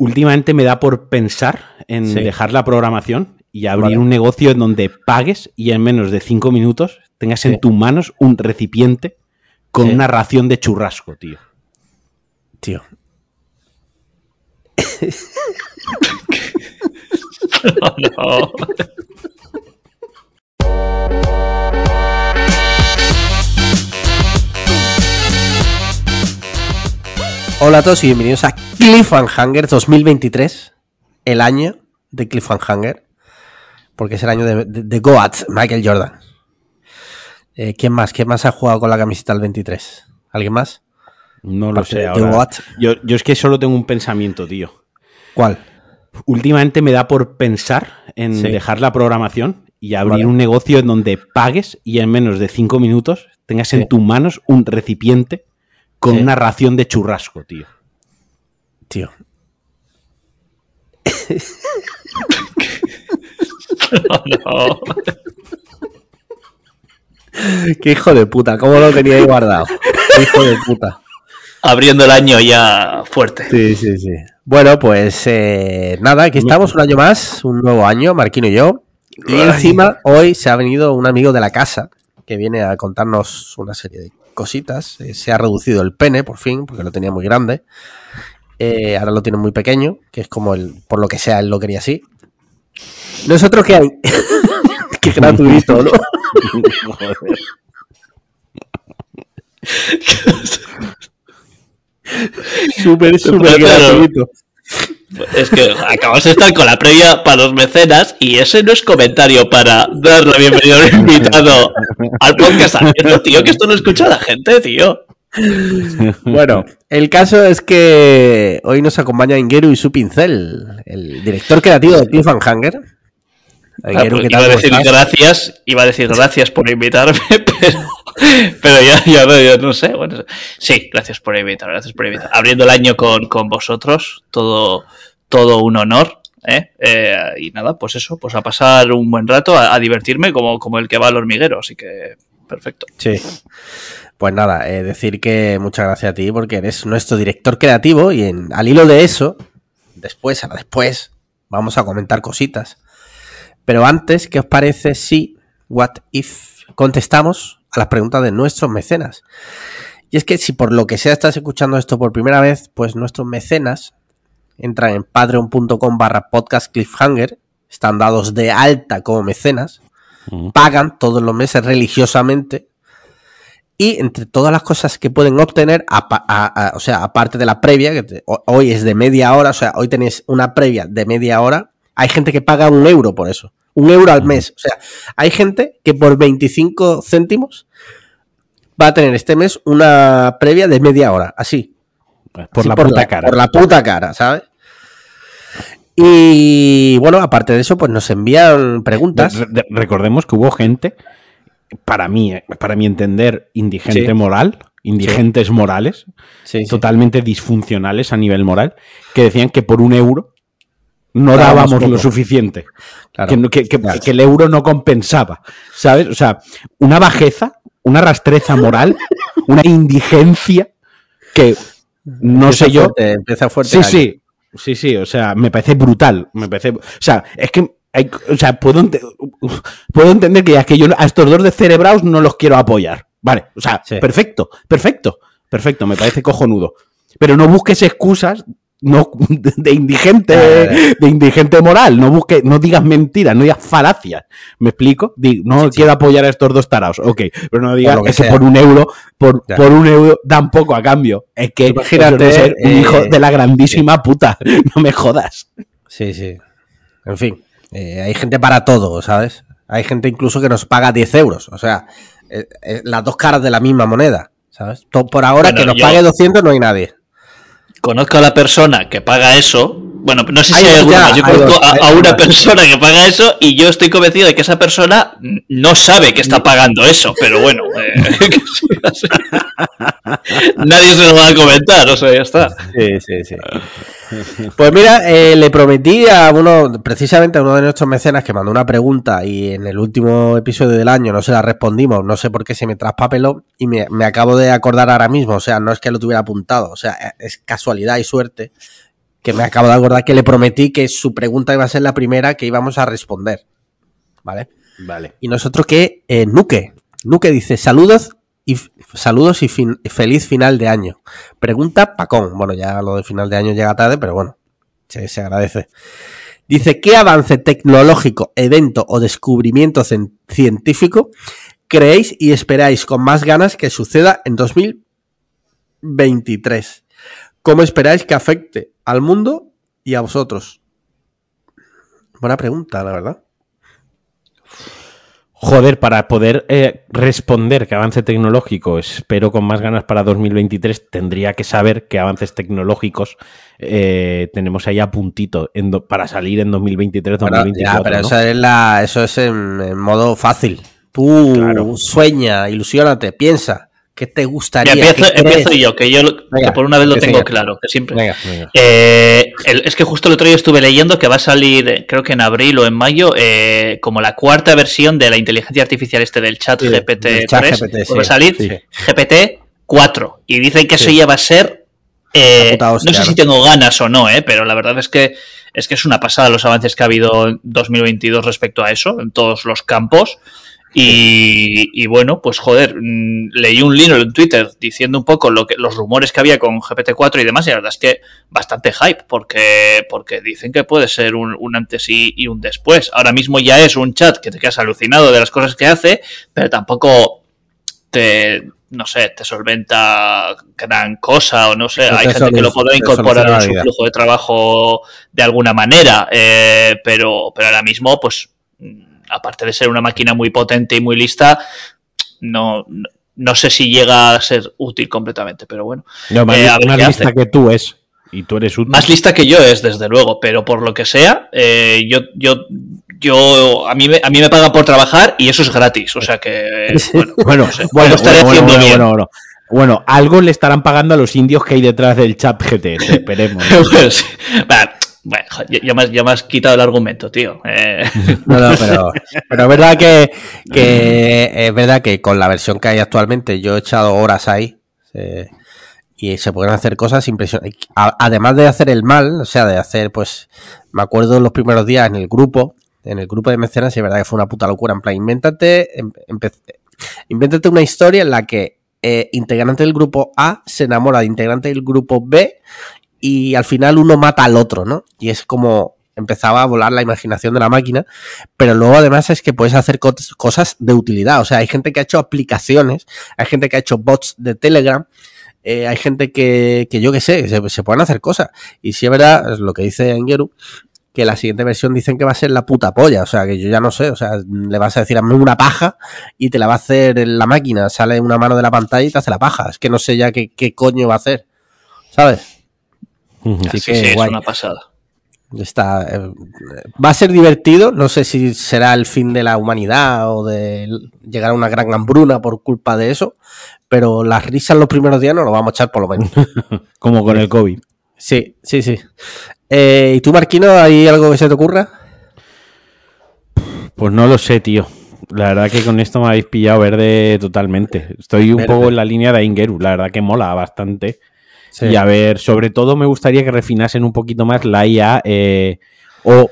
últimamente me da por pensar en Sí. dejar la programación y abrir Vale. un negocio en donde pagues y en menos de cinco minutos tengas Sí. en tus manos un recipiente con Sí. una ración de churrasco, tío. Tío. No. Hola a todos y bienvenidos a Cliffhanger 2023, el año de Cliffhanger, porque es el año de, de, de Goat, Michael Jordan. Eh, ¿Quién más? ¿Quién más ha jugado con la camiseta del 23? ¿Alguien más? No lo sé ahora. Yo, yo es que solo tengo un pensamiento, tío. ¿Cuál? Últimamente me da por pensar en Sí. dejar la programación y abrir Vale. un negocio en donde pagues y en menos de cinco minutos tengas Sí. en tus manos un recipiente con Sí. una ración de churrasco, tío. Tío. No. Qué hijo de puta, ¿cómo lo tenía ahí guardado? Qué hijo de puta. Abriendo el año ya fuerte. Sí, sí, sí. Bueno, pues eh, nada, aquí estamos un año más, un nuevo año, Marquino y yo. Y encima hoy se ha venido un amigo de la casa que viene a contarnos una serie de cositas. Eh, se ha reducido el pene, por fin, porque lo tenía muy grande. Eh, ahora lo tiene muy pequeño, que es como el, por lo que sea, él lo quería así. ¿Nosotros qué hay? qué gratuito, ¿no? Súper, súper gratuito. Es que acabas de estar con la previa para los mecenas y ese no es comentario para dar la bienvenida al invitado al podcast abierto, tío, que esto lo escucha la gente, tío. Bueno, el caso es que hoy nos acompaña Ingeru y su pincel, el director creativo de Cliffhanger. Ah, Ingeru, pues ¿qué iba a decir estás? gracias, iba a decir gracias por invitarme, pero, pero ya, ya, no, sé. Bueno, sí, gracias por invitar, gracias por invitar. Abriendo el año con, con vosotros, todo, todo un honor. ¿eh? Eh, y nada, pues eso, pues a pasar un buen rato, a, a divertirme como, como el que va al hormiguero, así que perfecto. Sí. Pues nada, eh, decir que muchas gracias a ti porque eres nuestro director creativo y en, al hilo de eso, después, ahora después, vamos a comentar cositas. Pero antes, ¿qué os parece si, what if, contestamos a las preguntas de nuestros mecenas? Y es que si por lo que sea estás escuchando esto por primera vez, pues nuestros mecenas entran en patreon.com barra podcast cliffhanger, están dados de alta como mecenas, pagan todos los meses religiosamente y entre todas las cosas que pueden obtener, a- a- o sea, aparte de la previa, que te- hoy es de media hora, o sea, hoy tenéis una previa de media hora, hay gente que paga un euro por eso, un euro al mes. O sea, hay gente que por 25 céntimos va a tener este mes una previa de media hora, así. Por Así la puta cara. Por la puta cara, ¿sabes? Y bueno, aparte de eso, pues nos envían preguntas. Re- re- recordemos que hubo gente, para mí, eh, para mi entender, indigente Sí. moral, indigentes morales, sí. totalmente disfuncionales a nivel moral, que decían que por un euro no Dábamos dábamos lo suficiente. Claro. Que, no- que- que- Claro. que el euro no compensaba. ¿Sabes? O sea, una bajeza, una rastreza moral, una indigencia que no Empieza sé yo. fuerte, empieza fuerte. Sí, sí. Sí, sí, o sea, me parece brutal. Me parece. O sea, es que. hay- o sea, puedo, ente- puedo entender que ya que yo a estos dos de cerebraos no los quiero apoyar. Vale, o sea, Sí. perfecto, perfecto, perfecto, me parece cojonudo. Pero no busques excusas no, de, indigente, de indigente moral. No busques, no digas mentiras, no digas falacias. ¿Me explico? Di- no Sí, quiero apoyar a estos dos taraos. Ok, pero no digas que sea. por un euro, por, Ya. por un euro dan poco a cambio. Es que Imagínate, ser un eh, hijo de la grandísima puta. No me jodas. Sí, sí. En fin, eh, hay gente para todo, ¿sabes? Hay gente incluso que nos paga 10 euros. O sea, eh, las dos caras de la misma moneda, ¿sabes? Por ahora Bueno, que nos yo- pague 200 no hay nadie. Conozco a la persona que paga eso. Bueno, no sé si Hay alguna más. Yo hay conozco dos, a, una persona que paga eso y yo estoy convencido de que esa persona no sabe que está pagando eso. Pero bueno, eh, nadie se lo va a comentar. O sea, ya está. Sí, sí, sí. Pues mira, eh, le prometí a uno, precisamente a uno de nuestros mecenas que mandó una pregunta y en el último episodio del año no se la respondimos, no sé por qué se me traspapeló y me, me acabo de acordar ahora mismo, o sea, no es que lo tuviera apuntado, o sea, es casualidad y suerte que me acabo de acordar que le prometí que su pregunta iba a ser la primera que íbamos a responder. ¿Vale? Vale. Y nosotros que eh, Nuke. Nuke dice saludos y saludos y feliz final de año. Pregunta Pacón. Bueno, ya lo de final de año llega tarde, pero bueno, se, se agradece. Dice, ¿qué avance tecnológico, evento o descubrimiento científico creéis y esperáis con más ganas que suceda en 2023? ¿Cómo esperáis que afecte al mundo y a vosotros? Buena pregunta, la verdad. Joder, para poder eh, responder qué avance tecnológico espero con más ganas para 2023, tendría que saber qué avances tecnológicos eh, tenemos ahí a puntito para salir en 2023-2024. ya, pero eso es, la, eso es en, modo fácil. Tú sueña, ilusionate, piensa. ¿Qué te gustaría? empiezo, yo, que yo por una vez lo tengo claro, que siempre. Eh, es que justo el otro día estuve leyendo que va a salir, creo que en abril o en mayo, eh, como la cuarta versión de la inteligencia artificial este del chat GPT-3. va a salir GPT 4. Y dicen que eso ya va a ser. Eh, no sé si tengo ganas o no, pero la verdad es que es que es una pasada los avances que ha habido en 2022 respecto a eso, en todos los campos. Y, bueno, pues joder, mm, leí un libro en Twitter diciendo un poco lo que, los rumores que había con GPT-4 y demás, y la verdad es que bastante hype, porque, porque dicen que puede ser un, antes y, un después. Ahora mismo ya es un chat que te quedas alucinado de las cosas que hace, pero tampoco te, no sé, te solventa gran cosa, o no sé, hay gente que lo puede incorporar en su flujo de trabajo de alguna manera, eh, pero, pero ahora mismo, pues aparte de ser una máquina muy potente y muy lista, no, no sé si llega a ser útil completamente, pero bueno. No, más, eh, lista que tú es. Y tú eres útil. Más lista que yo es, desde luego, pero por lo que sea, eh, yo, yo, yo, a mí, me, a mí me pagan por trabajar y eso es gratis. O sea que, bueno, bueno, bueno, haciendo bien. Bueno, algo le estarán pagando a los indios que hay detrás del chat GTS, esperemos. pues, bueno, ya, me, has, quitado el argumento, tío. Eh. No, no, pero, pero es verdad que, es verdad que con la versión que hay actualmente yo he echado horas ahí y se pueden hacer cosas impresionantes. Además de hacer el mal, o sea, de hacer, pues, me acuerdo los primeros días en el grupo, en el grupo de mecenas, y es verdad que fue una puta locura. En plan, invéntate, em, invéntate una historia en la que eh, integrante del grupo A se enamora de integrante del grupo B y al final uno mata al otro, ¿no? Y es como empezaba a volar la imaginación de la máquina, pero luego además es que puedes hacer cosas de utilidad, o sea, hay gente que ha hecho aplicaciones, hay gente que ha hecho bots de Telegram, eh, hay gente que, que yo qué sé, se, pueden hacer cosas. Y si es verdad, es lo que dice Engeru, que la siguiente versión dicen que va a ser la puta polla, o sea, que yo ya no sé, o sea, le vas a decir a una paja y te la va a hacer la máquina, sale una mano de la pantalla y te hace la paja, es que no sé ya qué, qué coño va a hacer, ¿sabes? Así que, es una pasada. Está, eh, va a ser divertido, no sé si será el fin de la humanidad o de llegar a una gran hambruna por culpa de eso, pero las risas los primeros días no lo vamos a echar por lo menos. Como con el COVID. Sí, sí, sí. Eh, ¿Y tú, Marquino, hay algo que se te ocurra? Pues no lo sé, tío. La verdad que con esto me habéis pillado verde totalmente. Estoy un poco en la línea de Ingeru. La verdad que mola bastante. Y a ver, sobre todo me gustaría que refinasen un poquito más la IA eh, o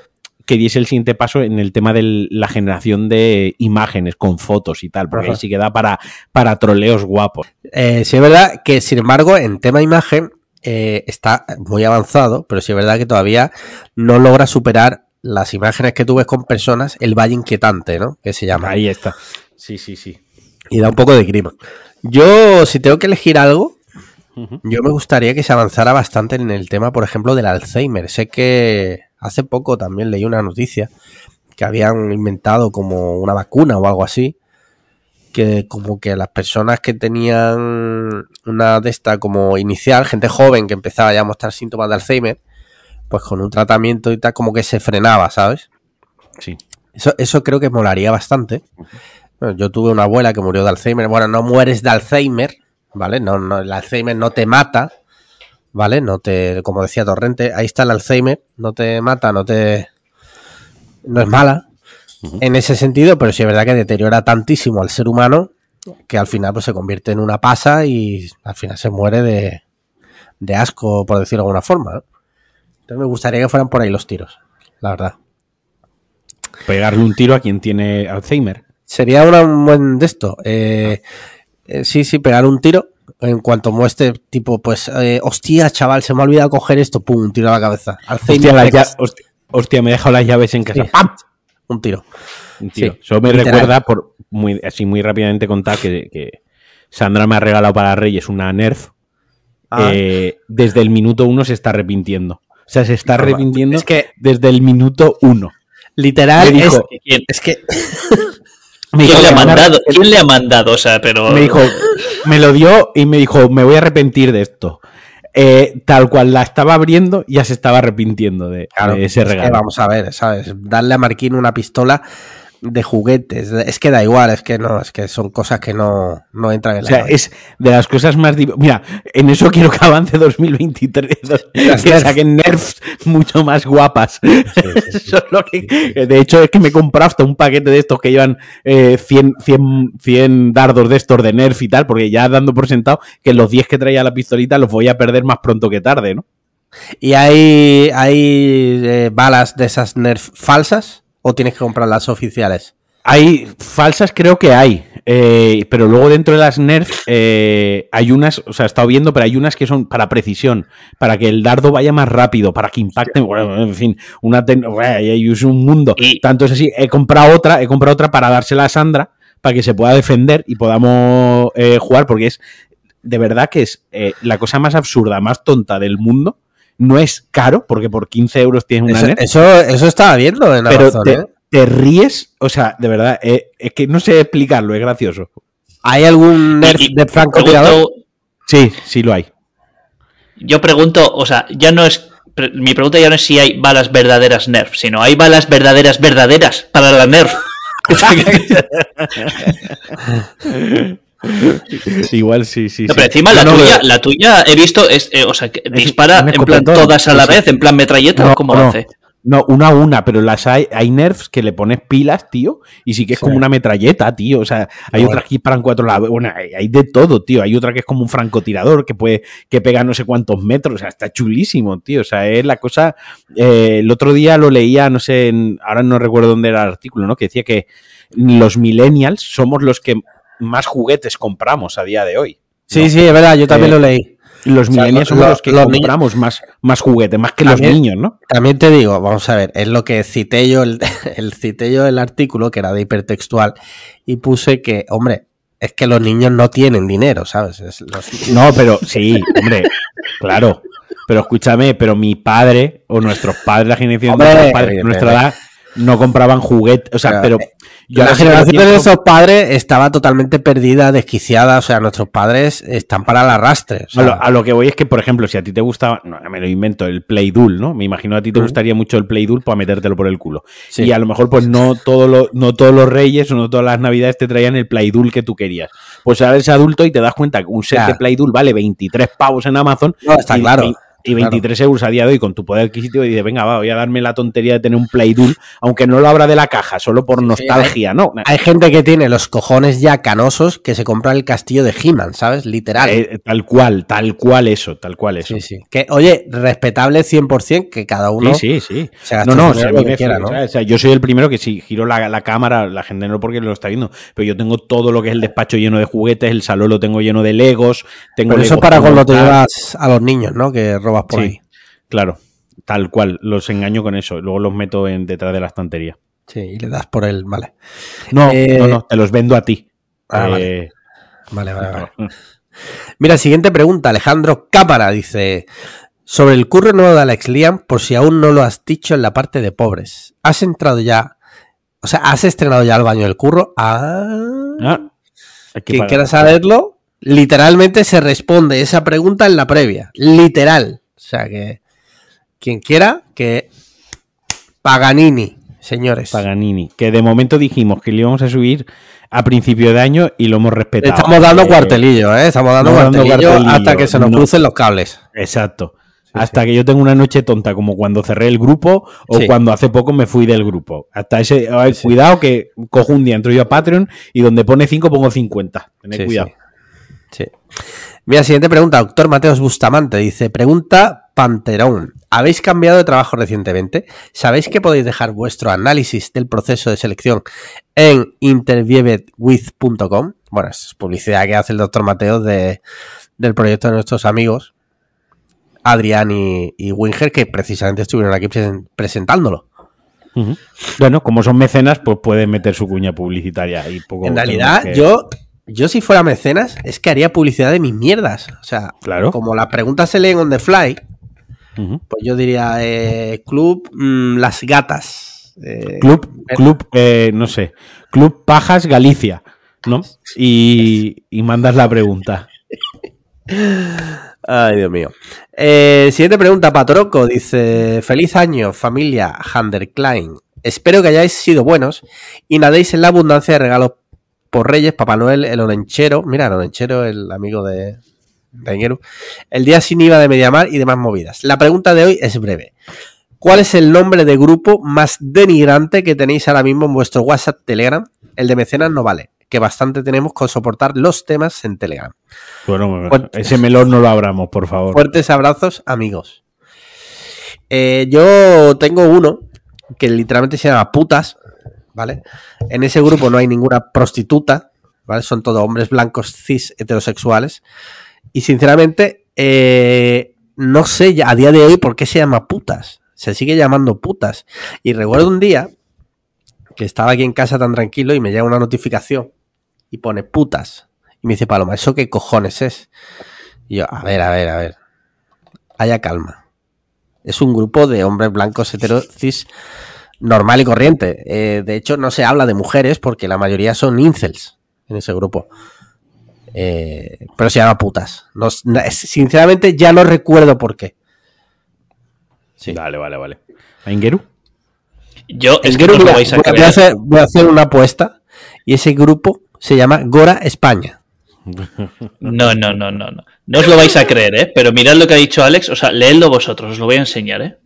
que diese el siguiente paso en el tema de la generación de imágenes con fotos y tal, porque ahí sí que da para, para troleos guapos. Eh, sí, es verdad que, sin embargo, en tema imagen eh, está muy avanzado, pero sí es verdad que todavía no logra superar las imágenes que tú ves con personas, el valle inquietante, ¿no? Que se llama. Ahí está. Sí, sí, sí. Y da un poco de grima. Yo, si tengo que elegir algo, yo me gustaría que se avanzara bastante en el tema, por ejemplo, del Alzheimer. Sé que hace poco también leí una noticia que habían inventado como una vacuna o algo así, que como que las personas que tenían una de esta como inicial, gente joven que empezaba ya a mostrar síntomas de Alzheimer, pues con un tratamiento y tal como que se frenaba, ¿sabes? Sí. Eso, eso creo que molaría bastante. yo tuve una abuela que murió de Alzheimer. Bueno, no mueres de Alzheimer, ¿vale? No, no, el Alzheimer no te mata, ¿vale? No te, como decía Torrente, ahí está el Alzheimer, no te mata, no te, no es mala en ese sentido, pero sí es verdad que deteriora tantísimo al ser humano que al final pues se convierte en una pasa y al final se muere de, de asco, por decirlo de alguna forma, Entonces me gustaría que fueran por ahí los tiros, la verdad. Pegarle un tiro a quien tiene Alzheimer. Sería un buen de esto. Eh, eh, sí, sí, pegar un tiro. En cuanto muestre, tipo, pues, eh, hostia, chaval, se me ha olvidado coger esto, pum, un tiro a la cabeza. Hostia, Alzheimer, hostia, hostia, me he dejado las llaves en casa. Sí. ¡Pam! un tiro. Un tiro. Sí, Eso me literal. recuerda, por muy, así muy rápidamente contar que, que Sandra me ha regalado para Reyes una Nerf. Ah. Eh, desde el minuto uno se está arrepintiendo. O sea, se está arrepintiendo Es que- desde el minuto uno. Literal, es, dijo- ¿Quién, es que Me quién dijo, le ha "Me van a- mandado? ¿Quién le ha mandado? O sea, pero. Me dijo, me lo dio y me dijo, me voy a arrepentir de esto. Eh, tal cual la estaba abriendo, ya se estaba arrepintiendo de, Claro, de ese es que regalo. vamos a ver, ¿sabes? Darle a Marquín una pistola de juguetes. Es que da igual, es que no, es que son cosas que no, no entran en O la sea, cabeza. es de las cosas más... Mira, en eso quiero que avance 2023. Las que Nerf. saquen nerfs mucho más guapas. sí, sí. Eso es lo que- de hecho, es que me he comprado hasta un paquete de estos que llevan eh, 100, 100, 100 dardos de estos de nerf y tal, porque ya dando por sentado que los 10 que traía la pistolita los voy a perder más pronto que tarde, ¿no? ¿Y hay, hay eh, balas de esas Nerf falsas? ¿O tienes que comprar las oficiales? Hay falsas, creo que hay. eh, pero luego dentro de las Nerf eh, hay unas, o sea, he estado viendo, pero hay unas que son para precisión, para que el dardo vaya más rápido, para que impacte. Bueno, en fin, una hay un mundo. Y- Tanto es así, he comprado otra, he comprado otra para dársela a Sandra, para que se pueda defender y podamos eh, jugar, porque es de verdad que es eh, la cosa más absurda, más tonta del mundo. No es caro, porque por 15 euros tienes una Eso, Nerf eso, eso estaba viendo en pero Amazon, te, ¿eh? te ríes, o sea, de verdad, eh, es que no sé explicarlo, es gracioso. ¿Hay algún Nerf de francotirador? pregunto- Sí, sí lo hay. Yo pregunto, o sea, ya no es. Mi pregunta ya no es si hay balas verdaderas Nerf, sino hay balas verdaderas verdaderas para la Nerf. Igual sí, sí. No, sí. pero encima la No, tuya, la tuya he visto, es, eh, o sea, que dispara en plan todas a la Sí, vez, en plan metralleta, cómo no. hace. No, una a una, pero las hay, hay nerfs que le pones pilas, tío, y sí que es Sí. como una metralleta, tío. O sea, hay otras que disparan cuatro lados. Bueno, hay, hay de todo, tío. Hay otra que es como un francotirador que puede, que pega no sé cuántos metros. O sea, está chulísimo, tío. O sea, es la cosa. eh, el otro día lo leía, no sé, en- ahora no recuerdo dónde era el artículo, ¿no? Que decía que los millennials somos los que más juguetes compramos a día de hoy. Sí, ¿no? sí, es verdad, yo también Eh, lo leí. Los O sea, millennials lo- somos lo- los que los niños- compramos más, más juguetes, más que los niños, ¿no? También te digo, vamos a ver, es lo que cité yo, el, el cité yo el artículo, que era de hipertextual, y puse que, hombre, es que los niños no tienen dinero, ¿sabes? Es los- No, pero sí, hombre, claro. Pero escúchame, pero mi padre o nuestros padres, la generación Hombre, de nuestros padres, nuestra edad, no compraban juguetes. O sea, Pero, pero yo la generación de nuestros padres estaba totalmente perdida, desquiciada, o sea, nuestros padres están para el arrastre. o sea, A lo, a lo que voy es que, por ejemplo, si a ti te gustaba, no, me lo invento, el Play Duel, ¿no? Me imagino a ti te gustaría mucho el Play Duel para metértelo por el culo. Sí. Y a lo mejor, pues no, todo lo- no todos los reyes o no todas las navidades te traían el Play Duel que tú querías. Pues ahora eres adulto y te das cuenta que un set Claro. de Play Duel vale 23 pavos en Amazon. No, está y, claro. y- y 23 euros a día de hoy con tu poder adquisitivo y dices, venga, va, voy a darme la tontería de tener un Play Duel, aunque no lo abra de la caja, solo por nostalgia, ¿no? Hay gente que tiene los cojones ya canosos que se compra el castillo de He-Man, ¿sabes? Literal. Eh, tal cual, tal cual eso, tal cual eso. sí, sí. Que, oye, respetable 100%, que cada uno Sí, sí, sí. se No, no, su si a dinero mí lo que me quiera, ¿no? O sea, yo soy el primero que si giro la, la cámara, la gente no porque lo está viendo, pero yo tengo todo lo que es el despacho lleno de juguetes, el salón lo tengo lleno de Legos, tengo Pero eso Legos para cuando te llevas a los niños, ¿no? Que por Sí, ahí. claro, tal cual, los engaño con eso, luego los meto en, detrás de la estantería. Sí, y le das por el. Vale. No, Eh, no, no, te los vendo a ti. Ah, Eh, Vale, vale, vale. Mira, siguiente pregunta. Alejandro Cámara dice: Sobre el curro nuevo de Alex Liam, por si aún no lo has dicho en la parte de pobres. ¿Has entrado ya? O sea, ¿has estrenado ya el baño del curro? Ah. ah, Quien quiera saberlo, literalmente se responde esa pregunta en la previa. Literal. O sea que. Quien quiera, que. Paganini, señores. Paganini, que de momento dijimos que le íbamos a subir a principio de año y lo hemos respetado. Estamos dando Eh, cuartelillo, ¿eh? Estamos dando cuartelillo, hasta que se nos no. crucen los cables. Exacto. Hasta que yo tengo una noche tonta, como cuando cerré el grupo o Sí. cuando hace poco me fui del grupo. Hasta ese. ver, Cuidado que cojo un día, entro yo a Patreon y donde pone 5 pongo 50. Tened cuidado. Sí. Mira, siguiente pregunta. Doctor Mateos Bustamante dice: Pregunta Panterón. ¿Habéis cambiado de trabajo recientemente? ¿Sabéis que podéis dejar vuestro análisis del proceso de selección en interviewedwith.com? Bueno, es publicidad que hace el doctor Mateo de, del proyecto de nuestros amigos Adrián y, Winger, que precisamente estuvieron aquí presentándolo. Bueno, como son mecenas, pues pueden meter su cuña publicitaria y poco. En realidad, yo, yo si fuera mecenas, es que haría publicidad de mis mierdas. O sea, claro. como las preguntas se leen on the fly, pues yo diría, eh, Club mm, Las Gatas. Eh, club, Club, eh, no sé, Club Pajas Galicia, ¿no? Y, mandas la pregunta. Ay, Dios mío. siguiente pregunta, Patroco. Dice: Feliz año, familia Hander Klein. Espero que hayáis sido buenos y nadéis en la abundancia de regalos por Reyes, Papá Noel, el Orenchero. Mira, el Orenchero, el amigo de, el día sin IVA de Mediamar y demás movidas. La pregunta de hoy es breve. ¿Cuál es el nombre de grupo más denigrante que tenéis ahora mismo en vuestro WhatsApp Telegram? El de mecenas no vale, que bastante tenemos con soportar los temas en Telegram. Bueno, ese melón no lo abramos, por favor. Fuertes abrazos, amigos. Eh, yo tengo uno que literalmente se llama putas, En ese grupo no hay ninguna prostituta, ¿vale? Son todos hombres blancos cis heterosexuales. Y sinceramente, eh, no sé a día de hoy por qué se llama putas. Se sigue llamando putas. Y recuerdo un día que estaba aquí en casa tan tranquilo y me llega una notificación y pone putas. Y me dice Paloma, ¿eso qué cojones es? Y yo, a ver, a ver, a ver. Haya calma. Es un grupo de hombres blancos heterocis normal y corriente. Eh, de hecho, no se habla de mujeres porque la mayoría son incels en ese grupo. Eh, pero se llama putas. sinceramente ya no recuerdo por qué. Sí. Vale, vale, vale. ¿A Ingeru? Yo, es que no voy, a hacer, voy a hacer una apuesta y ese grupo se llama Gora España. No, no, no, no, no. No os lo vais a creer, ¿eh? Pero mirad lo que ha dicho Alex, o sea, leedlo vosotros, os lo voy a enseñar, ¿eh?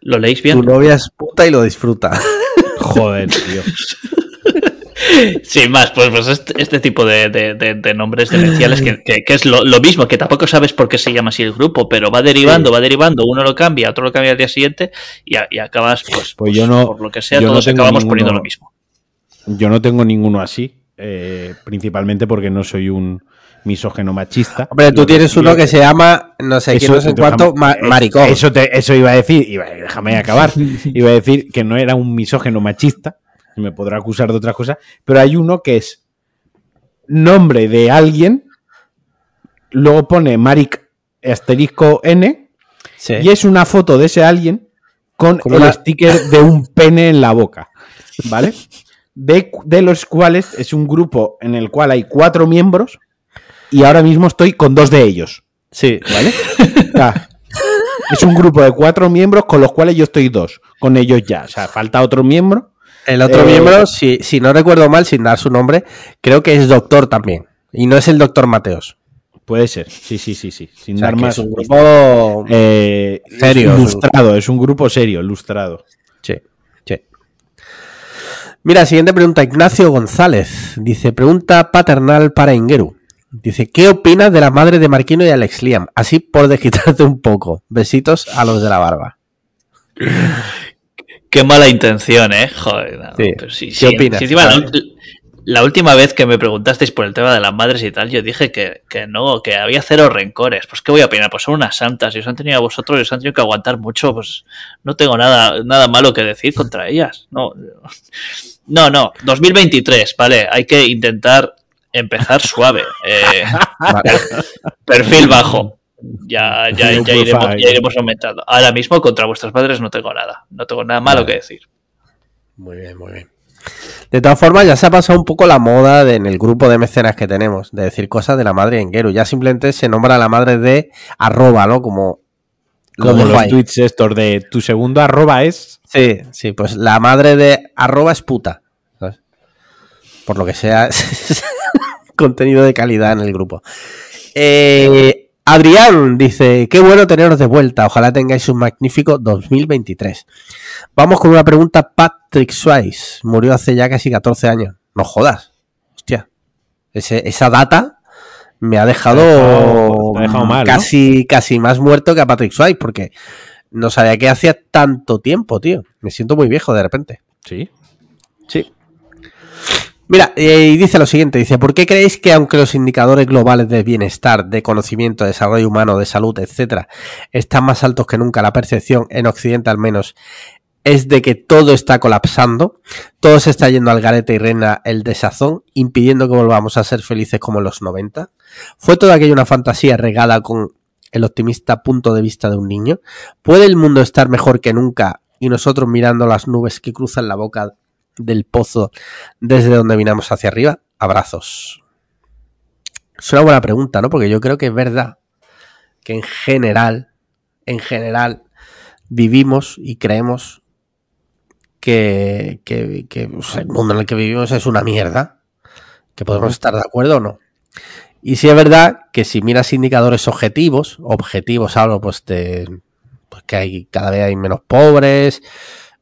¿Lo leéis bien? Tu novia es puta y lo disfruta. Joder, tío. Sin más, pues, pues este, este tipo de, nombres demenciales que, es lo, mismo, que tampoco sabes por qué se llama así el grupo, pero va derivando, va derivando, uno lo cambia, otro lo cambia al día siguiente y, acabas, pues, pues, yo no, por lo que sea, todos acabamos poniendo lo mismo. Yo no tengo ninguno así, eh, principalmente porque no soy un misógeno machista. Hombre, tú tienes uno que se llama, no sé quién, no sé cuánto, eh, maricón. Eso, eso iba a decir, déjame acabar, iba a decir que no era un misógeno machista, me podrá acusar de otras cosas, pero hay uno que es nombre de alguien, luego pone Maric asterisco N, y es una foto de ese alguien con el sticker de un pene en la boca, ¿vale? De, de, los cuales es un grupo en el cual hay cuatro miembros y ahora mismo estoy con dos de ellos. Sí. ¿Vale? es un grupo de cuatro miembros con los cuales yo estoy dos. Con ellos ya. O sea, falta otro miembro el otro eh, miembro, si, no recuerdo mal, sin dar su nombre, creo que es doctor también. Y no es el doctor Mateos. Puede ser, sí, sí, sí, sí. Sin dar más. Es un grupo eh, serio. Ilustrado, es un grupo serio, ilustrado. Sí, sí. Mira, siguiente pregunta. Ignacio González dice: Pregunta paternal para Ingeru. Dice: ¿Qué opinas de la madre de Marquino y Alex Liam? Así por desquitarte un poco. Besitos a los de la barba. Qué mala intención, ¿eh? Joder. sí. ¿Qué opinas? la, última vez que me preguntasteis por el tema de las madres y tal, yo dije que, no, que había cero rencores. Pues, ¿qué voy a opinar? Pues son unas santas y os han tenido a vosotros y os han tenido que aguantar mucho. Pues no tengo nada, nada malo que decir contra ellas. No, no, no. 2023, ¿vale? Hay que intentar empezar suave. Eh, perfil bajo. Ya, ya, ya, iremos, aumentando. Ahora mismo contra vuestros padres no tengo nada. No tengo nada malo que decir. Muy bien, muy bien. De todas formas, ya se ha pasado un poco la moda en el grupo de mecenas que tenemos, de decir cosas de la madre en Geru. Ya simplemente se nombra a la madre de arroba, ¿no? Como, Como los tweets estos de tu segundo arroba es. Sí, sí, pues la madre de arroba es puta. Por lo que sea, contenido de calidad en el grupo. Eh, Adrián dice, qué bueno teneros de vuelta, ojalá tengáis un magnífico 2023. Vamos con una pregunta, Patrick Swayze, murió hace ya casi 14 años. No jodas, hostia. esa data me ha dejado, casi, casi más muerto que a Patrick Swayze, porque no sabía que hacía tanto tiempo, tío. Me siento muy viejo de repente. Sí. Sí. Mira, y dice lo siguiente, dice, ¿por qué creéis que aunque los indicadores globales de bienestar, de conocimiento, de desarrollo humano, de salud, etcétera, están más altos que nunca, la percepción, en Occidente al menos, es de que todo está colapsando, todo se está yendo al garete y reina el desazón, impidiendo que volvamos a ser felices como en los 90? ¿Fue toda aquella una fantasía regada con el optimista punto de vista de un niño? ¿Puede el mundo estar mejor que nunca y nosotros mirando las nubes que cruzan la boca del pozo desde donde vinamos hacia arriba? Abrazos. Es una buena pregunta, ¿no? Porque yo creo que es verdad que en general, en general, vivimos y creemos que, el mundo en el que vivimos es una mierda. Que podemos estar de acuerdo o no. Y si es verdad que si miras indicadores objetivos, objetivos hablo pues de pues que hay cada vez hay menos pobres,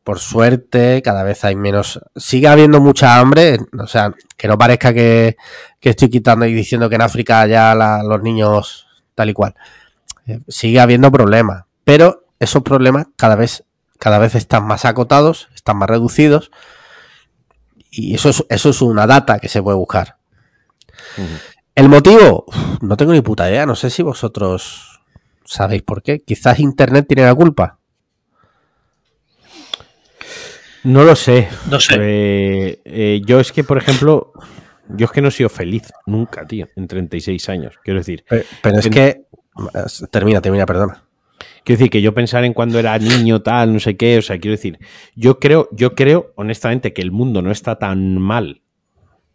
por suerte, cada vez hay menos. Sigue habiendo mucha hambre, o sea, que no parezca que, estoy quitando y diciendo que en África ya los niños tal y cual. Eh, sigue habiendo problemas, pero esos problemas cada vez, cada vez están más acotados, están más reducidos, y eso es, eso es una data que se puede buscar. El motivo, no tengo ni puta idea, no sé si vosotros sabéis por qué. Quizás Internet tiene la culpa. No lo sé. No sé. Eh, eh, yo es que, por ejemplo, yo es que no he sido feliz nunca, tío, en 36 años. Quiero decir. Pero, es que. Termina, termina, perdona. Quiero decir que yo pensar en cuando era niño, tal, no sé qué. O sea, quiero decir, yo creo, yo creo, honestamente, que el mundo no está tan mal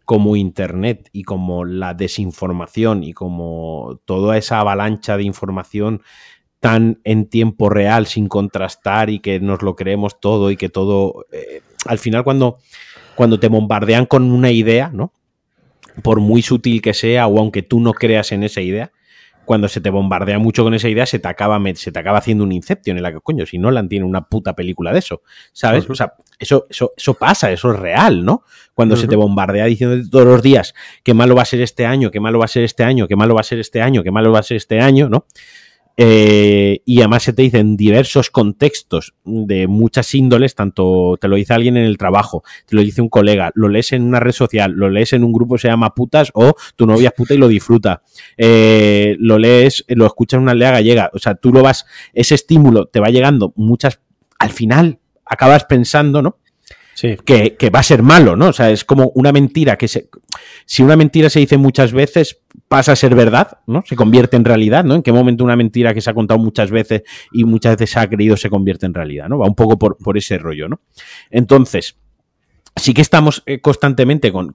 como Internet y como la desinformación y como toda esa avalancha de información tan en tiempo real, sin contrastar y que nos lo creemos todo y que todo... Eh, al final cuando, cuando te bombardean con una idea, ¿no? Por muy sutil que sea o aunque tú no creas en esa idea, cuando se te bombardea mucho con esa idea, se te acaba, se te acaba haciendo un Inception en la que, coño, si no la tiene una puta película de eso, ¿sabes? O sea, eso, eso, eso pasa, eso es real, ¿no? Cuando se te bombardea diciendo todos los días qué malo va a ser este año, qué malo va a ser este año, qué malo va a ser este año, qué malo va a ser este año, ¿no? Eh, y además se te dice en diversos contextos de muchas índoles, tanto te lo dice alguien en el trabajo, te lo dice un colega, lo lees en una red social, lo lees en un grupo que se llama putas o tu novia es puta y lo disfruta, eh, lo lees, lo escuchas en una aldea gallega, o sea, tú lo vas, ese estímulo te va llegando muchas, al final acabas pensando, ¿no? Que, va a ser malo, ¿no? O sea, es como una mentira que se. Si una mentira se dice muchas veces, pasa a ser verdad, ¿no? Se convierte en realidad, ¿no? En qué momento una mentira que se ha contado muchas veces y muchas veces se ha creído se convierte en realidad, ¿no? Va un poco por, ese rollo, ¿no? Entonces, sí que estamos eh, constantemente con,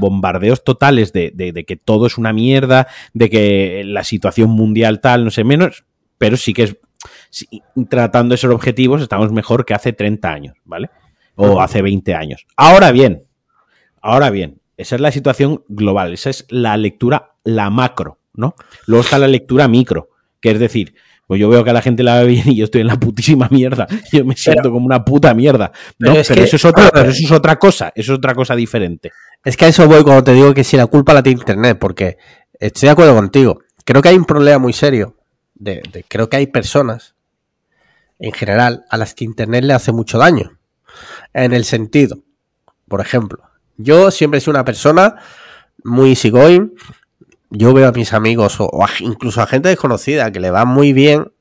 bombardeos totales de, de, de, que todo es una mierda, de que la situación mundial tal, no sé menos, pero sí que es, tratando esos objetivos estamos mejor que hace 30 años, ¿vale? O hace 20 años. Ahora bien, ahora bien, esa es la situación global, esa es la lectura, la macro, ¿no? Luego está la lectura micro, que es decir, pues yo veo que a la gente la ve bien y yo estoy en la putísima mierda. Yo me siento como una puta mierda. ¿no? Pero, eso, es otra, eso es otra cosa, eso es otra cosa diferente. Es que a eso voy cuando te digo que si la culpa la tiene Internet, porque estoy de acuerdo contigo. Creo que hay un problema muy serio. De, de, creo que hay personas, en general, a las que Internet le hace mucho daño. En el sentido, por ejemplo, yo siempre he sido una persona muy easygoing. Yo veo a mis amigos o, incluso a gente desconocida que le va muy bien,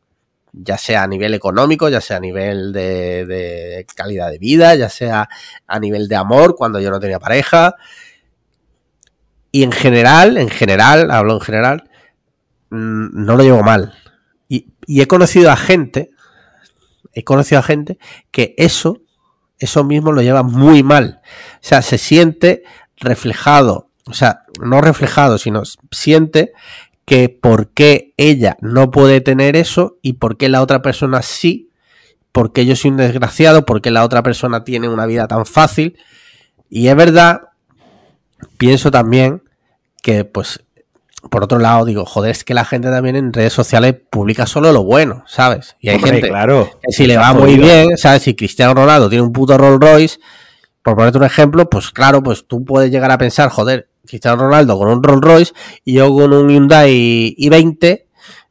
ya sea a nivel económico, ya sea a nivel de, calidad de vida, ya sea a nivel de amor cuando yo no tenía pareja. Y en general, en general, hablo en general, mm, no lo llevo mal. Y, y he conocido a gente, he conocido a gente que eso eso mismo lo lleva muy mal. O sea, se siente reflejado, o sea, no reflejado, sino siente que por qué ella no puede tener eso y por qué la otra persona sí, porque yo soy un desgraciado, porque la otra persona tiene una vida tan fácil. Y es verdad, pienso también que pues por otro lado, digo, joder, es que la gente también en redes sociales publica solo lo bueno, ¿sabes? Y hay gente claro, que si le va muy bien, ¿sabes? Si Cristiano Ronaldo tiene un puto Rolls Royce, por ponerte un ejemplo, pues claro, pues tú puedes llegar a pensar, joder, Cristiano Ronaldo con un Rolls Royce y yo con un Hyundai i20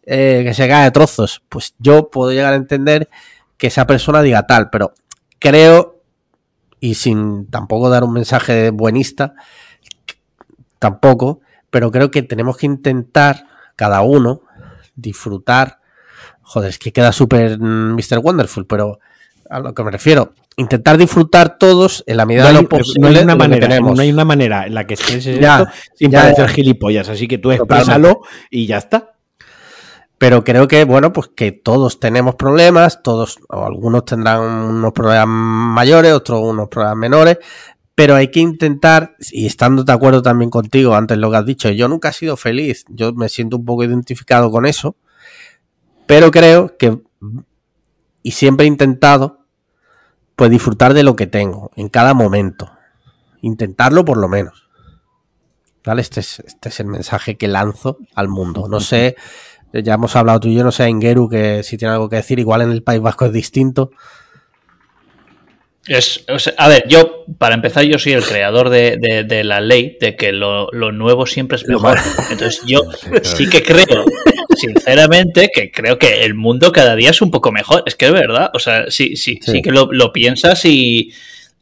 eh, que se cae de trozos. Pues yo puedo llegar a entender que esa persona diga tal, pero creo, y sin tampoco dar un mensaje buenista, tampoco, pero creo que tenemos que intentar cada uno disfrutar. Joder, es que queda súper Mr. Wonderful, pero a lo que me refiero, intentar disfrutar todos en la medida no de lo posible. no hay una manera, tenemos. no hay una manera en la que expreses Ya, esto sin ya, parecer gilipollas. Así que tú exprésalo y ya está. Pero creo que, bueno, pues que todos tenemos problemas, todos, o algunos tendrán unos problemas mayores, otros unos problemas menores, pero hay que intentar, y estando de acuerdo también contigo antes lo que has dicho, yo nunca he sido feliz, yo me siento un poco identificado con eso, pero creo que, y siempre he intentado, pues disfrutar de lo que tengo, en cada momento, intentarlo por lo menos. ¿Vale? Este es, este es el mensaje que lanzo al mundo. No sé, ya hemos hablado tú y yo, no sé, Ingeru, que si tiene algo que decir, igual en el País Vasco es distinto. Es, o sea, a ver, yo, para empezar, yo soy el creador de, de- de la ley de que lo, lo nuevo siempre es mejor. Entonces, yo sí que creo, sinceramente, que creo que el mundo cada día es un poco mejor. Es que es verdad, o sea, sí, sí, sí, Sí. que lo, lo piensas y,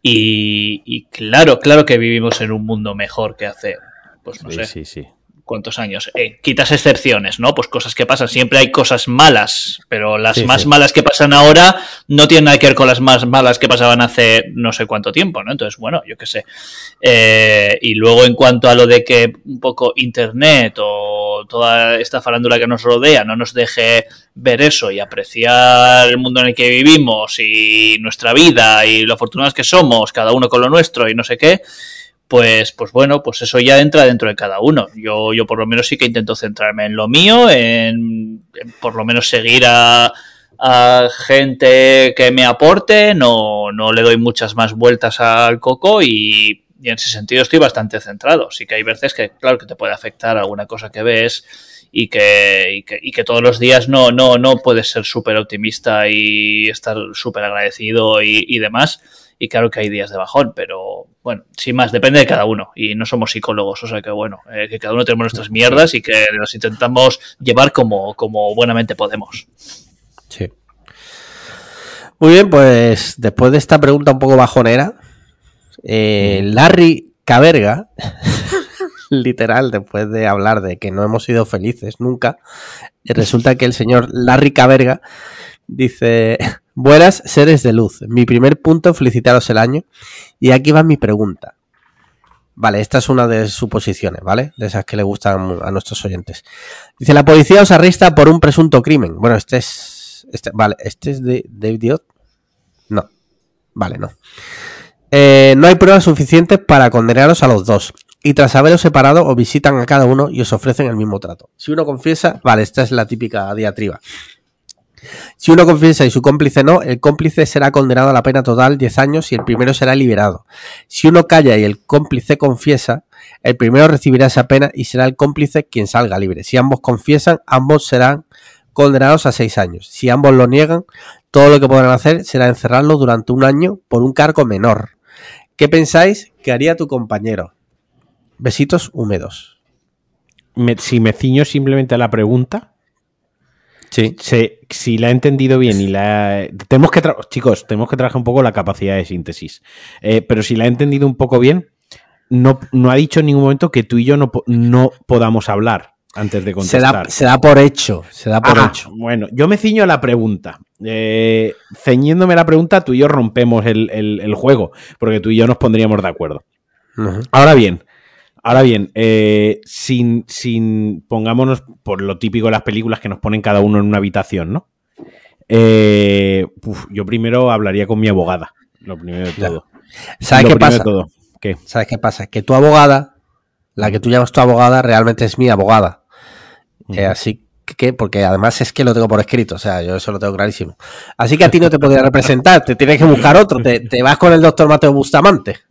y, y claro, claro que vivimos en un mundo mejor que hace, pues no Sí, sé, sí, sí. Cuántos años. Eh, quitas excepciones, ¿no? Pues cosas que pasan. Siempre hay cosas malas, pero las Sí, más sí. malas que pasan ahora no tienen nada que ver con las más malas que pasaban hace no sé cuánto tiempo, ¿no? Entonces, bueno, yo qué sé. Eh, y luego en cuanto a lo de que un poco Internet o toda esta farándula que nos rodea no nos deje ver eso y apreciar el mundo en el que vivimos y nuestra vida y lo afortunados que somos, cada uno con lo nuestro y no sé qué, pues, pues bueno, pues eso ya entra dentro de cada uno. Yo, yo por lo menos sí que intento centrarme en lo mío, en, por lo menos seguir a, gente que me aporte, no, no le doy muchas más vueltas al coco y, en ese sentido estoy bastante centrado. Sí que hay veces que, claro, que te puede afectar alguna cosa que ves y que, y que, todos los días no, no, no puedes ser súper optimista y estar súper agradecido y demás. Y claro que hay días de bajón, pero bueno, sin más, depende de cada uno. Y no somos psicólogos, o sea que bueno, eh, que cada uno tenemos nuestras mierdas y que las intentamos llevar como, como buenamente podemos. Sí. Muy bien, pues después de esta pregunta un poco bajonera, eh, Larry Caberga, literal, después de hablar de que no hemos sido felices nunca, resulta que el señor Larry Caberga dice, buenas seres de luz, mi primer punto, felicitaros el año, y aquí va mi pregunta. Vale, esta es una de sus posiciones, ¿vale? De esas que le gustan a nuestros oyentes. Dice, la policía os arresta por un presunto crimen. Bueno, este es... Este, vale, ¿este es de David Diot? No. Vale, no. Eh, no hay pruebas suficientes para condenaros a los dos. Y tras haberos separado, os visitan a cada uno y os ofrecen el mismo trato. Si uno confiesa, vale, esta es la típica diatriba. Si uno confiesa y su cómplice no, el cómplice será condenado a la pena total 10 años y el primero será liberado. Si uno calla y el cómplice confiesa, el primero recibirá esa pena y será el cómplice quien salga libre. Si ambos confiesan, ambos serán condenados a 6 años. Si ambos lo niegan, todo lo que podrán hacer será encerrarlo durante un año por un cargo menor. ¿Qué pensáis que haría tu compañero? Besitos húmedos. Me- si me ciño simplemente a la pregunta, Sí. se- si la he entendido bien y la tenemos que chicos tenemos que trabajar un poco la capacidad de síntesis Eh, pero si la he entendido un poco bien no, no ha dicho en ningún momento que tú y yo no, no podamos hablar antes de contestar se da por hecho. Se da por Ah, hecho. bueno yo me ciño a la pregunta Eh, ceñiéndome a la pregunta tú y yo rompemos el, el- el juego porque tú y yo nos pondríamos de acuerdo. Ahora bien, ahora bien, eh, sin, sin pongámonos por lo típico de las películas que nos ponen cada uno en una habitación, ¿no? Eh, uf, yo primero hablaría con mi abogada, lo primero de todo. ¿Sabes Lo qué de pasa? todo. ¿Qué? ¿Sabes qué pasa? Que tu abogada, la que tú llamas tu abogada, realmente es mi abogada. Eh, así que, porque además es que lo tengo por escrito, o sea, yo eso lo tengo clarísimo. Así que a ti no te podría representar, te tienes que buscar otro, te, te vas con el doctor Mateo Bustamante.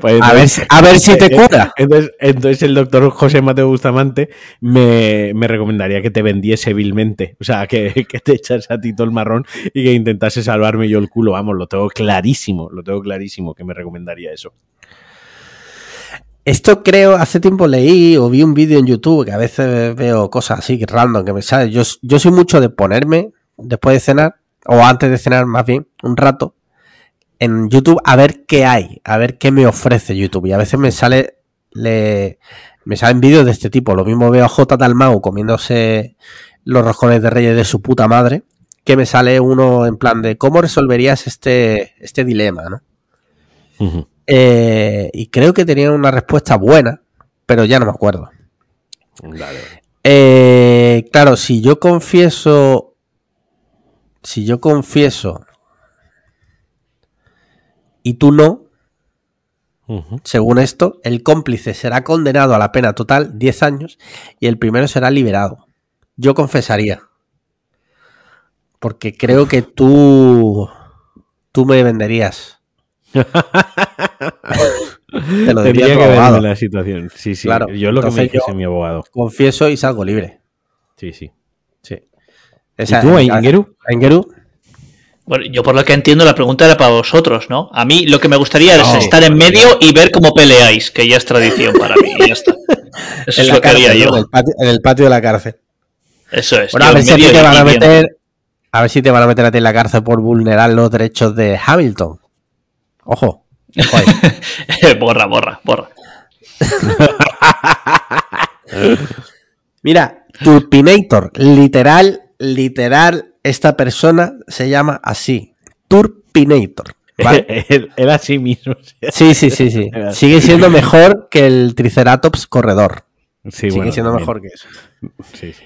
Pues A ver, si- a ver si te cura. Entonces, entonces el doctor José Mateo Bustamante me, me recomendaría que te vendiese vilmente. O sea, que, que te echase a ti todo el marrón y que intentase salvarme yo el culo. Vamos, lo tengo clarísimo, lo tengo clarísimo que me recomendaría eso. Esto creo, hace tiempo leí o vi un vídeo en YouTube, que a veces veo cosas así, random, que me sale. Yo, yo soy mucho de ponerme después de cenar, o antes de cenar más bien, un rato, en YouTube a ver qué hay, a ver qué me ofrece YouTube. Y a veces me sale, le, me salen vídeos de este tipo. Lo mismo veo a J. Dalmau comiéndose los roscones de reyes de su puta madre, que me sale uno en plan de cómo resolverías este, este dilema, ¿no? Eh, y creo que tenía una respuesta buena, pero ya no me acuerdo. Eh, claro, si yo confieso. Si yo confieso. Y tú no, según esto, el cómplice será condenado a la pena total 10 años y el primero será liberado. Yo confesaría. Porque creo que tú. Tú me venderías. Te lo diría que abogado. verme la situación. Sí, sí. Claro. Yo lo que me Entonces dijese mi abogado. Confieso y salgo libre. Sí, sí. Sí. ¿Y tú, Aingeru? Aingeru? Bueno, yo por lo que entiendo la pregunta era para vosotros, ¿no? A mí lo que me gustaría es estar en medio y ver cómo peleáis, que ya es tradición para mí. Y ya está. Eso En es lo que haría yo. En el patio, en el patio de la cárcel. Eso es. Bueno, a ver si te van a meter. A ver si te van a meter a ti en la cárcel por vulnerar los derechos de Hamilton. Ojo. borra, borra, borra. Mira, Turpinator. Literal, literal, esta persona se llama así. Turpinator. ¿vale? él, él a sí mismo. Sí, sí, sí, sí. Sigue siendo mejor que el Triceratops corredor. Sí, Sigue bueno, siendo también. mejor que eso. Sí, sí.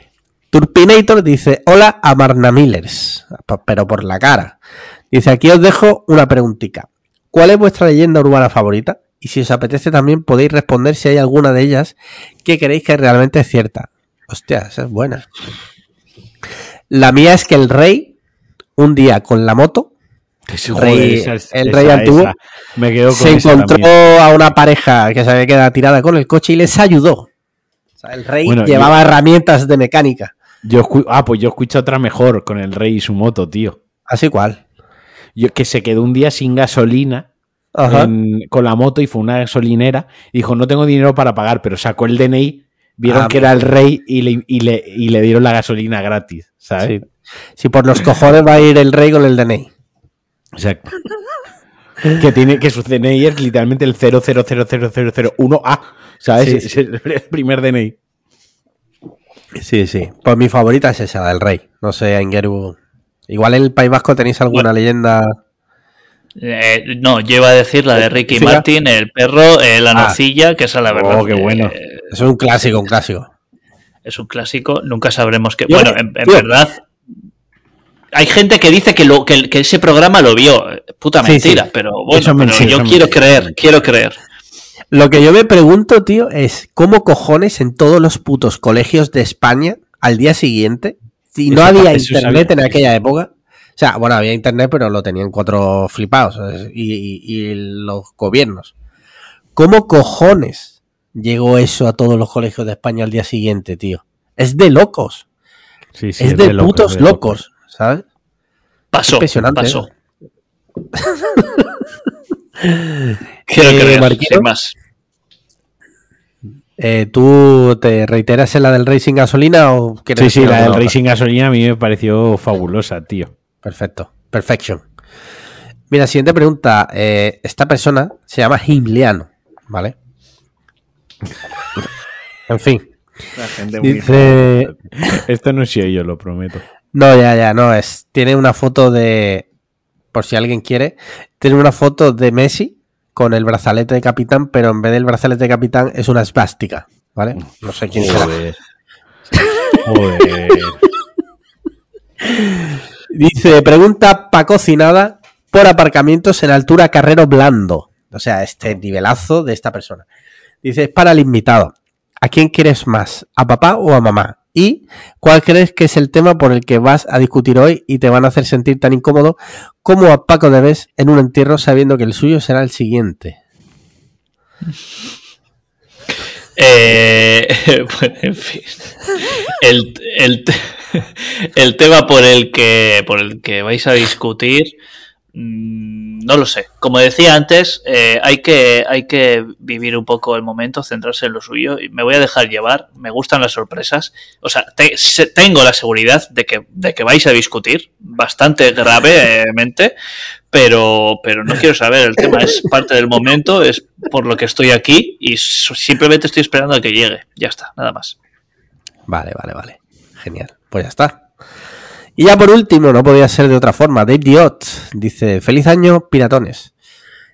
Turpinator dice, hola a Marna Millers, p- pero por la cara. Dice, aquí os dejo una preguntita. ¿Cuál es vuestra leyenda urbana favorita? Y si os apetece también podéis responder si hay alguna de ellas que creéis que realmente es cierta. Hostia, esa es buena. La mía es que el rey, un día con la moto, Rey- Joder, esa- el esa- rey antiguo esa. Me quedo con se encontró a una pareja que se había quedado tirada con el coche y les ayudó. O sea, el rey Bueno, llevaba herramientas de mecánica. Yo ah, pues yo escucho otra mejor con el rey y su moto, tío. Así cual. Yo, que se quedó un día sin gasolina en- con la moto y fue una gasolinera y dijo, no tengo dinero para pagar, pero sacó el DNI, vieron Ah, que era el rey y le, y le- y le dieron la gasolina gratis, ¿sabes? Sí. Si por los cojones va a ir el rey con el DNI. Exacto. que tiene que su DNI es literalmente el 000001A, ¿sabes? Sí, Es el primer DNI. Sí, sí. Pues mi favorita es esa, del rey. No sé, Ingeru. Igual en el País Vasco tenéis alguna leyenda. Eh, no, yo iba a decir la de Ricky Siga. Martin, el perro, eh, la Ah. nocilla, que esa la verdad. Oh, qué bueno. eh, Es un clásico, un clásico. es un clásico, nunca sabremos qué. Bueno, en, verdad. Hay gente que dice que, lo, que, que ese programa lo vio. Puta Sí, mentira, sí. pero bueno, Eso es pero mentira, yo eso es quiero mentira. creer, quiero creer. Lo que yo me pregunto, tío, es cómo cojones en todos los putos colegios de España al día siguiente, si no había internet en aquella época. O sea, bueno, había internet, pero lo tenían cuatro flipados y, y- y los gobiernos. ¿Cómo cojones llegó eso a todos los colegios de España al día siguiente, tío? Es de locos. Sí, sí, es de, locos, putos de locos, ¿sabes? Pasó, Impresionante, pasó. ¿eh? Quiero Eh, creer, sin más. Eh, ¿Tú te reiteras en la del Racing Gasolina o quieres Sí, sí, la del otra? Racing Gasolina a mí me pareció fabulosa, tío. Perfecto. Perfection. Mira, siguiente pregunta. Eh, esta persona se llama Himliano, ¿vale? En fin. Dice. Esto no soy yo, lo prometo. No, ya, ya, no. Es. Tiene una foto de. Por si alguien quiere. Tiene una foto de Messi con el brazalete de capitán, pero en vez del brazalete de capitán es una esvástica, ¿vale? No sé quién será. Joder. Joder. Dice, pregunta pa' cocinada por aparcamientos en altura Carrero Blando. O sea, este nivelazo de esta persona. Dice, es para el invitado. ¿A quién quieres más? ¿A papá o a mamá? ¿Y cuál crees que es el tema por el que vas a discutir hoy y te van a hacer sentir tan incómodo como a Paco de Bes en un entierro sabiendo que el suyo será el siguiente? Eh, en fin. El, el, el tema por el que por el que vais a discutir no lo sé. Como decía antes, eh, hay, que, hay que vivir un poco el momento, centrarse en lo suyo. Me voy a dejar llevar. Me gustan las sorpresas. O sea, tengo la seguridad de que, de que vais a discutir bastante gravemente, pero, pero no quiero saber. El tema es parte del momento, es por lo que estoy aquí y simplemente estoy esperando a que llegue. Ya está, nada más. Vale, vale, vale. Genial. Pues ya está. Y ya por último, no podía ser de otra forma, Dave Diot dice, feliz año, piratones.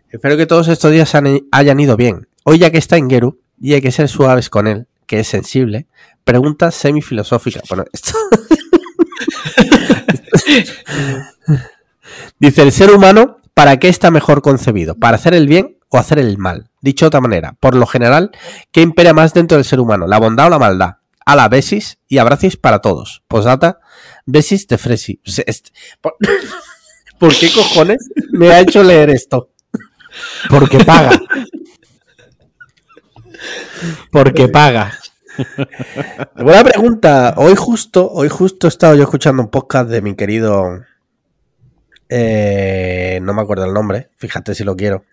Espero que todos estos días hayan ido bien. Hoy ya que está en Geru y hay que ser suaves con él, que es sensible, pregunta semifilosófica. Bueno, esto... dice, el ser humano, ¿para qué está mejor concebido? ¿Para hacer el bien o hacer el mal? Dicho de otra manera, por lo general, ¿qué impera más dentro del ser humano? ¿La bondad o la maldad? A la besis y abracis para todos. Posdata, Besis de Fresi. ¿Por... qué cojones me ha hecho leer esto? Porque paga. Porque paga. Buena pregunta. Hoy justo, hoy justo he estado yo escuchando un podcast de mi querido. Eh, no me acuerdo el nombre, fíjate si lo quiero.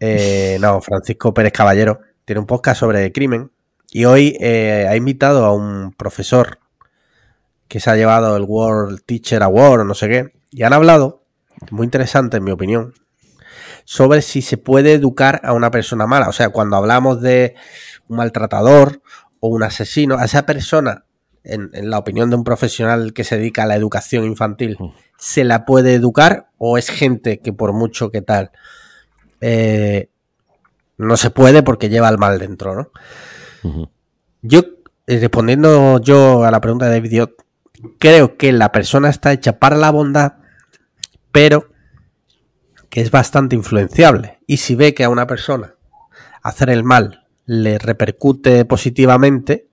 Eh, no, Francisco Pérez Caballero. Tiene un podcast sobre crimen. Y hoy eh, ha invitado a un profesor que se ha llevado el World Teacher Award o no sé qué, y han hablado, muy interesante en mi opinión, sobre si se puede educar a una persona mala. O sea, cuando hablamos de un maltratador o un asesino, a esa persona, en, la opinión de un profesional que se dedica a la educación infantil, ¿se la puede educar o es gente que por mucho que tal eh, no se puede porque lleva el mal dentro, ¿no? Yo, eh, respondiendo yo a la pregunta de David creo que la persona está hecha para la bondad, pero que es bastante influenciable. Y si ve que a una persona hacer el mal le repercute positivamente,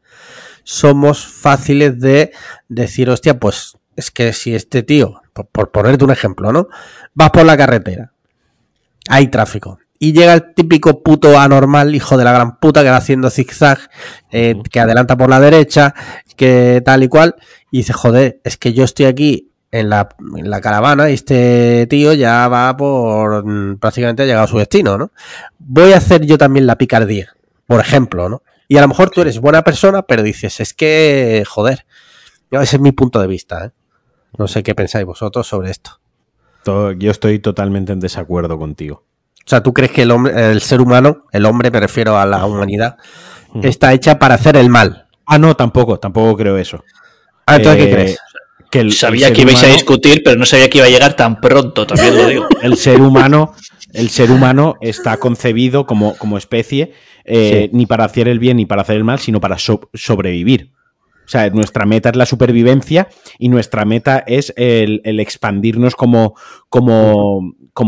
somos fáciles de decir, hostia, pues es que si este tío, por, ponerte un ejemplo, ¿no? Vas por la carretera, hay tráfico, y llega el típico puto anormal, hijo de la gran puta, que va haciendo zigzag, eh, que adelanta por la derecha, que tal y cual, y dice, joder, es que yo estoy aquí en la, en la caravana y este tío ya va por, mm, prácticamente ha llegado a su destino, ¿no? Voy a hacer yo también la picardía, por ejemplo, ¿no? Y a lo mejor tú eres buena persona, pero dices, es que, joder, ese es mi punto de vista, ¿eh? No sé qué pensáis vosotros sobre esto. Yo estoy totalmente en desacuerdo contigo. O sea, ¿tú crees que el hombre, el ser humano, el hombre, me refiero a la humanidad, está hecha para hacer el mal? Ah, no, tampoco, tampoco creo eso. Ah, entonces, ¿qué eh, crees? Que sabía que ibais a discutir, pero no sabía que iba a llegar tan pronto, también lo digo. El ser humano, el ser humano está concebido como, como especie eh, ni para hacer el bien ni para hacer el mal, sino para sobrevivir. O sea, nuestra meta es la supervivencia y nuestra meta es el, expandirnos como,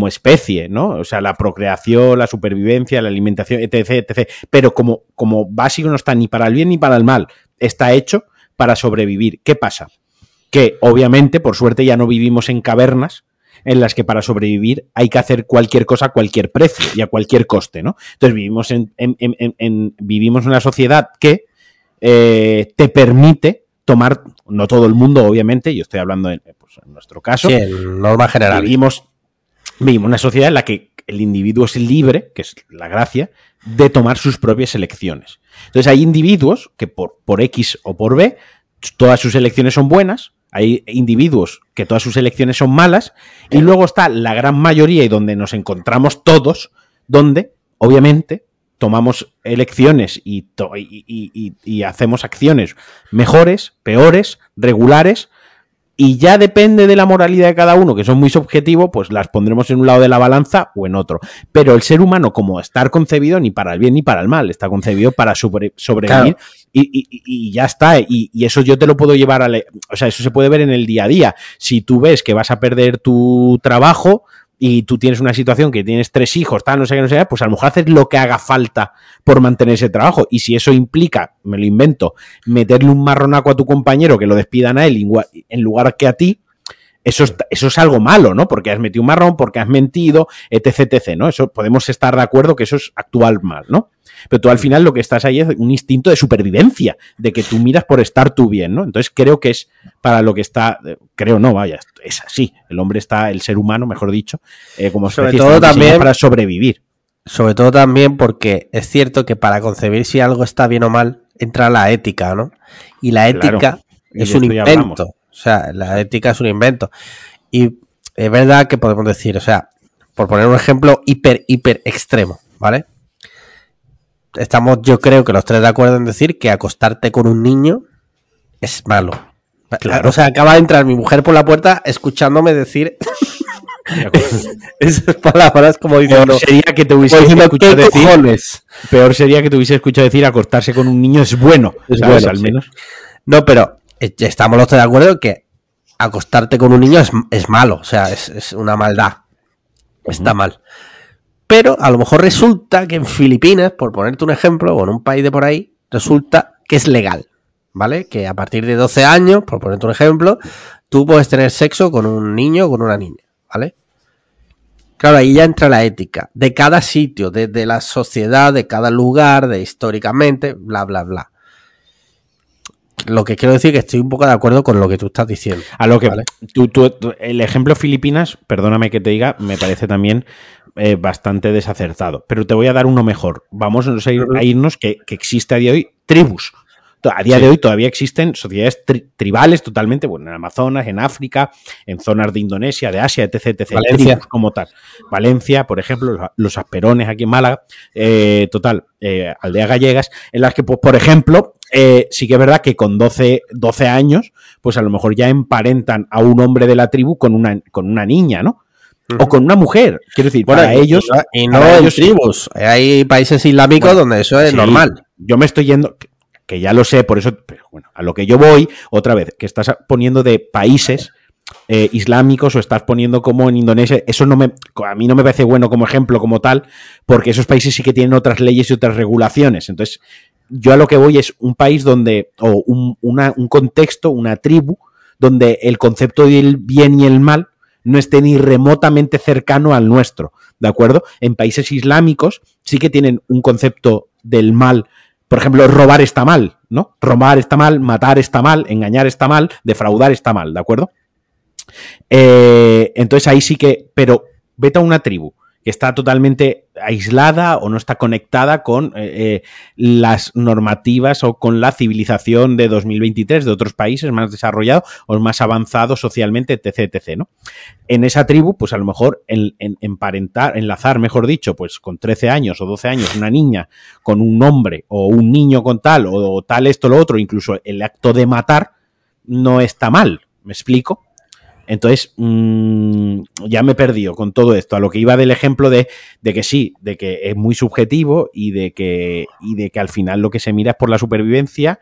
especie, ¿no? O sea, la procreación, la supervivencia, la alimentación, etc, etc. Pero como, como básico no está ni para el bien ni para el mal. Está hecho para sobrevivir. ¿Qué pasa? Que obviamente, por suerte, ya no vivimos en cavernas en las que para sobrevivir hay que hacer cualquier cosa a cualquier precio y a cualquier coste, ¿no? Entonces vivimos en, en vivimos en una sociedad que eh, te permite tomar, no todo el mundo, obviamente, yo estoy hablando en, pues, nuestro caso, en norma general. Vivimos, vivimos una sociedad en la que el individuo es libre, que es la gracia, de tomar sus propias elecciones. Entonces hay individuos que por, por X o por B, todas sus elecciones son buenas, hay individuos que todas sus elecciones son malas, y luego está la gran mayoría y donde nos encontramos todos, donde, obviamente, tomamos elecciones y, y, hacemos acciones mejores, peores, regulares, y ya depende de la moralidad de cada uno, que son muy subjetivos, pues las pondremos en un lado de la balanza o en otro. Pero el ser humano, como estar concebido ni para el bien ni para el mal, está concebido para sobrevivir y, ya está. Y, eso yo te lo puedo llevar a... O sea, eso se puede ver en el día a día. Si tú ves que vas a perder tu trabajo, y tú tienes una situación que tienes tres hijos, tal, no sé qué, no sé qué, pues a lo mejor haces lo que haga falta por mantener ese trabajo. Y si eso implica, me lo invento, meterle un marronaco a tu compañero que lo despidan a él en lugar que a ti, eso, eso es algo malo, ¿no? Porque has metido un marrón, porque has mentido, etc, etc, ¿no? Eso podemos estar de acuerdo que eso es actual mal, ¿no? Pero tú al final lo que estás ahí es un instinto de supervivencia, de que tú miras por estar tú bien, ¿no? Entonces creo que es para lo que está, creo no, vaya, es así. El hombre está, el ser humano, mejor dicho, eh, como sobre todo también para sobrevivir. Sobre todo también porque es cierto que para concebir si algo está bien o mal entra la ética, ¿no? Y la ética es un invento. Sea, la ética es un invento. Y es verdad que podemos decir, o sea, por poner un ejemplo hiper, hiper extremo, ¿vale? Estamos, yo creo que los tres de acuerdo en decir que acostarte con un niño es malo. Claro. O sea, acaba de entrar mi mujer por la puerta escuchándome decir esas palabras como diciendo. Peor sería que te hubiese escuchado decir. Peor sería que te hubiese escuchado decir acostarse con un niño es bueno. Es bueno, al menos. No, pero estamos los tres de acuerdo que acostarte con un niño es, malo. O sea, es, una maldad. Está mal. Pero a lo mejor resulta que en Filipinas, por ponerte un ejemplo, o en un país de por ahí, resulta que es legal. ¿Vale? Que a partir de 12 años, por ponerte un ejemplo, tú puedes tener sexo con un niño o con una niña. ¿vale? Claro, ahí ya entra la ética de cada sitio, de, la sociedad, de cada lugar, de históricamente, bla, bla, bla. Lo que quiero decir es que estoy un poco de acuerdo con lo que tú estás diciendo. A lo que el ejemplo Filipinas, perdóname que te diga, me parece también eh, bastante desacertado. Pero te voy a dar uno mejor. Vamos a, ir, a irnos que, que existe a día de hoy tribus a día de hoy todavía existen sociedades tribales totalmente, bueno, en Amazonas, en África, en zonas de Indonesia, de Asia, etc. etc Valencia. como tal. Valencia, por ejemplo, los, asperones aquí en Málaga, eh, total, eh, aldeas gallegas, en las que, pues, por ejemplo, eh, sí que es verdad que con 12, 12 años, pues a lo mejor ya emparentan a un hombre de la tribu con una, con una niña, ¿no? o con una mujer. Quiero decir, para ellos. Y no en tribus. Hay países islámicos donde eso es normal. Yo me estoy yendo que ya lo sé, por eso, pero bueno, a lo que yo voy, otra vez, que estás poniendo de países eh, islámicos o estás poniendo como en Indonesia, eso no me, a mí no me parece bueno como ejemplo, como tal, porque esos países sí que tienen otras leyes y otras regulaciones. Entonces, yo a lo que voy es un país donde, o un, un contexto, una tribu, donde el concepto del bien y el mal no esté ni remotamente cercano al nuestro, ¿de acuerdo? En países islámicos sí que tienen un concepto del mal por ejemplo, robar está mal, ¿no? Robar está mal, matar está mal, engañar está mal, defraudar está mal, ¿de acuerdo? Eh, entonces ahí sí que, pero vete a una tribu que está totalmente aislada o no está conectada con eh, eh, las normativas o con la civilización de 2023 de otros países más desarrollados o más avanzados socialmente, etc, etc, ¿no? En esa tribu, pues a lo mejor en, emparentar, enlazar, mejor dicho, pues con 13 años o 12 años una niña con un hombre o un niño con tal o tal esto, lo otro, incluso el acto de matar, no está mal, ¿me explico? Entonces, mmm, ya me he perdido con todo esto. A lo que iba del ejemplo de, de, que sí, de que es muy subjetivo y de que, y de que al final lo que se mira es por la supervivencia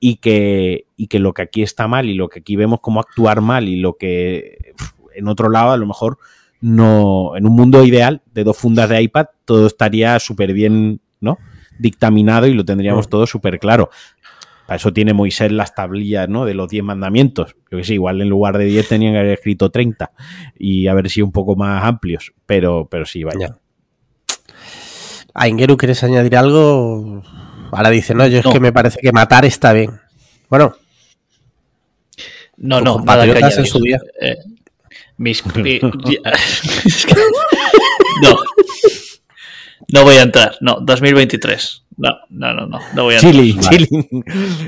y que, y que lo que aquí está mal y lo que aquí vemos como actuar mal y lo que en otro lado a lo mejor no, en un mundo ideal de dos fundas de iPad todo estaría súper bien, ¿no? dictaminado y lo tendríamos mm. todo súper claro. Para eso tiene Moisés las tablillas, ¿no? De los 10 mandamientos. Yo que sé, igual en lugar de 10 tenían que haber escrito 30 y haber sido un poco más amplios. Pero, pero sí, vaya. A Ingeru, ¿quieres añadir algo? Ahora dice, no, yo es que me parece que matar está bien. Bueno. No, no, nada que en su día. Eh, mis, no. No voy a entrar. No, 2023. No, no, no, no, no voy a Chilling, chilling.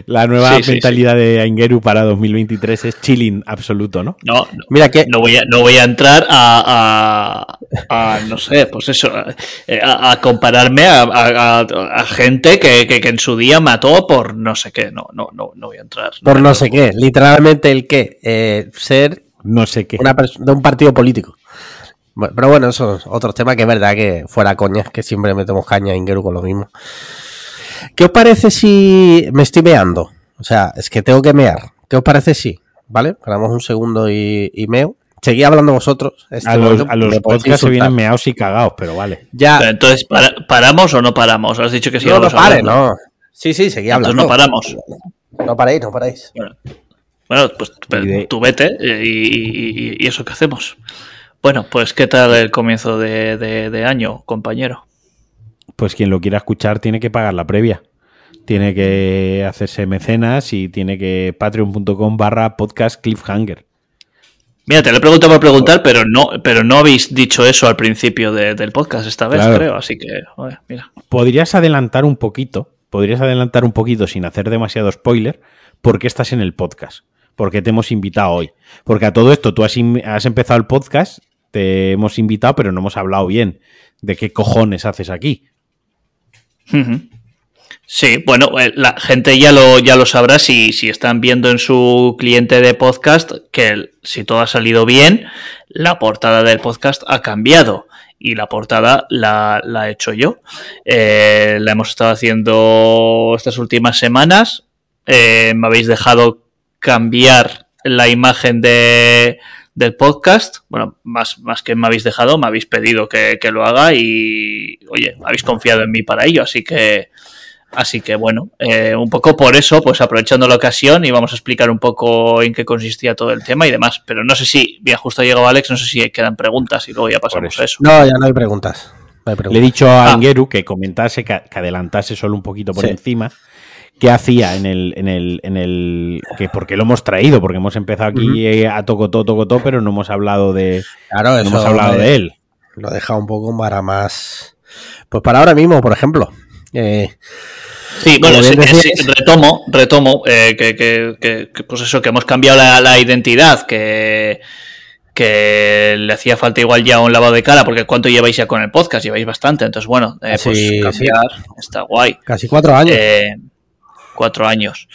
La nueva mentalidad de Aingeru para 2023 es chilling absoluto, ¿no? No, mira que no voy a, no voy a entrar a, a, no sé, pues eso, a, compararme a, gente que, que, en su día mató por no sé qué. No, no, no, no voy a entrar. por no sé qué, literalmente el qué, eh, ser no sé qué. Una de un partido político. Pero bueno, eso es otro tema que es verdad que fuera coña, que siempre metemos caña a Ingeru con lo mismo. ¿Qué os parece si me estoy meando? O sea, es que tengo que mear. ¿Qué os parece si? ¿Vale? Paramos un segundo y, meo. Seguí hablando vosotros. Este a los, a los podcasts se vienen meados y cagados, pero vale. Ya. entonces, ¿paramos o no paramos? Has dicho que sí. No, no pare, no. Sí, sí, seguí hablando. Entonces no paramos. No paréis, no paréis. Bueno, pues tú vete eh, y, eso que hacemos. Bueno, pues ¿qué tal el comienzo de, año, compañero? Pues quien lo quiera escuchar tiene que pagar la previa. Tiene que hacerse mecenas y tiene que patreon.com barra podcast cliffhanger. Mira, te lo he preguntado por preguntar, pero no, pero no habéis dicho eso al principio del podcast esta vez, creo. Así que, mira. Podrías adelantar un poquito, podrías adelantar un poquito sin hacer demasiado spoiler, porque estás en el podcast porque te hemos invitado hoy. Porque a todo esto tú has, empezado el podcast, te hemos invitado, pero no hemos hablado bien de qué cojones haces aquí. Sí, bueno, eh, la gente ya lo, ya lo sabrá si, si están viendo en su cliente de podcast que si todo ha salido bien, la portada del podcast ha cambiado y la portada la, he hecho yo. Eh, la hemos estado haciendo estas últimas semanas. Eh, me habéis dejado cambiar la imagen de, del podcast. Bueno, más, más que me habéis dejado, me habéis pedido que, lo haga y, oye, habéis confiado en mí para ello, así que, así que bueno, eh, un poco por eso, pues aprovechando la ocasión y vamos a explicar un poco en qué consistía todo el tema y demás. Pero no sé si, bien, justo ha llegado Alex, no sé si quedan preguntas y luego ya pasamos a eso. No, ya no hay preguntas. Le he dicho a Angeru que comentase, que, adelantase solo un poquito por encima qué hacía en el, en el, en el que porque lo hemos traído, porque hemos empezado aquí eh, a tocotó, tocotó, pero no hemos hablado de claro, hemos hablado de él. Lo he dejado un poco para más. Pues para ahora mismo, por ejemplo. Eh, sí, bueno, retomo, retomo eh, que, que, que, pues eso, que hemos cambiado la, identidad, que, que le hacía falta igual ya un lavado de cara, porque ¿cuánto lleváis ya con el podcast? Lleváis bastante, entonces bueno, pues cambiar está guay. Casi cuatro años cuatro años.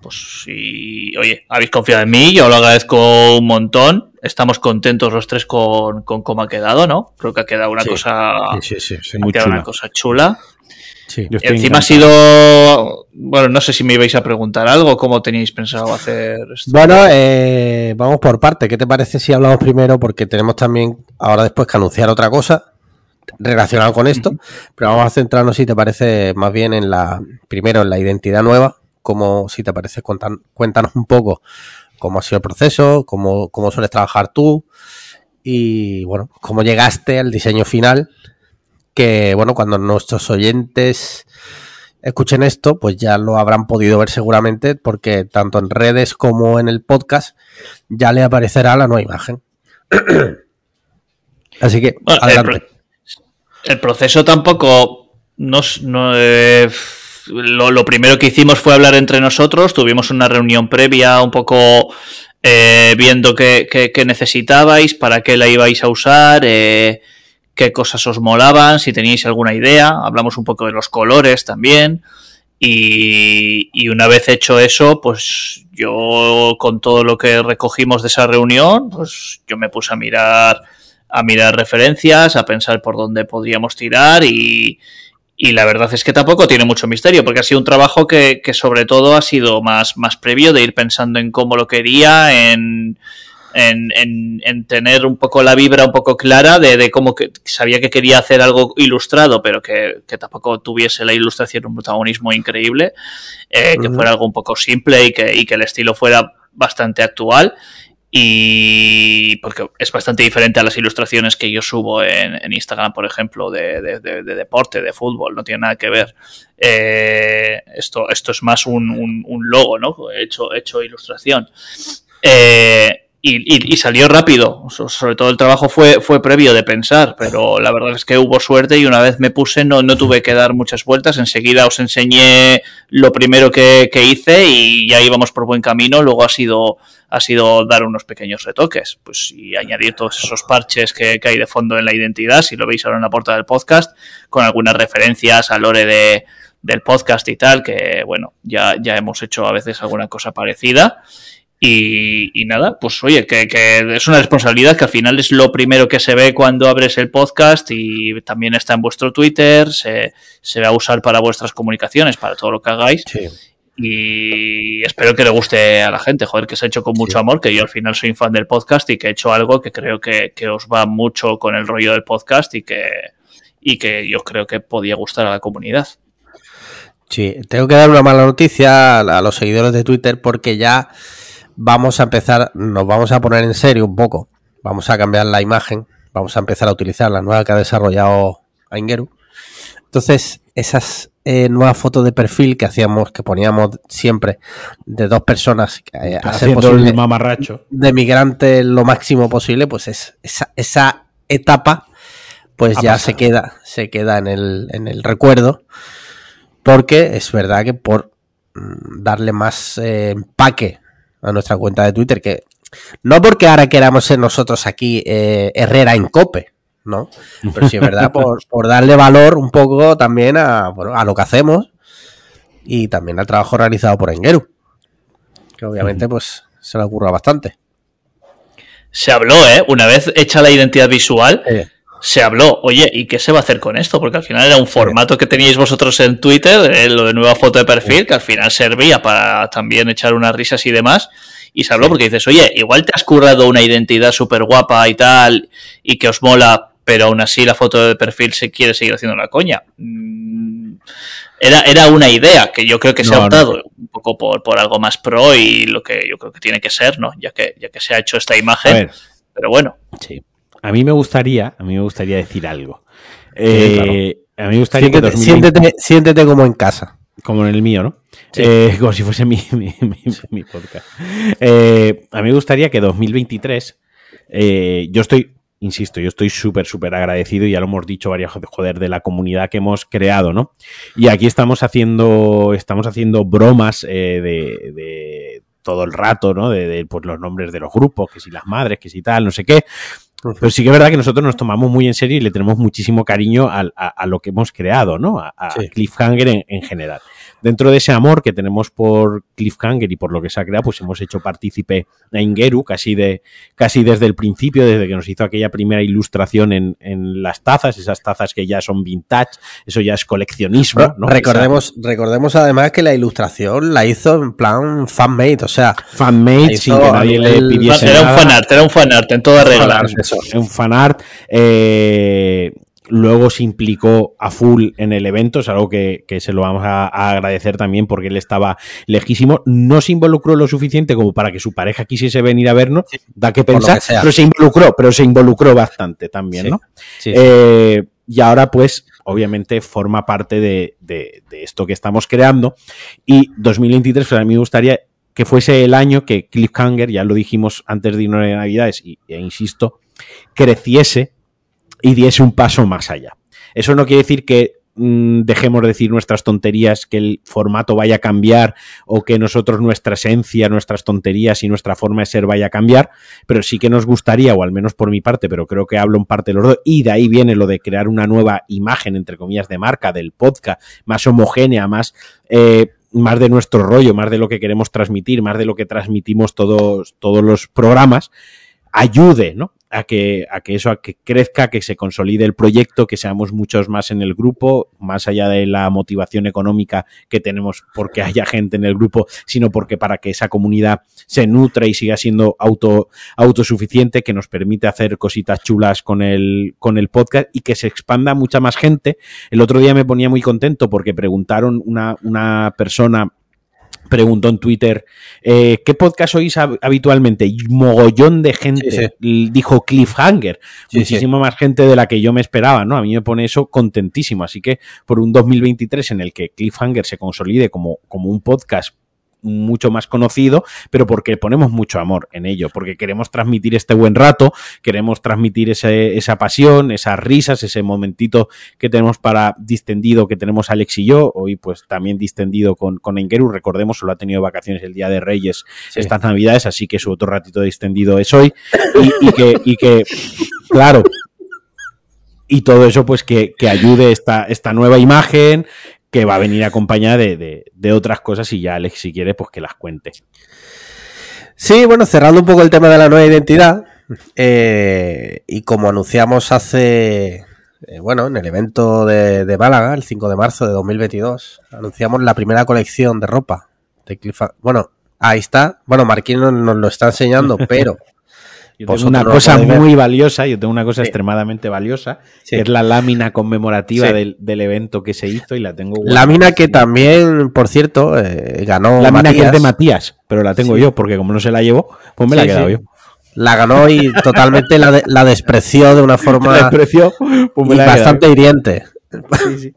Pues si, oye, habéis confiado en mí, yo lo agradezco un montón. Estamos contentos los tres con, cómo ha quedado, ¿no? Creo que ha quedado una cosa. Sí, sí, sí, ha quedado una cosa chula. Encima ha sido. Bueno, no sé si me ibais a preguntar algo, cómo teníais pensado hacer esto. Bueno, eh, vamos por parte. ¿Qué te parece si hablamos primero? Porque tenemos también ahora después que anunciar otra cosa relacionado con esto, pero vamos a centrarnos, si te parece, más bien en la, primero en la identidad nueva, como si te parece, cuéntanos un poco cómo ha sido el proceso, cómo, cómo sueles trabajar tú y, bueno, cómo llegaste al diseño final, que, bueno, cuando nuestros oyentes escuchen esto, pues ya lo habrán podido ver seguramente, porque tanto en redes como en el podcast ya le aparecerá la nueva imagen. Así que, adelante. El proceso tampoco nos, no, eh, lo, primero que hicimos fue hablar entre nosotros, tuvimos una reunión previa un poco eh, viendo qué, necesitabais, para qué la ibais a usar, eh, qué cosas os molaban, si teníais alguna idea, hablamos un poco de los colores también. Y, y, una vez hecho eso, pues yo con todo lo que recogimos de esa reunión, pues yo me puse a mirar a mirar referencias, a pensar por dónde podríamos tirar y, y la verdad es que tampoco tiene mucho misterio, porque ha sido un trabajo que, que, sobre todo ha sido más, más previo de ir pensando en cómo lo quería, en, en, en, tener un poco la vibra un poco clara de, de, cómo que sabía que quería hacer algo ilustrado, pero que, que tampoco tuviese la ilustración un protagonismo increíble, eh, que fuera algo un poco simple y que, y que el estilo fuera bastante actual y porque es bastante diferente a las ilustraciones que yo subo en, Instagram, por ejemplo, de, deporte, de fútbol, no tiene nada que ver. Eh, esto, esto es más un, un, logo, ¿no? He hecho, hecho ilustración. Eh, y, salió rápido, sobre todo el trabajo fue, fue previo de pensar, pero la verdad es que hubo suerte y una vez me puse no, no tuve que dar muchas vueltas, enseguida os enseñé lo primero que, que hice y ya íbamos por buen camino, luego ha sido ha sido dar unos pequeños retoques, pues y añadir todos esos parches que, hay de fondo en la identidad, si lo veis ahora en la portada del podcast, con algunas referencias a lore de, del podcast y tal, que bueno, ya, ya hemos hecho a veces alguna cosa parecida. Y, nada, pues oye, que, que, es una responsabilidad que al final es lo primero que se ve cuando abres el podcast y también está en vuestro Twitter, se, se va a usar para vuestras comunicaciones, para todo lo que hagáis. Sí y espero que le guste a la gente, joder, que se ha hecho con mucho amor, que yo al final soy fan del podcast y que he hecho algo que creo que, os va mucho con el rollo del podcast y que, y que yo creo que podía gustar a la comunidad. Sí, tengo que dar una mala noticia a los seguidores de Twitter porque ya vamos a empezar, nos vamos a poner en serio un poco. Vamos a cambiar la imagen, vamos a empezar a utilizar la nueva que ha desarrollado Aingeru. Entonces, esas eh, nuevas fotos de perfil que hacíamos, que poníamos siempre de dos personas eh, a ser posible, mamarracho. de migrantes lo máximo posible, pues es esa, esa etapa pues ya se queda, se queda en el, en el recuerdo. Porque es verdad que por mm, darle más eh, empaque a nuestra cuenta de Twitter, que no porque ahora queramos ser nosotros aquí eh, Herrera en Cope, ¿no? Pero sí es verdad por, darle valor un poco también a, a lo que hacemos y también al trabajo realizado por Engeru, que obviamente pues se le ocurra bastante. Se habló, ¿eh? Una vez hecha la identidad visual, se habló, oye, ¿y qué se va a hacer con esto? Porque al final era un formato que teníais vosotros en Twitter, eh, lo de nueva foto de perfil, que al final servía para también echar unas risas y demás. Y se habló porque dices, oye, igual te has currado una identidad súper guapa y tal, y que os mola, pero aún así la foto de perfil se quiere seguir haciendo la coña. Mm, era, era una idea que yo creo que se ha optado un poco por, por, algo más pro y lo que yo creo que tiene que ser, ¿no? Ya que, ya que se ha hecho esta imagen. Pero bueno. Sí. A mí me gustaría, a mí me gustaría decir algo. Eh, a mí me gustaría siéntete, que siéntete, como en casa. Como en el mío, ¿no? Eh, como si fuese mi, podcast. Eh, a mí me gustaría que 2023, yo estoy, insisto, yo estoy súper, súper agradecido y ya lo hemos dicho varias joder de la comunidad que hemos creado, ¿no? Y aquí estamos haciendo, estamos haciendo bromas de, todo el rato, ¿no? De, pues, los nombres de los grupos, que si las madres, que si tal, no sé qué. Pero sí que es verdad que nosotros nos tomamos muy en serio y le tenemos muchísimo cariño a, lo que hemos creado, ¿no? A, Cliffhanger en, general dentro de ese amor que tenemos por Cliffhanger y por lo que se ha creado, pues hemos hecho partícipe a Ingeru casi, de, casi desde el principio, desde que nos hizo aquella primera ilustración en, las tazas, esas tazas que ya son vintage, eso ya es coleccionismo. ¿no? Recordemos, recordemos además que la ilustración la hizo en plan fanmade, o sea, fanmade sin que nadie le pidiese. Era un fanart, era un fanart en toda regla. Un fanart. Eh, luego se implicó a full en el evento, es algo que, se lo vamos a, agradecer también porque él estaba lejísimo, no se involucró lo suficiente como para que su pareja quisiese venir a vernos, da que pensar, pero se involucró, pero se involucró bastante también, ¿no? Eh, y ahora pues obviamente forma parte de, esto que estamos creando. Y 2023 pues a mí me gustaría que fuese el año que Cliffhanger, ya lo dijimos antes de irnos de Navidades y, e insisto, creciese y diese un paso más allá. Eso no quiere decir que mm, dejemos de decir nuestras tonterías, que el formato vaya a cambiar o que nosotros nuestra esencia, nuestras tonterías y nuestra forma de ser vaya a cambiar, pero sí que nos gustaría, o al menos por mi parte, pero creo que hablo en parte de los dos, y de ahí viene lo de crear una nueva imagen, entre comillas, de marca del podcast, más homogénea, más... Eh, más de nuestro rollo, más de lo que queremos transmitir, más de lo que transmitimos todos, todos los programas, ayude, ¿no? A que, a que eso, a que crezca, que se consolide el proyecto, que seamos muchos más en el grupo, más allá de la motivación económica que tenemos porque haya gente en el grupo, sino porque para que esa comunidad se nutra y siga siendo auto, autosuficiente, que nos permite hacer cositas chulas con el, con el podcast y que se expanda mucha más gente. El otro día me ponía muy contento porque preguntaron una, una persona preguntó en Twitter, eh, ¿qué podcast oís habitualmente? Y mogollón de gente dijo Cliffhanger. Muchísima más gente de la que yo me esperaba, ¿no? A mí me pone eso contentísimo. Así que por un 2023 en el que Cliffhanger se consolide como, como un podcast mucho más conocido, pero porque ponemos mucho amor en ello, porque queremos transmitir este buen rato, queremos transmitir esa pasión, esas risas, ese momentito que tenemos para distendido que tenemos Alex y yo, hoy pues también distendido con, con Engeru, recordemos, solo ha tenido vacaciones el Día de Reyes estas Navidades, así que su otro ratito distendido es hoy, y, que, y que, claro, y todo eso pues que, que, ayude esta, esta nueva imagen, que va a venir acompañada de, de, otras cosas y ya Alex, si quiere, pues que las cuente. Sí, bueno, cerrando un poco el tema de la nueva identidad, eh, y como anunciamos hace, eh, bueno, en el evento de, de, Málaga, el 5 de marzo de 2022, anunciamos la primera colección de ropa de Bueno, ahí está. Bueno, Marquín nos, lo está enseñando, pero Yo tengo una cosa muy valiosa, yo tengo una cosa extremadamente valiosa, que es la lámina conmemorativa del, evento que se hizo y la tengo. Lámina que también, por cierto, eh, ganó. Lámina que es de Matías, pero la tengo yo, porque como no se la llevo, pues me la he quedado yo. La ganó y totalmente la, la despreció de una forma. Despreció, pues bastante hiriente.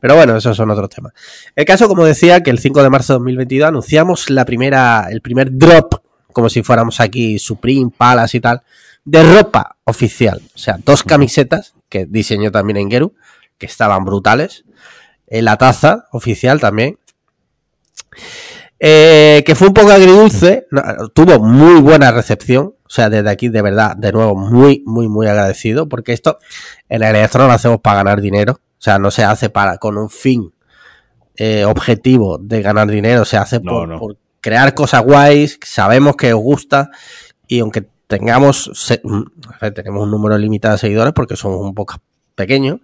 Pero bueno, esos son otros temas. El caso, como decía, que el 5 de marzo de 2022 anunciamos la primera, el primer drop como si fuéramos aquí Supreme, Palas y tal, de ropa oficial. O sea, dos camisetas que diseñó también en Geru, que estaban brutales. Eh, la taza oficial también. Eh, que fue un poco agridulce, tuvo muy buena recepción. O sea, desde aquí, de verdad, de nuevo, muy, muy, muy agradecido. Porque esto en el electro lo hacemos para ganar dinero. O sea, no se hace para con un fin eh, objetivo de ganar dinero, se hace por, crear cosas guays, sabemos que os gusta y aunque tengamos, mm, tenemos un número limitado de seguidores porque somos un poco pequeños,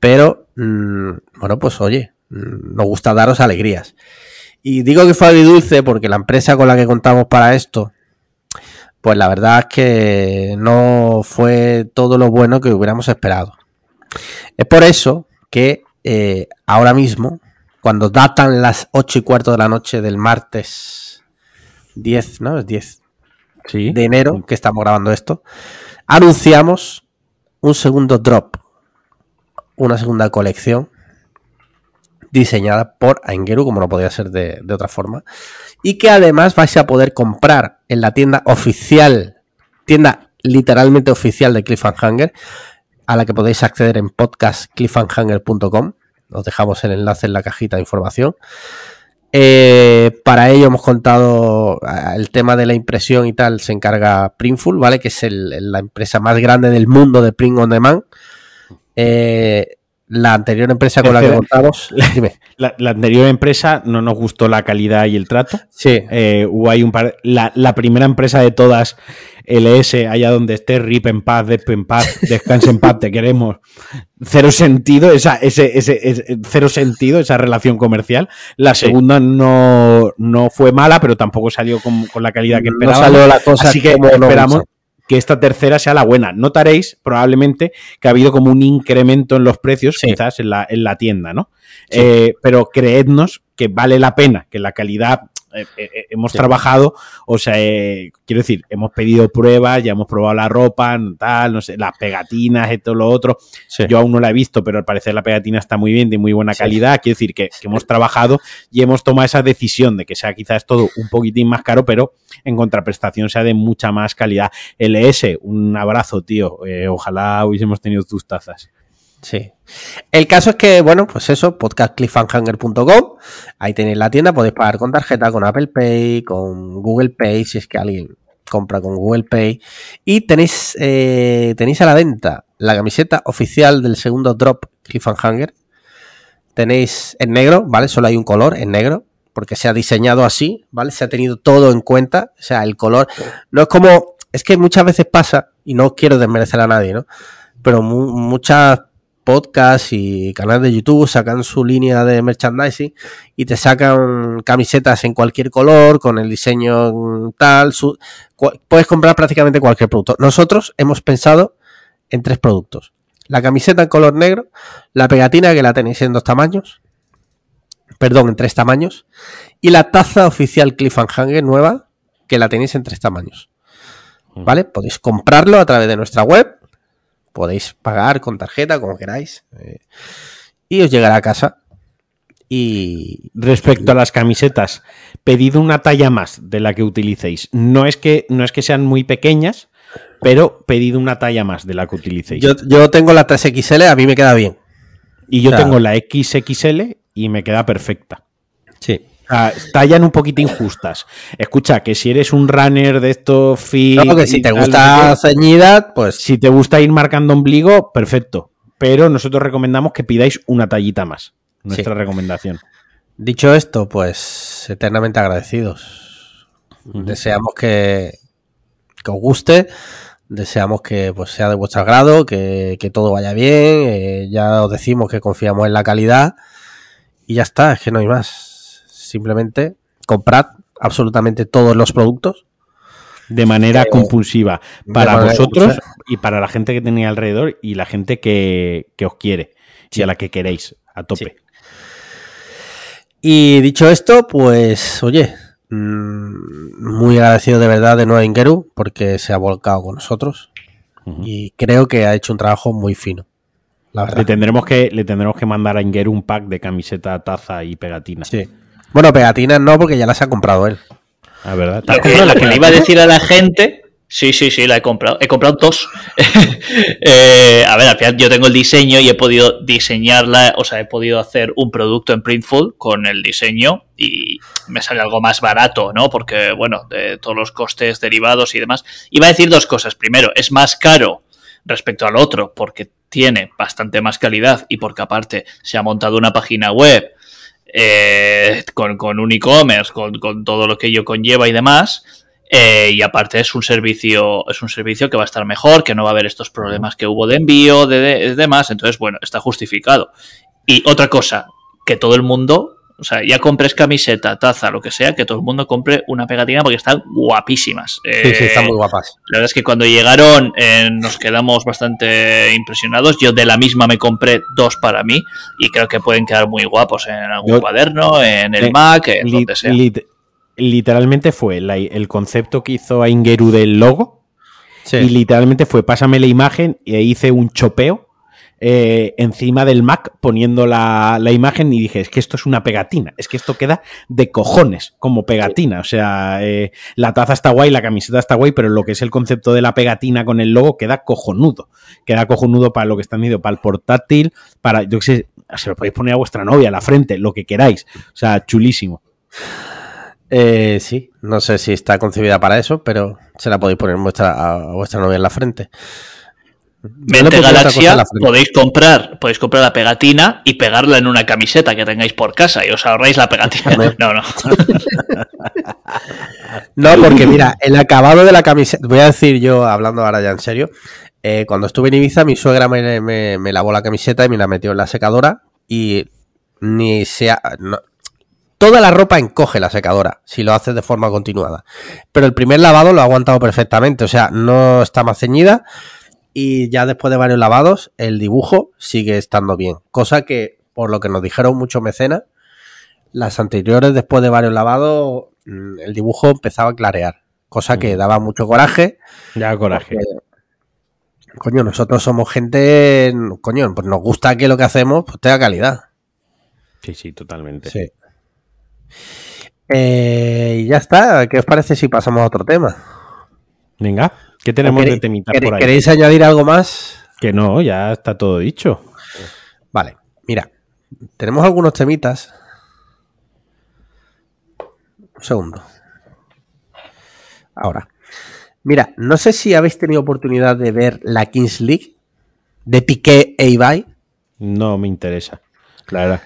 pero mm, bueno, pues oye, mm, nos gusta daros alegrías. Y digo que fue dulce porque la empresa con la que contamos para esto, pues la verdad es que no fue todo lo bueno que hubiéramos esperado. Es por eso que eh, ahora mismo cuando datan las 8 y cuarto de la noche del martes 10, ¿no? Es 10 de enero, que estamos grabando esto, anunciamos un segundo drop, una segunda colección diseñada por Aingeru, como no podía ser de, de, otra forma, y que además vais a poder comprar en la tienda oficial, tienda literalmente oficial de Cliffhanger, a la que podéis acceder en podcastcliffhanger.com os dejamos el enlace en la cajita de información. Eh, para ello hemos contado eh, el tema de la impresión y tal, se encarga Printful, ¿vale? Que es la empresa más grande del mundo de print on demand. Eh, la anterior empresa con la que contamos. La, la, anterior empresa no nos gustó la calidad y el trato. Sí. hubo ahí un par. La, la, primera empresa de todas LS, allá donde esté, rip en paz, desp en paz, descanse en paz, te queremos. Cero sentido, esa, ese, ese, cero sentido esa relación comercial. La segunda no, no fue mala, pero tampoco salió con, la calidad que esperábamos. No salió la cosa Así que esperamos que esta tercera sea la buena. Notaréis probablemente que ha habido como un incremento en los precios, quizás en la, en la tienda, ¿no? Eh, pero creednos que vale la pena, que la calidad eh, eh, eh, hemos trabajado, o sea, quiero decir, hemos pedido pruebas, ya hemos probado la ropa, tal, no sé, las pegatinas todo lo otro. Yo aún no la he visto, pero al parecer la pegatina está muy bien, de muy buena calidad. Quiero decir que, hemos trabajado y hemos tomado esa decisión de que sea quizás todo un poquitín más caro, pero en contraprestación sea de mucha más calidad. LS, un abrazo, tío. ojalá hubiésemos tenido tus tazas. Sí. El caso es que, bueno, pues eso, podcastcliffhanger.com, ahí tenéis la tienda, podéis pagar con tarjeta, con Apple Pay, con Google Pay, si es que alguien compra con Google Pay. Y tenéis, eh, tenéis a la venta la camiseta oficial del segundo drop Cliffhanger. Tenéis en negro, ¿vale? Solo hay un color, en negro, porque se ha diseñado así, ¿vale? Se ha tenido todo en cuenta, o sea, el color. No es como, es que muchas veces pasa, y no quiero desmerecer a nadie, ¿no? Pero muchas podcast y canales de YouTube sacan su línea de merchandising y te sacan camisetas en cualquier color, con el diseño tal, puedes comprar prácticamente cualquier producto. Nosotros hemos pensado en tres productos. La camiseta en color negro, la pegatina que la tenéis en dos tamaños, perdón, en tres tamaños, y la taza oficial Cliffhanger nueva que la tenéis en tres tamaños. ¿Vale? Podéis comprarlo a través de nuestra web, podéis pagar con tarjeta, como queráis, eh, y os llegará a casa. Y respecto a las camisetas, pedid una talla más de la que utilicéis. No es que, no es que sean muy pequeñas, pero pedid una talla más de la que utilicéis. Yo, tengo la 3XL, a mí me queda bien. Y yo tengo la XXL y me queda perfecta. Sí. Tallan un poquito injustas. Escucha, que si eres un runner de estos fit. que si te gusta ceñida, pues. Si te gusta ir marcando ombligo, perfecto. Pero nosotros recomendamos que pidáis una tallita más. Nuestra recomendación. Dicho esto, pues eternamente agradecidos. Deseamos que, os guste. Deseamos que pues, sea de vuestro agrado, que, todo vaya bien. Eh, ya os decimos que confiamos en la calidad. Y ya está, es que no hay más Simplemente comprad absolutamente todos los productos de manera compulsiva para vosotros y para la gente que tenía alrededor y la gente que, os quiere y a la que queréis, a tope. Y dicho esto, pues, oye, mm, muy agradecido de verdad de Noah Ingeru porque se ha volcado con nosotros y creo que ha hecho un trabajo muy fino. Le tendremos que, le tendremos que mandar a Ingeru un pack de camiseta, taza y pegatina. Sí. Bueno, pegatinas no, porque ya las ha comprado él. Ah, ¿verdad? Lo que, le iba a decir a la gente Sí, sí, sí, la he comprado. He comprado dos. Eh, a ver, al final yo tengo el diseño y he podido diseñarla, o sea, he podido hacer un producto en Printful con el diseño y me sale algo más barato, ¿no? Porque, bueno, de todos los costes derivados y demás. Iba a decir dos cosas. Primero, es más caro respecto al otro porque tiene bastante más calidad y porque aparte se ha montado una página web eh, con, un e-commerce, con, con todo lo que ello conlleva y demás eh, y aparte es un servicio, es un servicio que va a estar mejor, que no va a haber estos problemas que hubo de envío, de, demás. Entonces, bueno, está justificado. Y otra cosa, que todo el mundo, o sea, ya compres camiseta, taza, lo que sea, que todo el mundo compre una pegatina porque están guapísimas. sí, sí, están muy guapas. La verdad es que cuando llegaron eh, nos quedamos bastante impresionados. Yo de la misma me compré dos para mí y creo que pueden quedar muy guapos en algún cuaderno, en el Mac, en donde sea literalmente fue el concepto que hizo a Ingeru del logo. Y literalmente fue, pásame la imagen e hice un chopeo eh, encima del Mac poniendo la, imagen y dije, es que esto es una pegatina, es que esto queda de cojones como pegatina. O sea, eh, la taza está guay, la camiseta está guay, pero lo que es el concepto de la pegatina con el logo queda cojonudo. Queda cojonudo para lo que están diciendo, para el portátil, para, yo qué sé, se lo podéis poner a vuestra novia, a la frente, lo que queráis. O sea, chulísimo. Eh, sí, no sé si está concebida para eso, pero se la podéis poner vuestra, a vuestra novia en la frente. Mente Galaxia podéis comprar, podéis comprar la pegatina y pegarla en una camiseta que tengáis por casa y os ahorráis la pegatina. No, no. no, porque mira, el acabado de la camiseta, voy a decir yo, hablando ahora ya en serio, eh, cuando estuve en Ibiza, mi suegra me, me, lavó la camiseta y me la metió en la secadora y ni sea, Toda la ropa encoge la secadora si lo haces de forma continuada. Pero el primer lavado lo ha aguantado perfectamente, o sea, no está más ceñida y ya después de varios lavados el dibujo sigue estando bien. Cosa que, por lo que nos dijeron muchos mecenas, las anteriores después de varios lavados mm, el dibujo empezaba a clarear. Cosa que mm. daba mucho coraje. Ya coraje. coño, nosotros somos gente, coño, pues nos gusta que lo que hacemos pues tenga calidad. Sí, sí, totalmente. Sí. Eh, y ya está. ¿Qué os parece si pasamos a otro tema? Venga, ¿qué tenemos de temitas por ahí? ¿Queréis añadir algo más? Que no, ya está todo dicho. Vale, mira, tenemos algunos temitas. Un segundo. Ahora. Mira, no sé si habéis tenido oportunidad de ver la Kings League de Piqué e Ibai. No me interesa. Claro.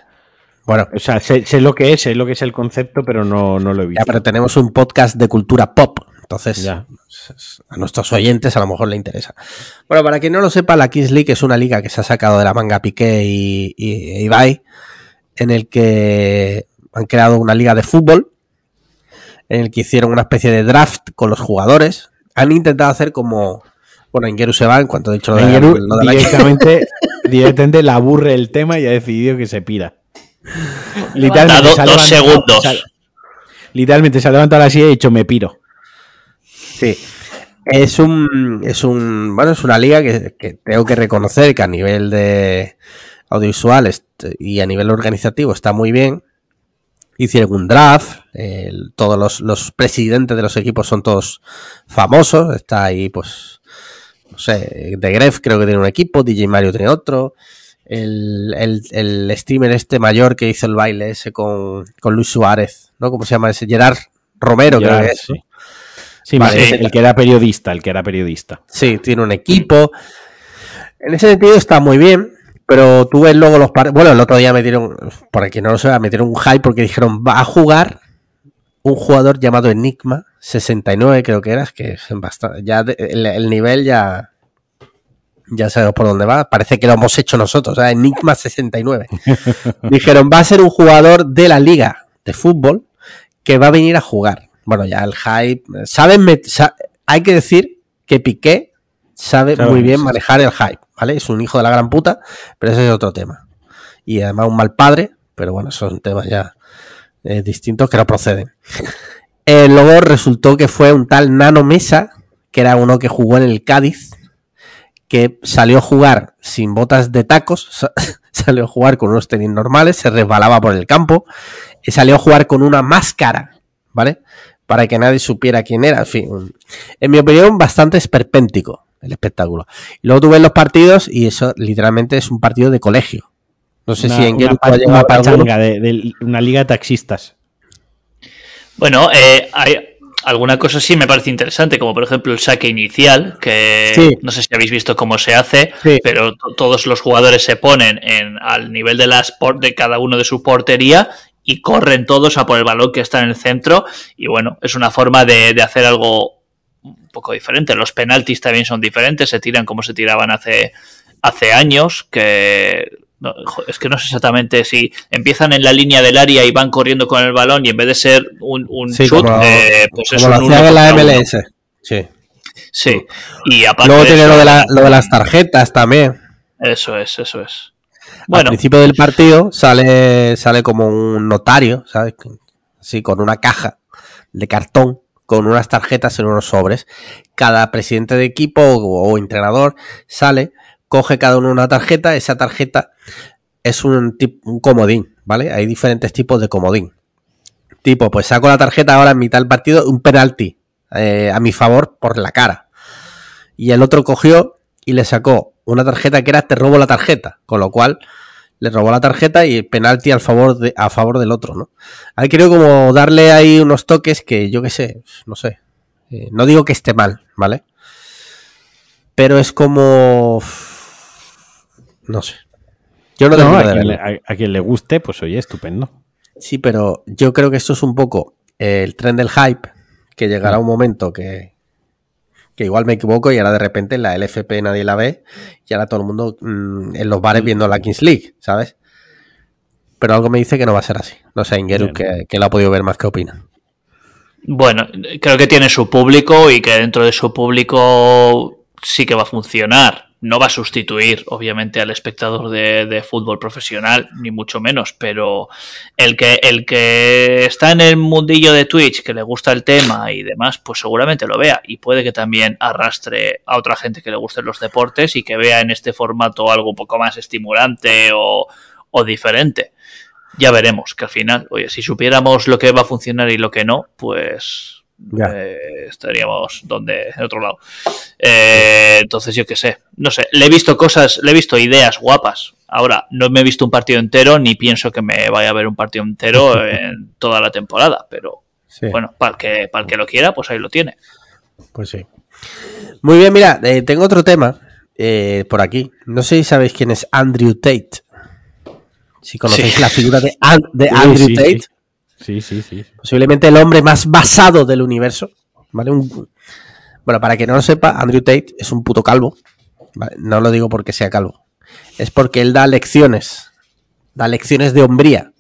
Bueno, o sea, sé, lo que es, sé lo que es el concepto, pero no, lo he visto. Ya, pero tenemos un podcast de cultura pop, entonces ya. a nuestros oyentes a lo mejor le interesa. Bueno, para quien no lo sepa, la Kings League es una liga que se ha sacado de la manga Piqué y, y Ibai, en el que han creado una liga de fútbol, en el que hicieron una especie de draft con los jugadores. Han intentado hacer como bueno, Ingeru se va en cuanto he dicho lo de, directamente, directamente le aburre el tema y ha decidido que se pira. Literalmente, dos segundos. literalmente se ha levantado así y ha dicho me piro. Sí. Es un, es un, bueno, es una liga que, tengo que reconocer que a nivel de audiovisual y a nivel organizativo está muy bien. Hicieron un draft, todos los, presidentes de los equipos son todos famosos. Está ahí, pues, no sé, de Gref creo que tiene un equipo, DJ Mario tiene otro, el, el, el, streamer este mayor que hizo el baile ese con, con Luis Suárez, ¿no? ¿Cómo se llama ese? Gerard Romero, creo que es. Sí, el, que era periodista, el que era periodista. Sí, tiene un equipo. En ese sentido está muy bien, pero tú ves luego los Bueno, el otro día metieron, por aquí no lo sé, metieron un hype porque dijeron, va a jugar un jugador llamado Enigma, 69 creo que era, que es bastante, ya el nivel ya ya sabemos por dónde va, parece que lo hemos hecho nosotros, Enigma 69. Dijeron, va a ser un jugador de la liga de fútbol que va a venir a jugar. Bueno, ya el hype, saben, hay que decir que Piqué sabe muy bien manejar el hype, ¿vale? Es un hijo de la gran puta, pero ese es otro tema. Y además un mal padre, pero bueno, son temas ya eh, distintos que no proceden. Eh, luego resultó que fue un tal Nano Mesa, que era uno que jugó en el Cádiz, que salió a jugar sin botas de tacos, salió a jugar con unos tenis normales, se resbalaba por el campo, y salió a jugar con una máscara, ¿vale? Para que nadie supiera quién era. En fin, en mi opinión, bastante esperpéntico el espectáculo. Y luego tú ves los partidos y eso literalmente es un partido de colegio. No sé si en una, una pachanga de, una liga de taxistas. Bueno, eh, hay alguna cosa sí me parece interesante, como por ejemplo el saque inicial, que no sé si habéis visto cómo se hace, pero todos los jugadores se ponen en, al nivel de, las de cada uno de su portería y corren todos a por el balón que está en el centro. Y bueno, es una forma de, de hacer algo un poco diferente. Los penaltis también son diferentes, se tiran como se tiraban hace, hace años, que es que no sé exactamente si empiezan en la línea del área y van corriendo con el balón y en vez de ser un, un shoot, eh, pues es un lo la MLS. Sí. Sí. Y aparte Luego tiene lo, de lo de las tarjetas también. Eso es, eso es. Bueno. Al principio del partido sale, sale como un notario, ¿sabes? Sí, con una caja de cartón con unas tarjetas en unos sobres. Cada presidente de equipo o, o entrenador sale coge cada uno una tarjeta, esa tarjeta es un, un comodín, ¿vale? Hay diferentes tipos de comodín. Tipo, pues saco la tarjeta ahora en mitad del partido, un penalti eh, a mi favor por la cara. Y el otro cogió y le sacó una tarjeta que era te robo la tarjeta, con lo cual le robó la tarjeta y penalti al favor de, a favor del otro, ¿no? Hay creo como darle ahí unos toques que yo qué sé, no sé. Eh, no digo que esté mal, ¿vale? Pero es como no sé. Yo no, tengo a, quien le, a, quien le guste, pues oye, estupendo. Sí, pero yo creo que esto es un poco el tren del hype, que llegará mm. un momento que, que igual me equivoco y ahora de repente la LFP nadie la ve y ahora todo el mundo mmm, en los bares mm. viendo la Kings League, ¿sabes? Pero algo me dice que no va a ser así. No sé, Ingeru, que, que la ha podido ver más, ¿qué opina? Bueno, creo que tiene su público y que dentro de su público sí que va a funcionar no va a sustituir, obviamente, al espectador de, fútbol profesional, ni mucho menos, pero el que, el que está en el mundillo de Twitch, que le gusta el tema y demás, pues seguramente lo vea y puede que también arrastre a otra gente que le gusten los deportes y que vea en este formato algo un poco más estimulante o, o diferente. Ya veremos, que al final, oye, si supiéramos lo que va a funcionar y lo que no, pues eh, estaríamos donde en otro lado. Eh, entonces yo qué sé no sé le he visto cosas le he visto ideas guapas. Ahora no me he visto un partido entero ni pienso que me vaya a ver un partido entero en toda la temporada pero bueno para el que para el que lo quiera pues ahí lo tiene. Pues sí. Muy bien mira eh, tengo otro tema por aquí. No sé si sabéis quién es Andrew Tate. Si conocéis sí. la figura de, de Andrew sí, Tate Sí, sí, sí. Posiblemente el hombre más basado del universo. ¿Vale? Un... Bueno, para que no lo sepa, Andrew Tate es un puto calvo. ¿vale? No lo digo porque sea calvo. Es porque él da lecciones. Da lecciones de hombría.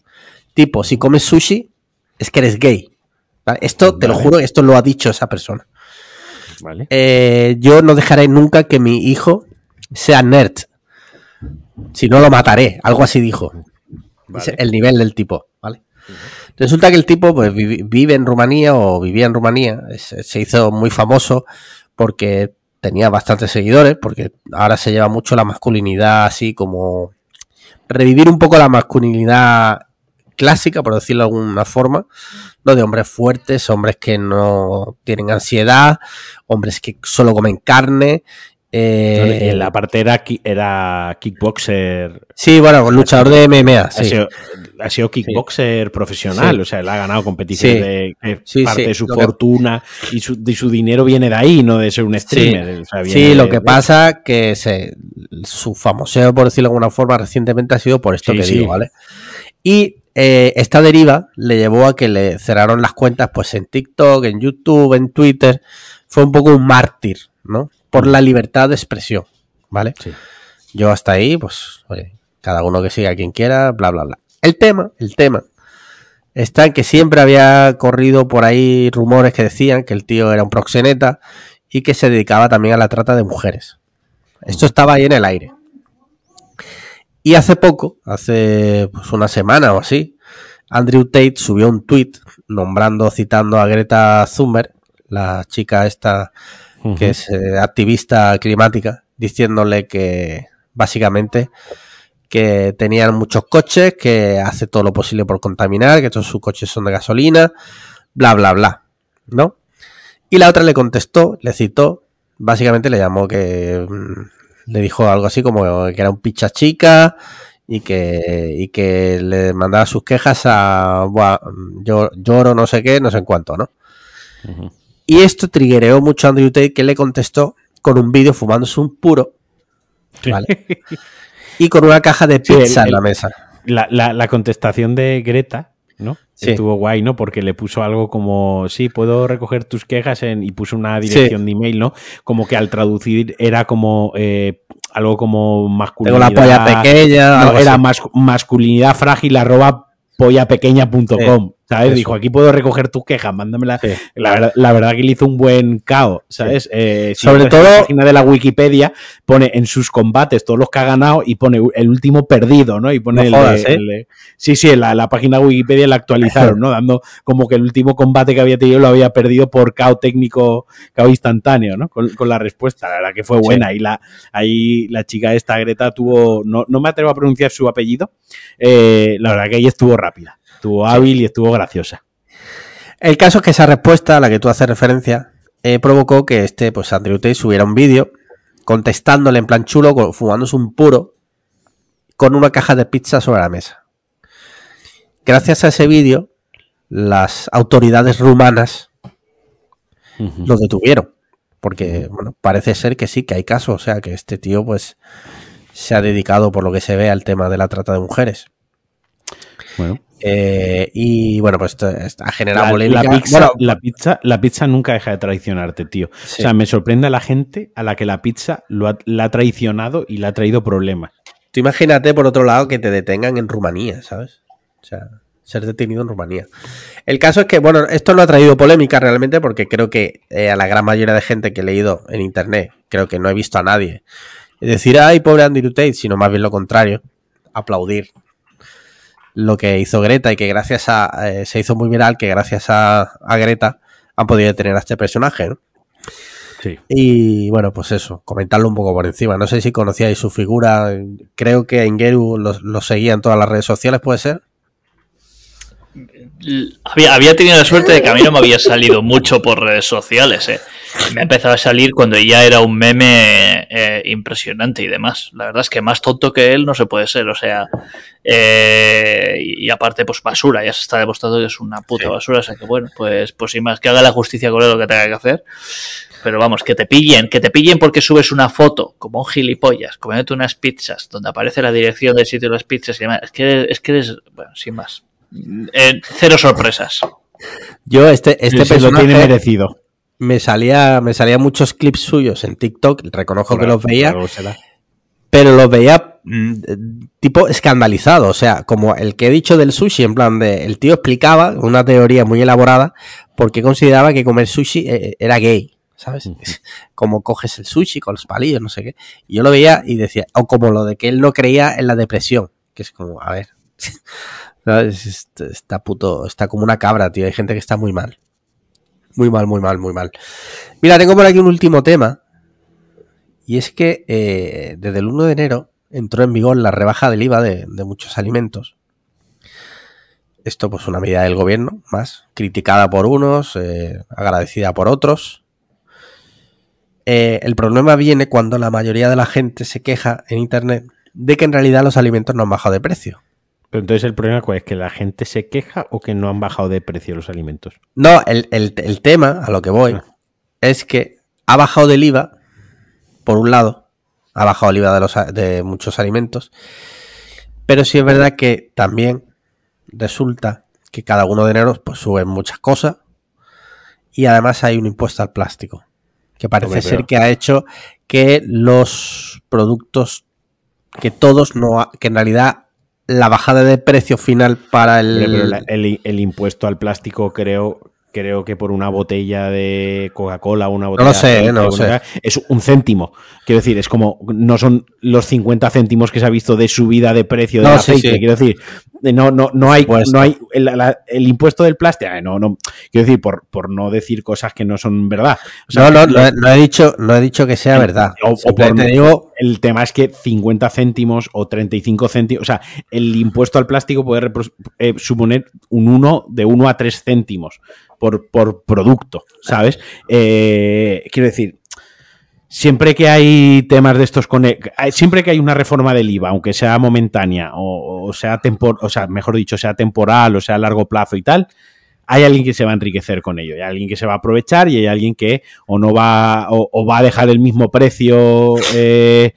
Tipo, si comes sushi, es que eres gay. ¿vale? Esto, te lo juro, esto lo ha dicho esa persona. Vale. Eh, yo no dejaré nunca que mi hijo sea nerd. Si no lo mataré. Algo así dijo. Vale. el nivel del tipo, ¿vale? Uh -huh. Resulta que el tipo pues, vive en Rumanía o vivía en Rumanía, se hizo muy famoso porque tenía bastantes seguidores, porque ahora se lleva mucho la masculinidad así como revivir un poco la masculinidad clásica, por decirlo de alguna forma, ¿no? De hombres fuertes, hombres que no tienen ansiedad, hombres que solo comen carne eh, la parte era, era kickboxer. Sí, bueno, luchador de MMA. Sí. Ha, sido, ha, sido, kickboxer sí. profesional, sí. o sea, él ha ganado competiciones de que parte de su lo fortuna que... y su, de su, dinero viene de ahí, no de ser un streamer. O sea, sí, lo que pasa que se, su famoseo, por decirlo de alguna forma, recientemente ha sido por esto que digo, ¿vale? Y eh, esta deriva le llevó a que le cerraron las cuentas pues en TikTok, en YouTube, en Twitter. Fue un poco un mártir, ¿no? Por la libertad de expresión, ¿vale? Sí. Yo hasta ahí, pues, oye, cada uno que siga quien quiera, bla, bla, bla. El tema, el tema, está en que siempre había corrido por ahí rumores que decían que el tío era un proxeneta y que se dedicaba también a la trata de mujeres. Esto estaba ahí en el aire. Y hace poco, hace pues, una semana o así, Andrew Tate subió un tweet nombrando, citando a Greta Thunberg, la chica esta que es eh, activista climática, diciéndole que básicamente que tenían muchos coches, que hace todo lo posible por contaminar, que todos sus coches son de gasolina, bla, bla, bla, ¿no? Y la otra le contestó, le citó, básicamente le llamó que mm, le dijo algo así como que era un picha chica y que, y que le mandaba sus quejas a yo, lloro no sé qué, no sé en cuánto, ¿no? Y esto triguereó mucho a Andrew Tate que le contestó con un vídeo fumándose un puro. ¿vale? y con una caja de pizza en la mesa. La, contestación de Greta, ¿no? Estuvo guay, ¿no? Porque le puso algo como, sí, puedo recoger tus quejas en, y puso una dirección de email, ¿no? Como que al traducir era como eh, algo como masculinidad. Tengo la polla pequeña. era masculinidad frágil arroba pollapequeña.com. ¿Sabes? Dijo, aquí puedo recoger tus quejas, mándamela. La, la, verdad que le hizo un buen cao, ¿sabes? Eh, Sobre todo. La página de la Wikipedia pone en sus combates todos los que ha ganado y pone el último perdido, ¿no? Y pone el, ¿eh? Sí, sí, la, la página de Wikipedia la actualizaron, ¿no? Dando como que el último combate que había tenido lo había perdido por cao técnico, cao instantáneo, ¿no? Con, la respuesta. La verdad que fue buena. Y la, ahí la chica esta, Greta, tuvo. No, no me atrevo a pronunciar su apellido. Eh, la verdad que ahí estuvo rápida. Estuvo hábil y estuvo graciosa. El caso es que esa respuesta a la que tú haces referencia eh, provocó que este, pues Andrew Tate subiera un vídeo contestándole en plan chulo, fumándose un puro, con una caja de pizza sobre la mesa. Gracias a ese vídeo, las autoridades rumanas lo detuvieron. Porque, bueno, parece ser que sí, que hay casos. O sea, que este tío, pues, se ha dedicado, por lo que se ve, al tema de la trata de mujeres. Bueno. Eh, y bueno, pues ha generado la, La pizza, la, pizza, la pizza nunca deja de traicionarte, tío. O sea, me sorprende a la gente a la que la pizza lo ha, la ha traicionado y le ha traído problemas. Tú imagínate, por otro lado, que te detengan en Rumanía, ¿sabes? O sea, ser detenido en Rumanía. El caso es que, bueno, esto no ha traído polémica realmente porque creo que eh, a la gran mayoría de gente que he leído en internet, creo que no he visto a nadie decir, ay, pobre Andy Tate, sino más bien lo contrario, aplaudir lo que hizo Greta y que gracias a. Eh, se hizo muy viral, que gracias a, Greta han podido detener a este personaje, ¿no? Sí. Y bueno, pues eso, comentarlo un poco por encima. No sé si conocíais su figura. Creo que Ingeru lo, lo seguía en todas las redes sociales, ¿puede ser? Había, tenido la suerte de que a mí no me había salido mucho por redes sociales. Eh. Me ha empezado a salir cuando ya era un meme eh, impresionante y demás. La verdad es que más tonto que él no se puede ser. O sea, eh, y, aparte, pues basura. Ya se está demostrando que es una puta basura. O sea que bueno, pues, pues sin más, que haga la justicia con él lo que tenga que hacer. Pero vamos, que te pillen, que te pillen porque subes una foto como un gilipollas, comiéndote unas pizzas, donde aparece la dirección del sitio de las pizzas y demás. Es que, es que eres, bueno, sin más. Eh, cero sorpresas. Yo, este, este lo tiene merecido. Me salía, me salía muchos clips suyos en TikTok, reconozco que los veía, pero los veía mm, tipo escandalizado, o sea, como el que he dicho del sushi, en plan de, el tío explicaba una teoría muy elaborada porque consideraba que comer sushi eh, era gay. ¿sabes? Como coges el sushi con los palillos, no sé qué. Y yo lo veía y decía, o como lo de que él no creía en la depresión, que es como, a ver, Está puto, está como una cabra, tío. Hay gente que está muy mal. Muy mal, muy mal, muy mal. Mira, tengo por aquí un último tema. Y es que eh, desde el 1 de enero entró en vigor la rebaja del IVA de, muchos alimentos. Esto, pues, una medida del gobierno, más criticada por unos, eh, agradecida por otros. Eh, el problema viene cuando la mayoría de la gente se queja en internet de que en realidad los alimentos no han bajado de precio. Pero entonces el problema cuál es que la gente se queja o que no han bajado de precio los alimentos. No, el, tema, a lo que voy, ah. es que ha bajado del IVA, por un lado, ha bajado el IVA de, los, de muchos alimentos, pero sí es verdad que también resulta que cada uno de enero pues suben muchas cosas y además hay un impuesto al plástico que parece ser que ha hecho que los productos que todos no que en realidad la bajada de precio final para el... el, impuesto al plástico creo creo que por una botella de Coca-Cola o una botella No lo sé, de no lo sé. es un céntimo. Quiero decir, es como, no son los 50 céntimos que se ha visto de subida de precio del No, sí, aceite. sí. Quiero decir, no, no, no hay, no hay el, la- el impuesto del plástico. eh, No, no, quiero decir, por, por no decir cosas que no son verdad. O sea, no, no, le- no, he- dicho, no he dicho que sea verdad. O- o por- digo, el tema es que 50 céntimos o 35 céntimos, o sea, el impuesto al plástico puede eh, suponer un 1 de 1 a 3 céntimos por, por producto, ¿sabes? Eh, quiero decir, siempre que hay temas de estos con hay- siempre que hay una reforma del IVA, aunque sea momentánea o, o sea tempor, o sea, mejor dicho, sea temporal o sea a largo plazo y tal, hay alguien que se va a enriquecer con ello, hay alguien que se va a aprovechar y hay alguien que o no va o, o va a dejar el mismo precio eh,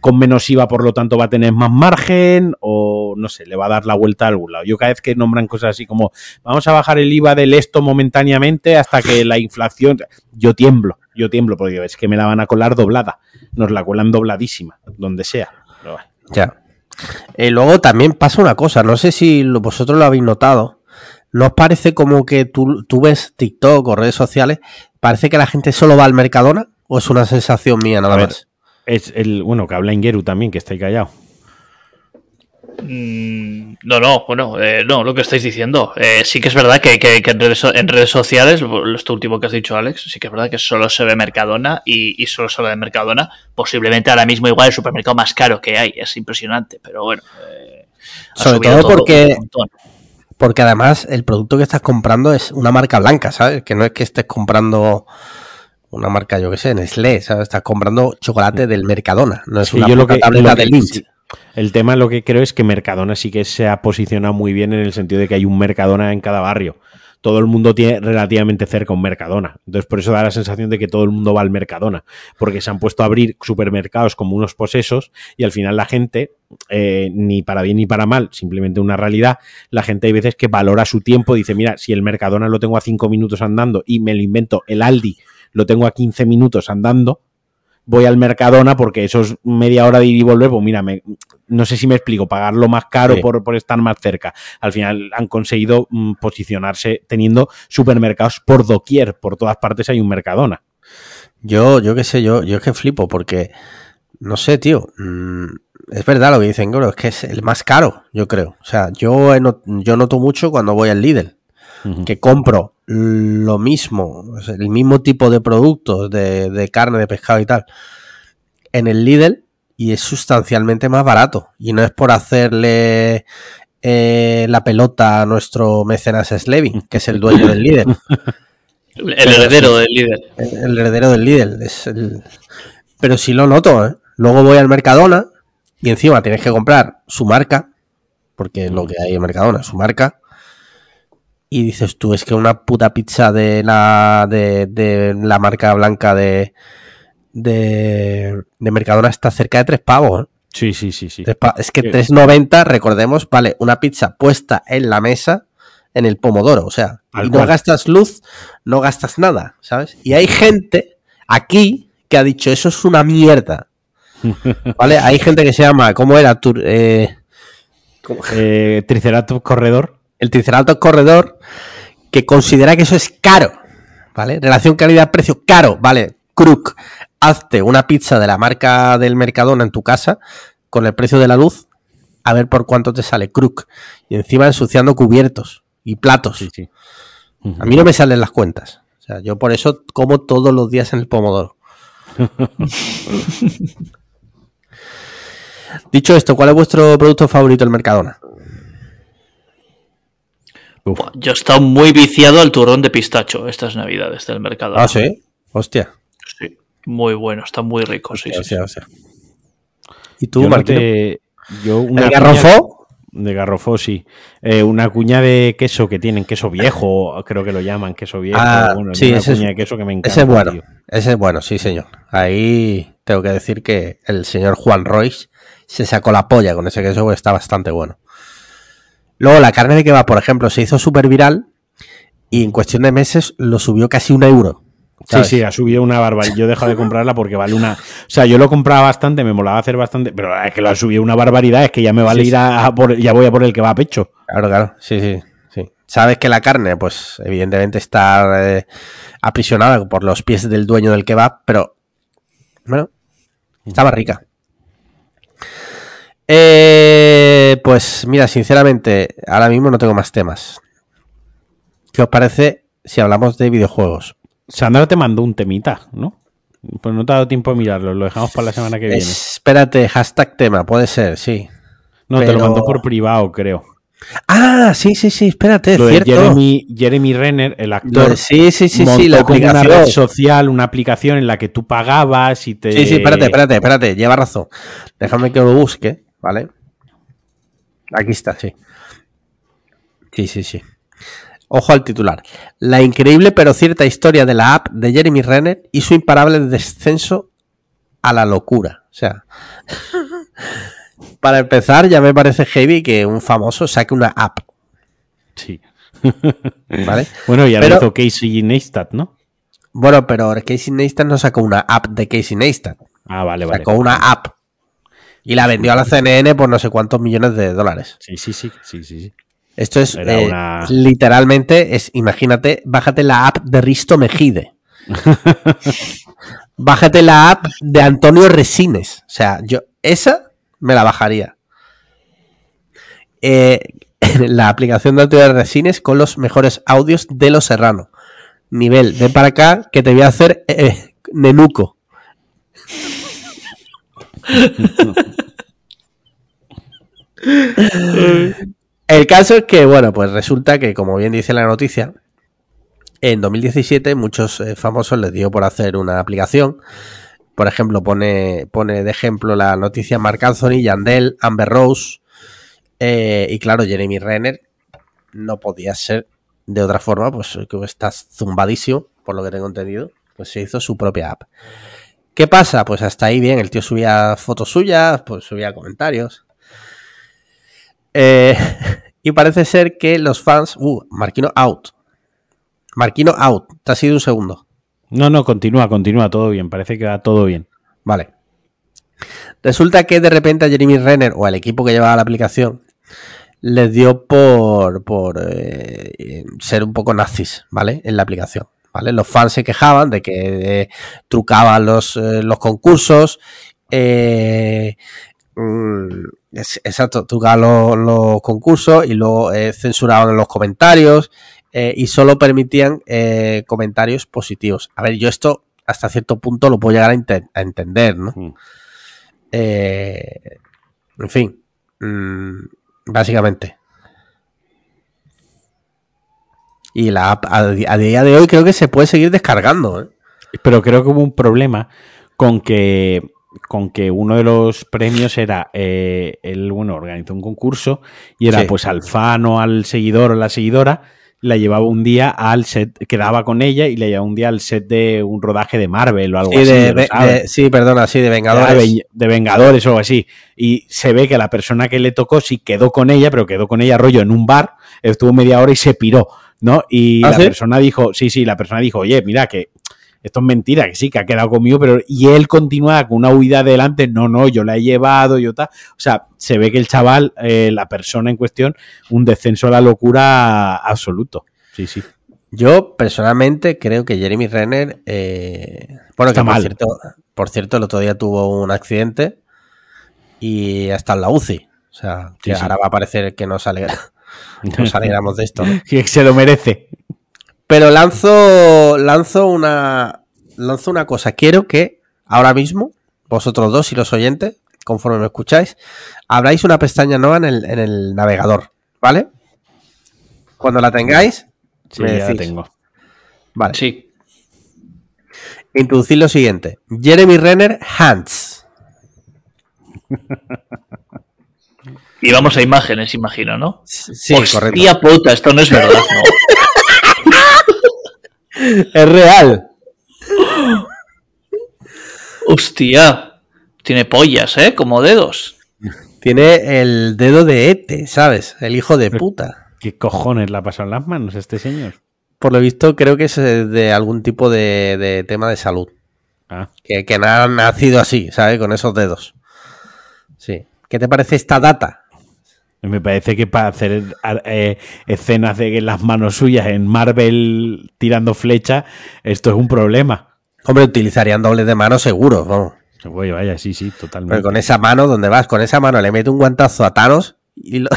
con menos IVA, por lo tanto va a tener más margen o no sé, le va a dar la vuelta a algún lado. Yo cada vez que nombran cosas así como vamos a bajar el IVA del esto momentáneamente hasta que la inflación, yo tiemblo, yo tiemblo porque es que me la van a colar doblada, nos la cuelan dobladísima, donde sea. Pero bueno. Ya. Eh, luego también pasa una cosa, no sé si lo- vosotros lo habéis notado. ¿No os parece como que tú, tú ves TikTok o redes sociales? ¿Parece que la gente solo va al Mercadona? ¿O es una sensación mía nada ver. más? Es el, bueno, que habla Ingeru también, que está ahí callado. Mm, No, no, bueno, eh, no, lo que estáis diciendo. Eh, sí que es verdad que, que- que en, redes, so- en redes sociales, lo- esto último que has dicho, Alex, sí que es verdad que solo se ve Mercadona y, y solo se ve Mercadona. Posiblemente ahora mismo igual el supermercado más caro que hay. Es impresionante, pero bueno. eh, Sobre todo porque-. Porque además el producto que estás comprando es una marca blanca, ¿sabes? Que no es que estés comprando una marca, yo qué sé, Nestlé, ¿sabes? Estás comprando chocolate del Mercadona, no es Sí, una yo lo puta que- tableta lo que- de Lynch. El tema lo que creo es que Mercadona sí que se ha posicionado muy bien en el sentido de que hay un Mercadona en cada barrio. Todo el mundo tiene relativamente cerca un Mercadona. Entonces, por eso da la sensación de que todo el mundo va al Mercadona. Porque se han puesto a abrir supermercados como unos posesos y al final la gente, eh, ni para bien ni para mal, simplemente una realidad, la gente hay veces que valora su tiempo. Dice, mira, si el Mercadona lo tengo a cinco minutos andando y me lo invento, el Aldi lo tengo a 15 minutos andando, voy al Mercadona porque eso es media hora de ir y volver, pues mira, me- no sé si me explico, pagarlo más caro Sí. por, por estar más cerca. Al final han conseguido mm, posicionarse teniendo supermercados por doquier, por todas partes hay un Mercadona. Yo, yo qué sé, yo, yo es que flipo porque, no sé, tío, mm, es verdad lo que dicen, bro, es que es el más caro, yo creo. O sea, yo, he not- yo noto mucho cuando voy al Lidl, Que compro lo mismo, el mismo tipo de productos de, de carne, de pescado y tal, en el Lidl y es sustancialmente más barato. Y no es por hacerle eh, la pelota a nuestro mecenas Slevin, que es el dueño del Lidl. El heredero del líder. El, el heredero del Lidl. Es el... Pero sí lo noto, ¿eh? Luego voy al Mercadona y encima tienes que comprar su marca, porque es lo que hay en Mercadona, su marca. Y dices tú, es que una puta pizza de la, de, de la marca blanca de, de, de Mercadona está cerca de tres pavos. ¿eh? Sí, sí, sí, sí. Es que Sí. 3.90, recordemos, vale, una pizza puesta en la mesa en el pomodoro, o sea, y no gastas luz, no gastas nada, ¿sabes? Y hay gente aquí que ha dicho, eso es una mierda. ¿Vale? Hay gente que se llama, ¿cómo era? Tur- eh, Eh, Triceratops corredor. El Triceratops Corredor, que considera que eso es caro. ¿Vale? Relación calidad-precio, caro. Vale, Crook, hazte una pizza de la marca del Mercadona en tu casa con el precio de la luz, a ver por cuánto te sale Crook. Y encima ensuciando cubiertos y platos. Sí, sí. A mí no me salen las cuentas. O sea, yo por eso como todos los días en el pomodoro. Dicho esto, ¿cuál es vuestro producto favorito del Mercadona? Uf. Yo he estado muy viciado al turrón de pistacho estas navidades del mercado. Ah, sí. Hostia. Sí, Muy bueno, está muy rico. Sí, sí, sí. Hostia, hostia. ¿Y tú, Yo, no Marquino? te- yo una ¿El cuña-? De garrofó, sí. Eh, una cuña de queso que tienen, queso viejo, creo que lo llaman, queso viejo. Ah, bueno, sí, una ese es- cuña de queso que me encanta. Ese es bueno. tío. Ese es bueno, sí, señor. Ahí tengo que decir que el señor Juan Royce se sacó la polla con ese queso porque está bastante bueno. Luego, la carne de kebab, por ejemplo, se hizo súper viral y en cuestión de meses lo subió casi un euro. Sí, ¿sabes? sí, ha subido una barbaridad. Yo he dejado de comprarla porque vale una. O sea, yo lo compraba bastante, me molaba hacer bastante, pero es que lo ha subido una barbaridad. Es que ya me vale Sí, ir a, a por. Ya voy a por el que va a pecho. Claro, claro. Sí, sí, sí. sabes que la carne, pues evidentemente está eh, aprisionada por los pies del dueño del kebab, pero bueno, estaba rica. Eh, pues mira, sinceramente, ahora mismo no tengo más temas. ¿Qué os parece si hablamos de videojuegos? Sandra te mandó un temita, ¿no? Pues no te ha dado tiempo a mirarlo, lo dejamos para la semana que viene. Espérate, hashtag tema, puede ser, sí. No, te lo mandó por privado, creo. Ah, sí, sí, sí, espérate, Lo de cierto. Jeremy, Jeremy Renner, el actor, Sí, sí, sí, sí, la una aplicación. red social, una aplicación en la que tú pagabas y te... Sí, sí, espérate, espérate, espérate, lleva razón. Déjame que lo busque, ¿vale? Aquí está, sí. Sí, sí, sí. Ojo al titular. La increíble pero cierta historia de la app de Jeremy Renner y su imparable descenso a la locura. O sea, para empezar, ya me parece heavy que un famoso saque una app, Sí. ¿vale? Bueno, ya Pero- lo hizo Casey Neistat, ¿no? Bueno, pero Casey Neistat no sacó una app de Casey Neistat. Ah, vale, vale. Sacó una app. Y la vendió a la CNN por no sé cuántos millones de dólares. Sí, sí, sí, sí, sí. sí. Esto es eh, una- literalmente, es, imagínate, bájate la app de Risto Mejide. bájate la app de Antonio Resines. O sea, yo esa me la bajaría. Eh, la aplicación de Antonio Resines con los mejores audios de Los Serrano. Nivel, ven para acá que te voy a hacer eh, nenuco. El caso es que, bueno, pues resulta que, como bien dice la noticia, en 2017 muchos eh, famosos les dio por hacer una aplicación. Por ejemplo, pone, pone de ejemplo la noticia Marc Anthony, Yandel, Amber Rose eh, y claro, Jeremy Renner no podía ser de otra forma, pues que está zumbadísimo, por lo que tengo entendido, pues se hizo su propia app. ¿Qué pasa? Pues hasta ahí bien, el tío subía fotos suyas, pues subía comentarios. Eh, y parece ser que los fans. Uh, Marquino out. Marquino out. Te ha sido un segundo. No, no, continúa, continúa, todo bien. Parece que va todo bien. Vale. Resulta que de repente a Jeremy Renner o al equipo que llevaba la aplicación les dio por, por eh, ser un poco nazis, ¿vale? En la aplicación. ¿Vale? Los fans se quejaban de que eh, trucaban los, eh, los concursos. eh, mm, es- exacto, trucaban los, los concursos y luego censuraban en los comentarios y solo permitían comentarios positivos. A ver, yo esto hasta cierto punto lo puedo llegar a, ente- a entender, ¿no? Mm. En fin, mm, básicamente. Y la app a, día de hoy creo que se puede seguir descargando. ¿eh? Pero creo que hubo un problema con que con que uno de los premios era eh, él bueno organizó un concurso y era Sí. pues al fan o al seguidor o la seguidora la llevaba un día al set quedaba con ella y la llevaba un día al set de un rodaje de Marvel o algo Sí, así de, de- sí, perdona, sí, de Vengadores. de, de Vengadores o algo así. Y se ve que la persona que le tocó sí quedó con ella, pero quedó con ella rollo en un bar, estuvo media hora y se piró, ¿no? Y ¿Ah, la sí? persona dijo, sí, sí, la persona dijo, oye, mira que esto es mentira, que sí, que ha quedado conmigo, pero y él continuaba con una huida adelante, no, no, yo la he llevado, yo tal. O sea, se ve que el chaval, eh, la persona en cuestión, un descenso a la locura absoluto. Sí, sí. Yo personalmente creo que Jeremy Renner, eh, bueno, Está que por mal. cierto, por cierto, el otro día tuvo un accidente y está en la UCI. O sea, que Sí, sí. ahora va a parecer que no, sale, no saliéramos de esto. ¿no? Que se lo merece. Pero lanzo, lanzo una, lanzo una cosa. Quiero que ahora mismo, vosotros dos y los oyentes, conforme me escucháis, abráis una pestaña nueva en el, en el navegador, ¿vale? Cuando la tengáis, Sí, me ya la tengo. vale. Sí. Introducir lo siguiente. Jeremy Renner Hands. Y vamos a imágenes, imagino, ¿no? Sí, Hostia correcto. puta, esto no es verdad, ¿no? Es real. Hostia. Tiene pollas, ¿eh? Como dedos. Tiene el dedo de Ete, ¿sabes? El hijo de puta. ¿Qué cojones le ha pasado en las manos a este señor? Por lo visto, creo que es eh, de algún tipo de, de tema de salud. Ah, Que, que ha nacido así, ¿sabes? Con esos dedos. Sí. ¿Qué te parece esta data? Me parece que para hacer eh, escenas de las manos suyas en Marvel tirando flecha, esto es un problema. Hombre, utilizarían doble de mano seguro, vamos. Oye, vaya, sí, sí, totalmente. con esa mano, donde vas? Con esa mano le mete un guantazo a Thanos y lo,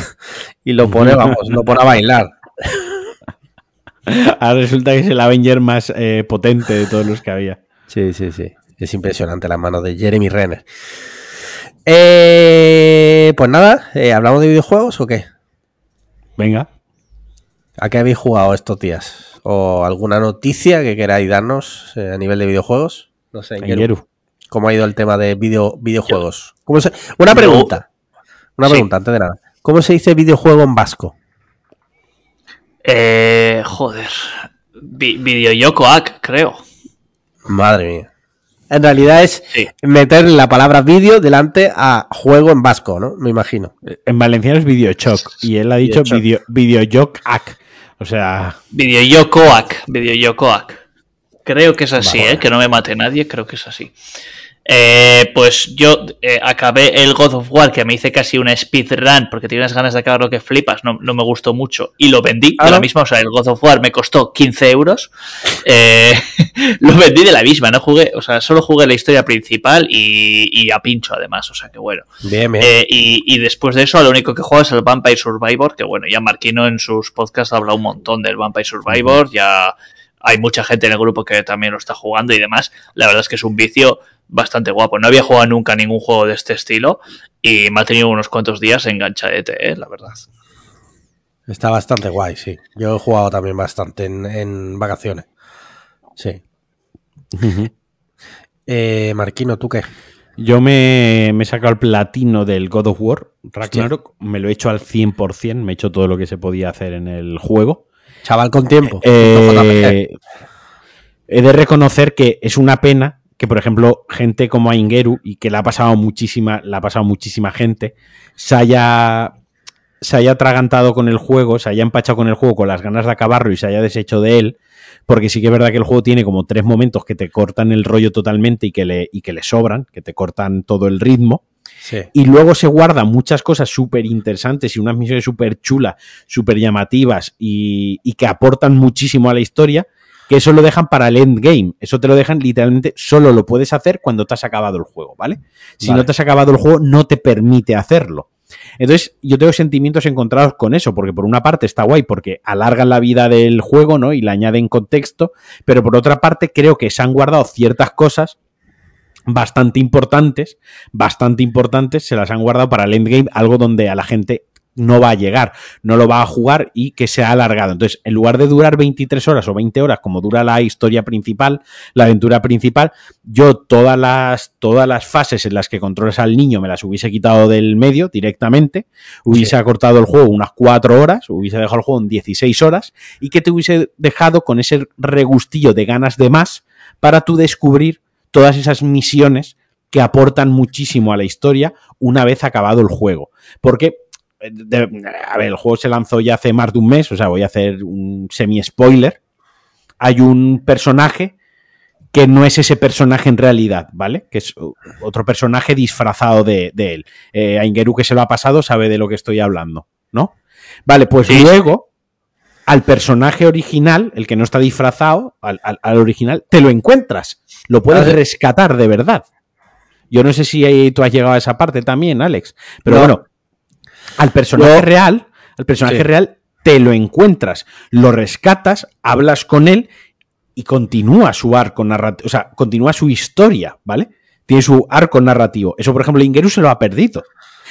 y lo pone, vamos, lo pone a bailar. Ahora resulta que es el Avenger más eh, potente de todos los que había. Sí, sí, sí. Es impresionante la mano de Jeremy Renner. Eh, pues nada, eh, ¿hablamos de videojuegos o qué? Venga. ¿A qué habéis jugado estos días? ¿O alguna noticia que queráis darnos eh, a nivel de videojuegos? No sé, ¿cómo ha ido el tema de video, videojuegos? Una pregunta. Una pregunta, antes de nada. ¿Cómo se dice videojuego en vasco? Eh, joder. Videoyokoak, creo. Madre mía. En realidad es meter la palabra vídeo delante a juego en vasco, ¿no? Me imagino. En valenciano es videochoc y él ha dicho video, videoyokoak. O sea. Videoyokoak. Videoyokoak. Creo que es así, ¿eh? Que no me mate nadie, creo que es así. Eh, pues yo eh, acabé el God of War, que me hice casi una speedrun, porque tienes ganas de acabar lo que flipas, no, me gustó mucho, y lo vendí de la misma, o sea, el God of War me costó 15 euros, eh, lo vendí de la misma, no jugué, o sea, solo jugué la historia principal y, a pincho además, o sea, que bueno. Bien, bien. Y, después de eso, lo único que juego es el Vampire Survivor, que bueno, ya Marquino en sus podcasts habla un montón del Vampire Survivor, ya hay mucha gente en el grupo que también lo está jugando y demás. La verdad es que es un vicio bastante guapo. No había jugado nunca ningún juego de este estilo y me ha tenido unos cuantos días enganchadete, ¿eh? la verdad. Está bastante guay, sí. Yo he jugado también bastante en, vacaciones. Sí. eh, Marquino, ¿tú qué? Yo me, he sacado el platino del God of War, Ragnarok, me lo he hecho al 100%, me he hecho todo lo que se podía hacer en el juego. Chaval con tiempo. Eh, he de reconocer que es una pena que, por ejemplo, gente como Aingeru, y que la ha pasado muchísima, la ha pasado muchísima gente, se haya, se haya atragantado con el juego, se haya empachado con el juego con las ganas de acabarlo y se haya deshecho de él, porque sí que es verdad que el juego tiene como tres momentos que te cortan el rollo totalmente y que le, y que le sobran, que te cortan todo el ritmo. Y luego se guarda muchas cosas súper interesantes y unas misiones súper chulas, súper llamativas y, que aportan muchísimo a la historia, que eso lo dejan para el endgame. Eso te lo dejan literalmente, solo lo puedes hacer cuando te has acabado el juego, ¿vale? Si no te has acabado el juego, no te permite hacerlo. Entonces, yo tengo sentimientos encontrados con eso, porque por una parte está guay, porque alargan la vida del juego, ¿no? Y le añaden contexto, pero por otra parte creo que se han guardado ciertas cosas bastante importantes, bastante importantes, se las han guardado para el endgame, algo donde a la gente no va a llegar, no lo va a jugar y que se ha alargado. Entonces, en lugar de durar 23 horas o 20 horas como dura la historia principal, la aventura principal, yo todas las, todas las fases en las que controlas al niño me las hubiese quitado del medio directamente, hubiese acortado el juego unas 4 horas, hubiese dejado el juego en 16 horas y que te hubiese dejado con ese regustillo de ganas de más para tú descubrir todas esas misiones que aportan muchísimo a la historia una vez acabado el juego. Porque, eh, a ver, el juego se lanzó ya hace más de un mes, o sea, voy a hacer un semi-spoiler. Hay un personaje que no es ese personaje en realidad, ¿vale? Que es otro personaje disfrazado de, él. Eh, Aingeru, que se lo ha pasado, sabe de lo que estoy hablando, ¿no? Vale, pues luego, al personaje original, el que no está disfrazado, al original, te lo encuentras lo puedes rescatar de verdad. Yo no sé si tú has llegado a esa parte también, Alex. Pero bueno, al personaje real, al personaje real te lo encuentras, lo rescatas, hablas con él y continúa su arco narrativo, o sea, continúa su historia, ¿vale? Tiene su arco narrativo. Eso, por ejemplo, Ingeru se lo ha perdido.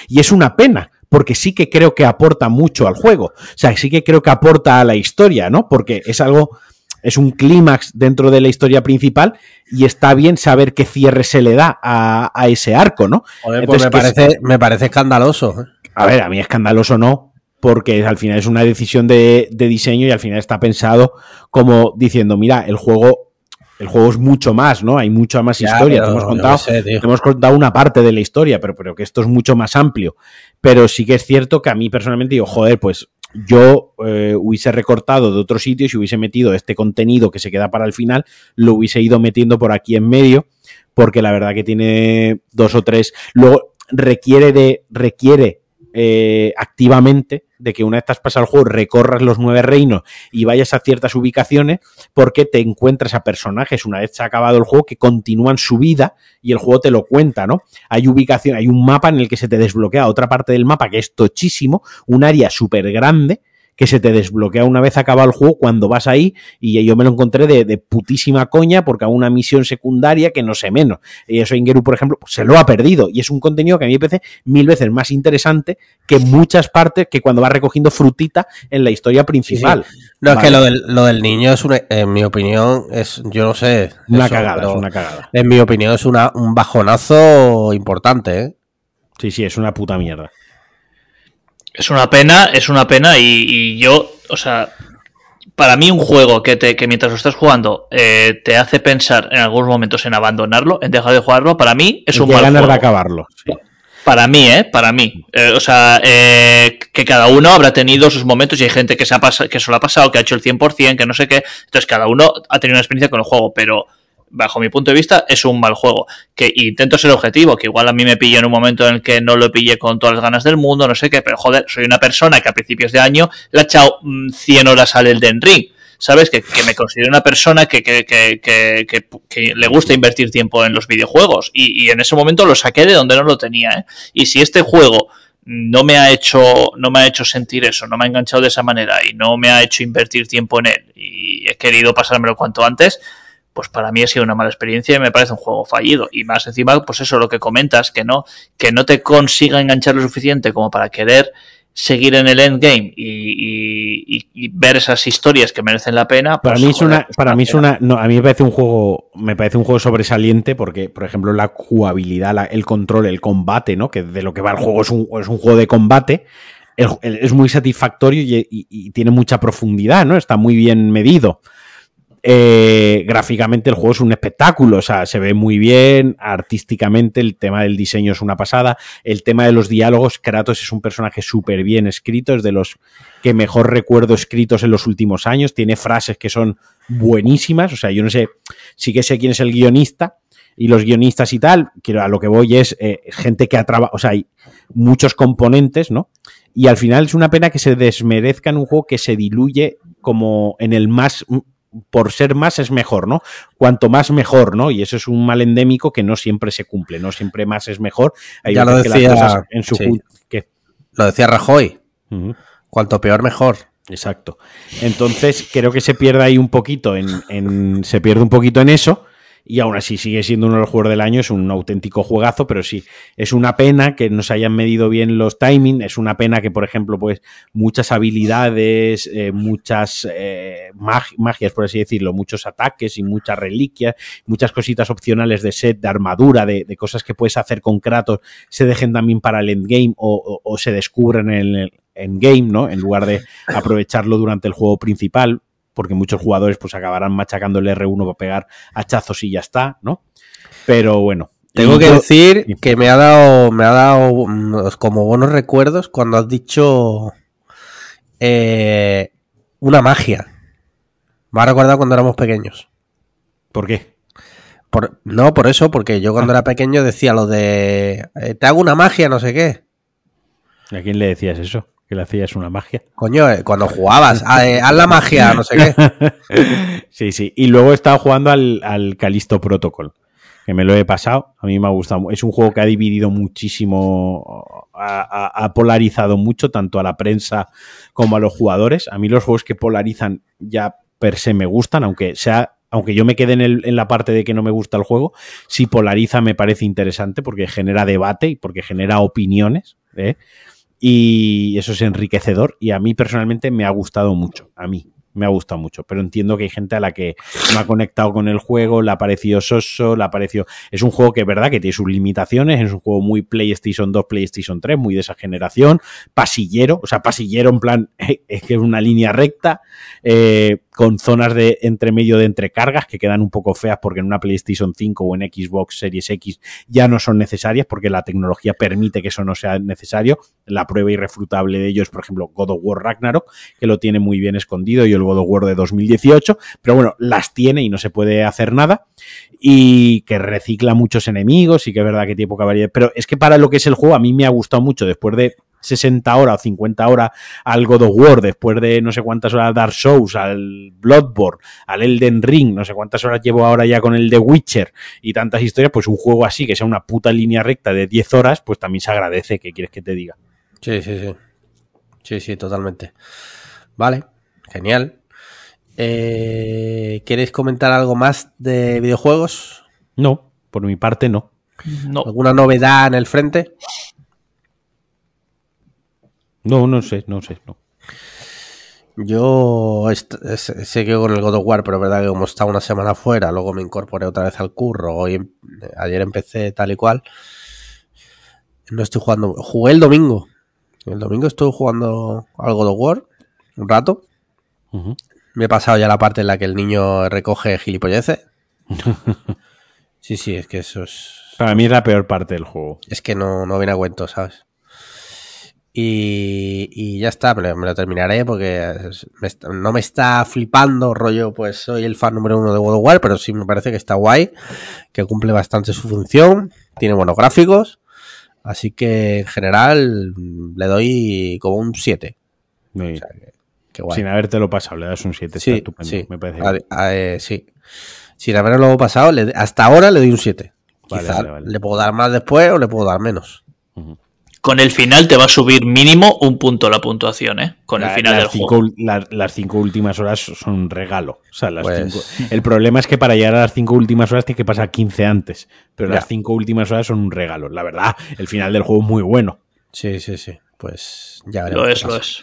Y es una pena, porque sí que creo que aporta mucho al juego. O sea, sí que creo que aporta a la historia, ¿no? Porque es algo es un clímax dentro de la historia principal y está bien saber qué cierre se le da a, ese arco, ¿no? pues me, parece, me parece escandaloso. ¿eh? A ver, a mí escandaloso no, porque al final es una decisión de, diseño y al final está pensado como diciendo, mira, el juego el juego es mucho más, ¿no? Hay mucha más historia. te hemos, contado, hemos contado una parte de la historia, pero, pero que esto es mucho más amplio. Pero sí que es cierto que a mí personalmente digo, joder, pues yo eh, hubiese recortado de otros sitios y hubiese metido este contenido que se queda para el final, lo hubiese ido metiendo por aquí en medio, porque la verdad que tiene dos o tres. Luego requiere de. requiere eh, activamente de que una vez has pasado el juego recorras los nueve reinos y vayas a ciertas ubicaciones porque te encuentras a personajes una vez se ha acabado el juego que continúan su vida y el juego te lo cuenta, ¿no? Hay ubicación, hay un mapa en el que se te desbloquea otra parte del mapa que es tochísimo, un área súper grande que se te desbloquea una vez acabado el juego cuando vas ahí y yo me lo encontré de, putísima coña porque a una misión secundaria que no sé menos. Y eso Ingeru, por ejemplo, se lo ha perdido y es un contenido que a mí me parece mil veces más interesante que muchas partes que cuando va recogiendo frutita en la historia principal. No, es que lo del, lo del, niño es una, en mi opinión, es, yo no sé. Una cagada, es una cagada. En mi opinión es una, un bajonazo importante, ¿eh? Sí, sí, es una puta mierda. Es una pena, es una pena y, yo, o sea, para mí un juego que, te, que mientras lo estás jugando eh, te hace pensar en algunos momentos en abandonarlo, en dejar de jugarlo, para mí es un mal ganar de acabarlo. Para mí, ¿eh? Para mí. Eh, o sea, eh, que cada uno habrá tenido sus momentos y hay gente que se ha pasado, que eso lo ha pasado, que ha hecho el 100%, que no sé qué. Entonces cada uno ha tenido una experiencia con el juego, pero bajo mi punto de vista, es un mal juego. Que intento ser objetivo, que igual a mí me pillé en un momento en el que no lo pillé con todas las ganas del mundo, no sé qué, pero joder, soy una persona que a principios de año le ha echado 100 mm, horas al Elden Ring. ¿Sabes? Que, me considero una persona que, que, que, le gusta invertir tiempo en los videojuegos. Y, en ese momento lo saqué de donde no lo tenía. ¿eh? Y si este juego no me ha hecho no me ha hecho sentir eso, no me ha enganchado de esa manera y no me ha hecho invertir tiempo en él y he querido pasármelo cuanto antes, pues para mí ha sido una mala experiencia y me parece un juego fallido. Y más encima, pues eso, lo que comentas, que no, que no te consiga enganchar lo suficiente como para querer seguir en el endgame y, y, ver esas historias que merecen la pena. para pues, mí es una, para mí es una, no, a mí me parece un juego, me parece un juego sobresaliente porque, por ejemplo, la jugabilidad, el control, el combate, ¿no? Que de lo que va el juego es un, es un juego de combate. es muy satisfactorio y, tiene mucha profundidad, ¿no? Está muy bien medido. Eh, gráficamente el juego es un espectáculo, o sea, se ve muy bien, artísticamente el tema del diseño es una pasada, el tema de los diálogos, Kratos es un personaje súper bien escrito, es de los que mejor recuerdo escritos en los últimos años, tiene frases que son buenísimas, o sea, yo no sé, sí que sé quién es el guionista, y los guionistas y tal, que a lo que voy es eh, gente que ha trabajado, o sea, hay muchos componentes, ¿no? Y al final es una pena que se desmerezca en un juego que se diluye como en el más por ser más es mejor, ¿no? Cuanto más mejor, ¿no? Y eso es un mal endémico que no siempre se cumple, no siempre más es mejor. ya lo decía en su Lo decía Rajoy. Cuanto peor mejor. Exacto. Entonces creo que se pierde ahí un poquito en se pierde un poquito en eso y aún así sigue siendo uno de los juegos del año, es un auténtico juegazo, pero sí, es una pena que no se hayan medido bien los timings, es una pena que, por ejemplo, pues muchas habilidades, eh, muchas eh, magias, por así decirlo, muchos ataques y muchas reliquias, muchas cositas opcionales de set, de armadura, de, cosas que puedes hacer con Kratos, se dejen también para el endgame o, o se descubren en el endgame, ¿no? En lugar de aprovecharlo durante el juego principal porque muchos jugadores pues acabarán machacando el R1 para pegar hachazos y ya está, ¿no? Pero bueno. Tengo que decir que me ha dado, me ha dado mm, como buenos recuerdos cuando has dicho eh, una magia. Me ha recordado cuando éramos pequeños. ¿Por qué? Por, no, por eso, porque yo cuando ah. era pequeño decía lo de eh, te hago una magia, no sé qué. ¿A quién le decías eso? Que le hacías una magia. Coño, eh, cuando jugabas, eh, haz la magia, no sé qué. sí, sí. Y luego he estado jugando al, al Calisto Protocol, que me lo he pasado. A mí me ha gustado. Es un juego que ha dividido muchísimo, ha, polarizado mucho, tanto a la prensa como a los jugadores. A mí los juegos que polarizan ya per se me gustan, aunque sea aunque yo me quede en, el, en, la parte de que no me gusta el juego, si polariza me parece interesante porque genera debate y porque genera opiniones. ¿eh? Y eso es enriquecedor y a mí personalmente me ha gustado mucho, a mí me ha gustado mucho, pero entiendo que hay gente a la que no ha conectado con el juego, le ha parecido soso, le ha parecido... Es un juego que es verdad que tiene sus limitaciones, es un juego muy PlayStation 2, PlayStation 3, muy de esa generación, pasillero, o sea, pasillero en plan, es que es una línea recta, eh, con zonas de entre medio de entrecargas que quedan un poco feas porque en una PlayStation 5 o en Xbox Series X ya no son necesarias porque la tecnología permite que eso no sea necesario. La prueba irrefutable de ello es, por ejemplo, God of War Ragnarok, que lo tiene muy bien escondido, y el God of War de 2018, pero bueno, las tiene y no se puede hacer nada, y que recicla muchos enemigos y que es verdad que tiene poca variedad, pero es que para lo que es el juego a mí me ha gustado mucho después de 60 horas o 50 horas al God of War, después de no sé cuántas horas Dark Souls, al Bloodborne, al Elden Ring, no sé cuántas horas llevo ahora ya con el The Witcher y tantas historias, pues un juego así, que sea una puta línea recta de 10 horas, pues también se agradece, ¿qué quieres que te diga? Sí, sí, sí. Sí, sí, totalmente. Vale, genial. Eh, ¿Queréis comentar algo más de videojuegos? No, por mi parte no. No. ¿Alguna novedad en el frente? No, no sé, no sé, no. Yo sé que con el God of War, pero es verdad que como estaba una semana fuera, luego me incorporé otra vez al curro, hoy em- ayer empecé tal y cual. No estoy jugando, jugué el domingo. El domingo estuve jugando al God of War un rato. Me he pasado ya la parte en la que el niño recoge gilipolleces. Sí, sí, es que eso es. Para mí es la peor parte del juego. Es que no, no viene a cuento, ¿sabes? Y, y ya está, me lo, me lo terminaré porque me está- no me está flipando, rollo, pues soy el fan número uno de God of War, pero sí me parece que está guay, que cumple bastante su función, tiene buenos gráficos, así que en general le doy como un 7. Muy bien. Qué guay. Sin habértelo pasado, le das un 7. Sí, está sí. me parece. A- bien. a- eh, sí. Sin haberlo pasado, le- hasta ahora le doy un 7. Vale, Quizá vale, vale. le puedo dar más después o le puedo dar menos. Con el final te va a subir mínimo un punto la puntuación, ¿eh? Con el final del cinco, juego. las, cinco últimas horas son un regalo. O sea, las Pues- cinco- el problema es que para llegar a las cinco últimas horas tiene que pasar 15 antes. Pero Ya. las cinco últimas horas son un regalo. La verdad, el final del juego es muy bueno. Sí, sí, sí. Pues ya veremos. Lo es, lo es.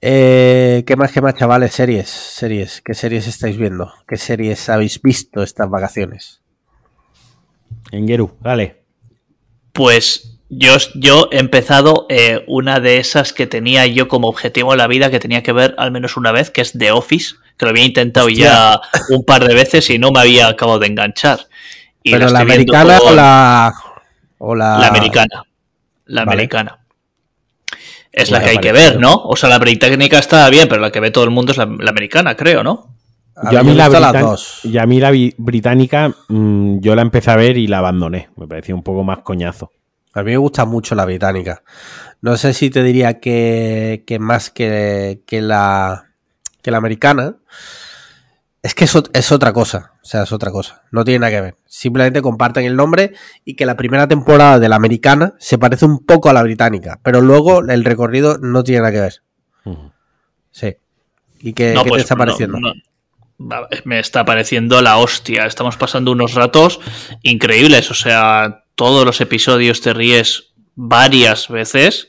Eh, ¿Qué más, qué más, chavales? Series, series. ¿Qué series estáis viendo? ¿Qué series habéis visto estas vacaciones? Engeru, dale. Pues yo, yo he empezado eh, una de esas que tenía yo como objetivo en la vida, que tenía que ver al menos una vez, que es The Office, que lo había intentado ya un par de veces y no me había acabado de enganchar. Y ¿Pero la americana o la, o la... La americana. La Vale. americana. Es la que hay que ver, ¿no? O sea, la británica está bien, pero la que ve todo el mundo es la, la americana, creo, ¿no? Yo a mí he la, visto las britan- dos. y a mí la vi- británica, mm, yo la empecé a ver y la abandoné. Me parecía un poco más coñazo. A mí me gusta mucho la británica. No sé si te diría que, que más que, que la que la americana. Es que es, ot- es otra cosa. O sea, es otra cosa. No tiene nada que ver. Simplemente comparten el nombre y que la primera temporada de la americana se parece un poco a la británica. Pero luego el recorrido no tiene nada que ver. Sí. ¿Y qué, no, qué pues te está no, pareciendo? no. Me está pareciendo la hostia. Estamos pasando unos ratos increíbles. O sea, todos los episodios te ríes varias veces.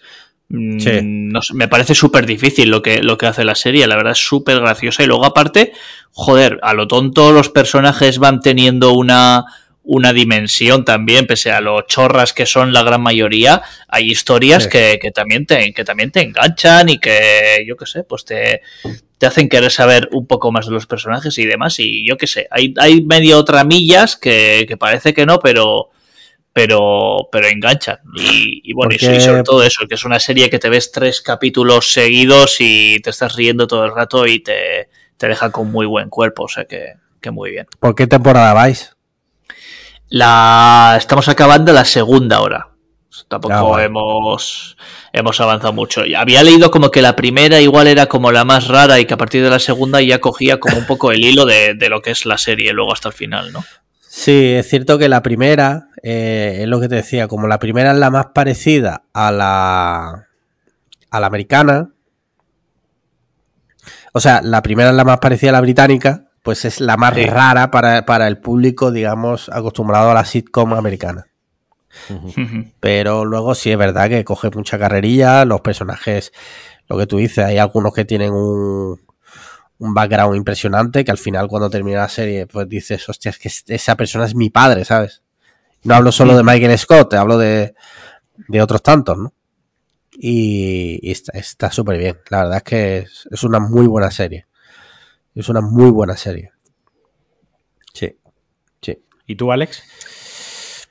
Mm, Sí. no sé, me parece súper difícil lo que, lo que hace la serie. La verdad es súper graciosa. Y luego, aparte, joder, a lo tonto los personajes van teniendo una, una dimensión también, pese a lo chorras que son la gran mayoría. Hay historias Sí. que, que también te, que también te enganchan y que, yo qué sé, pues te, te hacen querer saber un poco más de los personajes y demás. Y yo qué sé, hay, hay medio tramillas que, que parece que no, pero pero pero enganchan. Y, y bueno, Porque- y sobre todo eso, que es una serie que te ves tres capítulos seguidos y te estás riendo todo el rato y te, te deja con muy buen cuerpo. O sea que, que muy bien. ¿Por qué temporada vais? La estamos acabando la segunda hora. Tampoco Ah, bueno. hemos, hemos avanzado mucho. Y Había leído como que la primera igual era como la más rara y que a partir de la segunda ya cogía como un poco el hilo de, de lo que es la serie luego hasta el final, ¿no? Sí, es cierto que la primera, eh, es lo que te decía, como la primera es la más parecida a la, a la americana, o sea, la primera es la más parecida a la británica, pues es la más Sí. rara para, para el público, digamos, acostumbrado a la sitcom americana. Pero luego sí es verdad que coge mucha carrerilla, los personajes, lo que tú dices, hay algunos que tienen un, un background impresionante que al final cuando termina la serie pues dices, hostia, es que es- esa persona es mi padre, ¿sabes? No hablo solo de Michael Scott, hablo de, de otros tantos, ¿no? Y, y está está súper bien, la verdad es que es, es una muy buena serie. Es una muy buena serie. Sí, sí. ¿Y tú, Alex?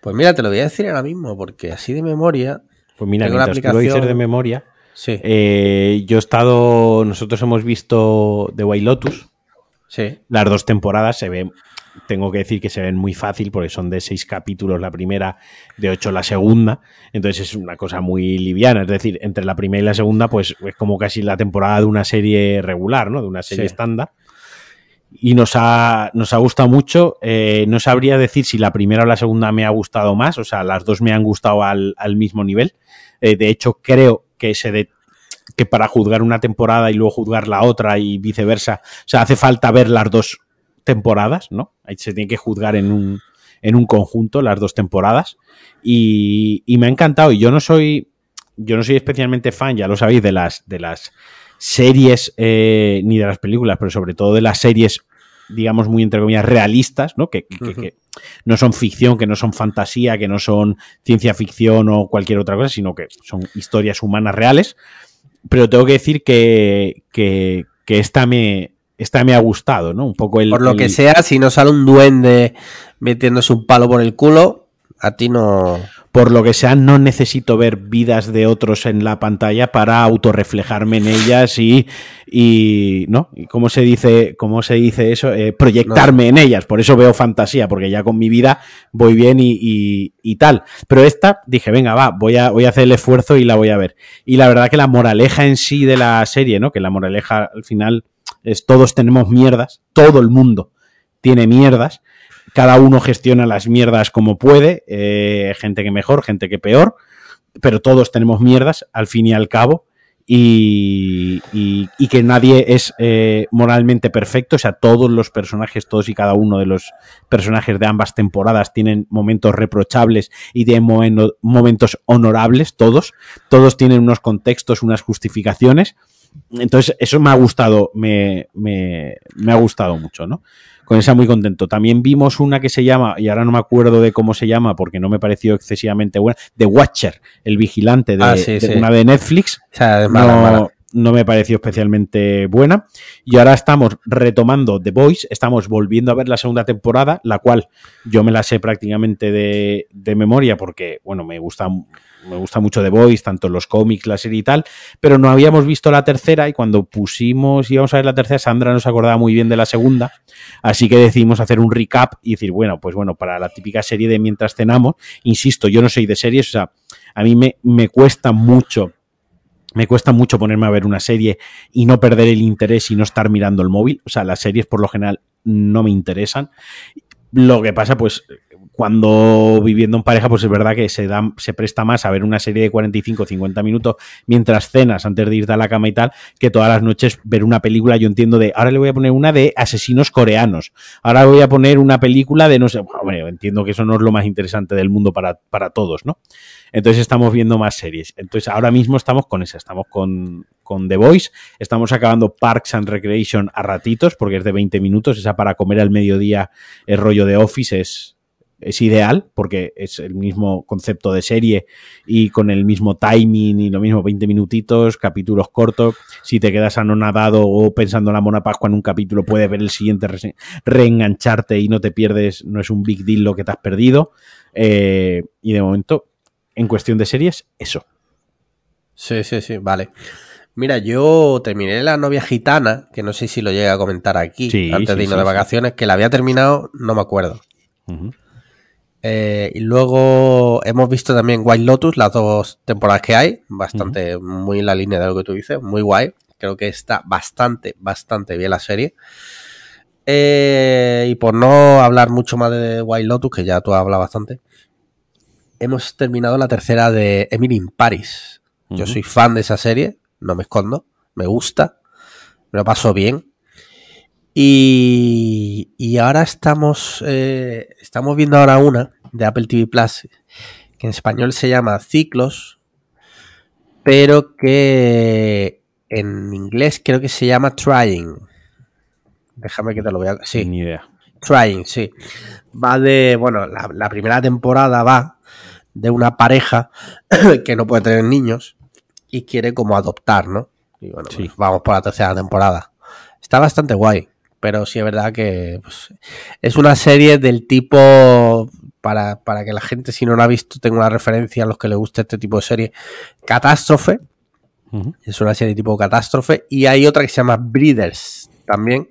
Pues mira, te lo voy a decir ahora mismo, porque así de memoria, Pues mira, Tengo mientras tú lo dices aplicación- de memoria, sí, eh, yo he estado. Nosotros hemos visto The White Lotus. sí. Las dos temporadas se ve tengo que decir que se ven muy fácil porque son de seis capítulos la primera, de ocho la segunda. Entonces es una cosa muy liviana. Es decir, entre la primera y la segunda, pues es como casi la temporada de una serie regular, ¿no? De una serie estándar. Y nos ha, nos ha gustado mucho. Eh, no sabría decir si la primera o la segunda me ha gustado más. O sea, las dos me han gustado al, mismo nivel. Eh, de hecho, creo que se de, que para juzgar una temporada y luego juzgar la otra y viceversa, o sea, hace falta ver las dos temporadas, ¿no? Se tiene que juzgar en un, en un conjunto las dos temporadas y, me ha encantado y yo no soy yo no soy especialmente fan, ya lo sabéis, de las de las series eh, ni de las películas, pero sobre todo de las series digamos muy entre comillas realistas, ¿no? Que, que, no son ficción, que no son fantasía, que no son ciencia ficción o cualquier otra cosa, sino que son historias humanas reales pero tengo que decir que, que, esta, me, esta me ha gustado, ¿no? Un poco el. Por lo que sea, si no sale un duende metiéndose un palo por el culo, a ti no por lo que sea, no necesito ver vidas de otros en la pantalla para autorreflejarme en ellas y, y ¿no? ¿Y cómo se dice, cómo se dice eso? Eh, proyectarme en ellas. Por eso veo fantasía, porque ya con mi vida voy bien y, y, tal. Pero esta, dije, venga, va, voy a, voy a hacer el esfuerzo y la voy a ver. Y la verdad que la moraleja en sí de la serie, ¿no? Que la moraleja al final es todos tenemos mierdas, todo el mundo tiene mierdas cada uno gestiona las mierdas como puede, eh, gente que mejor, gente que peor, pero todos tenemos mierdas al fin y al cabo. Y, que nadie es eh, moralmente perfecto, o sea, todos los personajes, todos y cada uno de los personajes de ambas temporadas tienen momentos reprochables y tienen momentos honorables, todos, todos tienen unos contextos, unas justificaciones, entonces eso me ha gustado, me, me, me ha gustado mucho, ¿no? Con esa muy contento. También vimos una que se llama, y ahora no me acuerdo de cómo se llama porque no me pareció excesivamente buena, The Watcher, el vigilante de, ah, una de Netflix. no, me pareció especialmente buena. Y ahora estamos retomando The Voice, estamos volviendo a ver la segunda temporada, la cual yo me la sé prácticamente de, de memoria porque, bueno, me gusta me gusta mucho The Voice, tanto los cómics, la serie y tal, pero no habíamos visto la tercera y cuando pusimos, íbamos a ver la tercera, Sandra nos acordaba muy bien de la segunda, así que decidimos hacer un recap y decir, bueno, pues bueno, para la típica serie de mientras cenamos, insisto, yo no soy de series, o sea, a mí me, me cuesta mucho me cuesta mucho ponerme a ver una serie y no perder el interés y no estar mirando el móvil. O sea, las series por lo general no me interesan. Lo que pasa, pues, cuando viviendo en pareja, pues es verdad que se, da, se presta más a ver una serie de 45 o 50 minutos mientras cenas antes de irte a la cama y tal, que todas las noches ver una película, yo entiendo de, ahora le voy a poner una de asesinos coreanos, ahora voy a poner una película de no sé, bueno, entiendo que eso no es lo más interesante del mundo para, para todos, ¿no? Entonces estamos viendo más series. Entonces ahora mismo estamos con esa, estamos con, con The Voice, estamos acabando Parks and Recreation a ratitos, porque es de 20 minutos, esa para comer al mediodía, el rollo de Office es es ideal porque es el mismo concepto de serie y con el mismo timing y lo mismo 20 minutitos, capítulos cortos. Si te quedas anonadado o pensando en la Mona Pascua en un capítulo, puedes ver el siguiente, reengancharte y no te pierdes, no es un big deal lo que te has perdido. Eh, y de momento, en cuestión de series, eso. Sí, sí, sí, vale. Mira, yo terminé La novia gitana, que no sé si lo llega a comentar aquí, antes de irnos de vacaciones, que la había terminado, no me acuerdo. Eh, y luego hemos visto también White Lotus, las dos temporadas que hay, bastante, muy en la línea de lo que tú dices, muy guay. Creo que está bastante, bastante bien la serie. Eh, y por no hablar mucho más de White Lotus, que ya tú has hablado bastante, hemos terminado la tercera de Emily in Paris. Yo soy fan de esa serie, no me escondo, me gusta, me lo paso bien. Y, y ahora estamos, eh, estamos viendo ahora una de Apple TV Plus, que en español se llama Ciclos, pero que en inglés creo que se llama Trying. Déjame que te lo voy a... Sí. Ni idea. Trying, sí. Va de, bueno, la, primera temporada va de una pareja que no puede tener niños y quiere como adoptar, ¿no? Y bueno, pues vamos por la tercera temporada. Está bastante guay pero sí es verdad que pues, es una serie del tipo, para, que la gente si no la ha visto tenga una referencia a los que le guste este tipo de serie, Catástrofe. Es una serie tipo Catástrofe. Y hay otra que se llama Breeders también,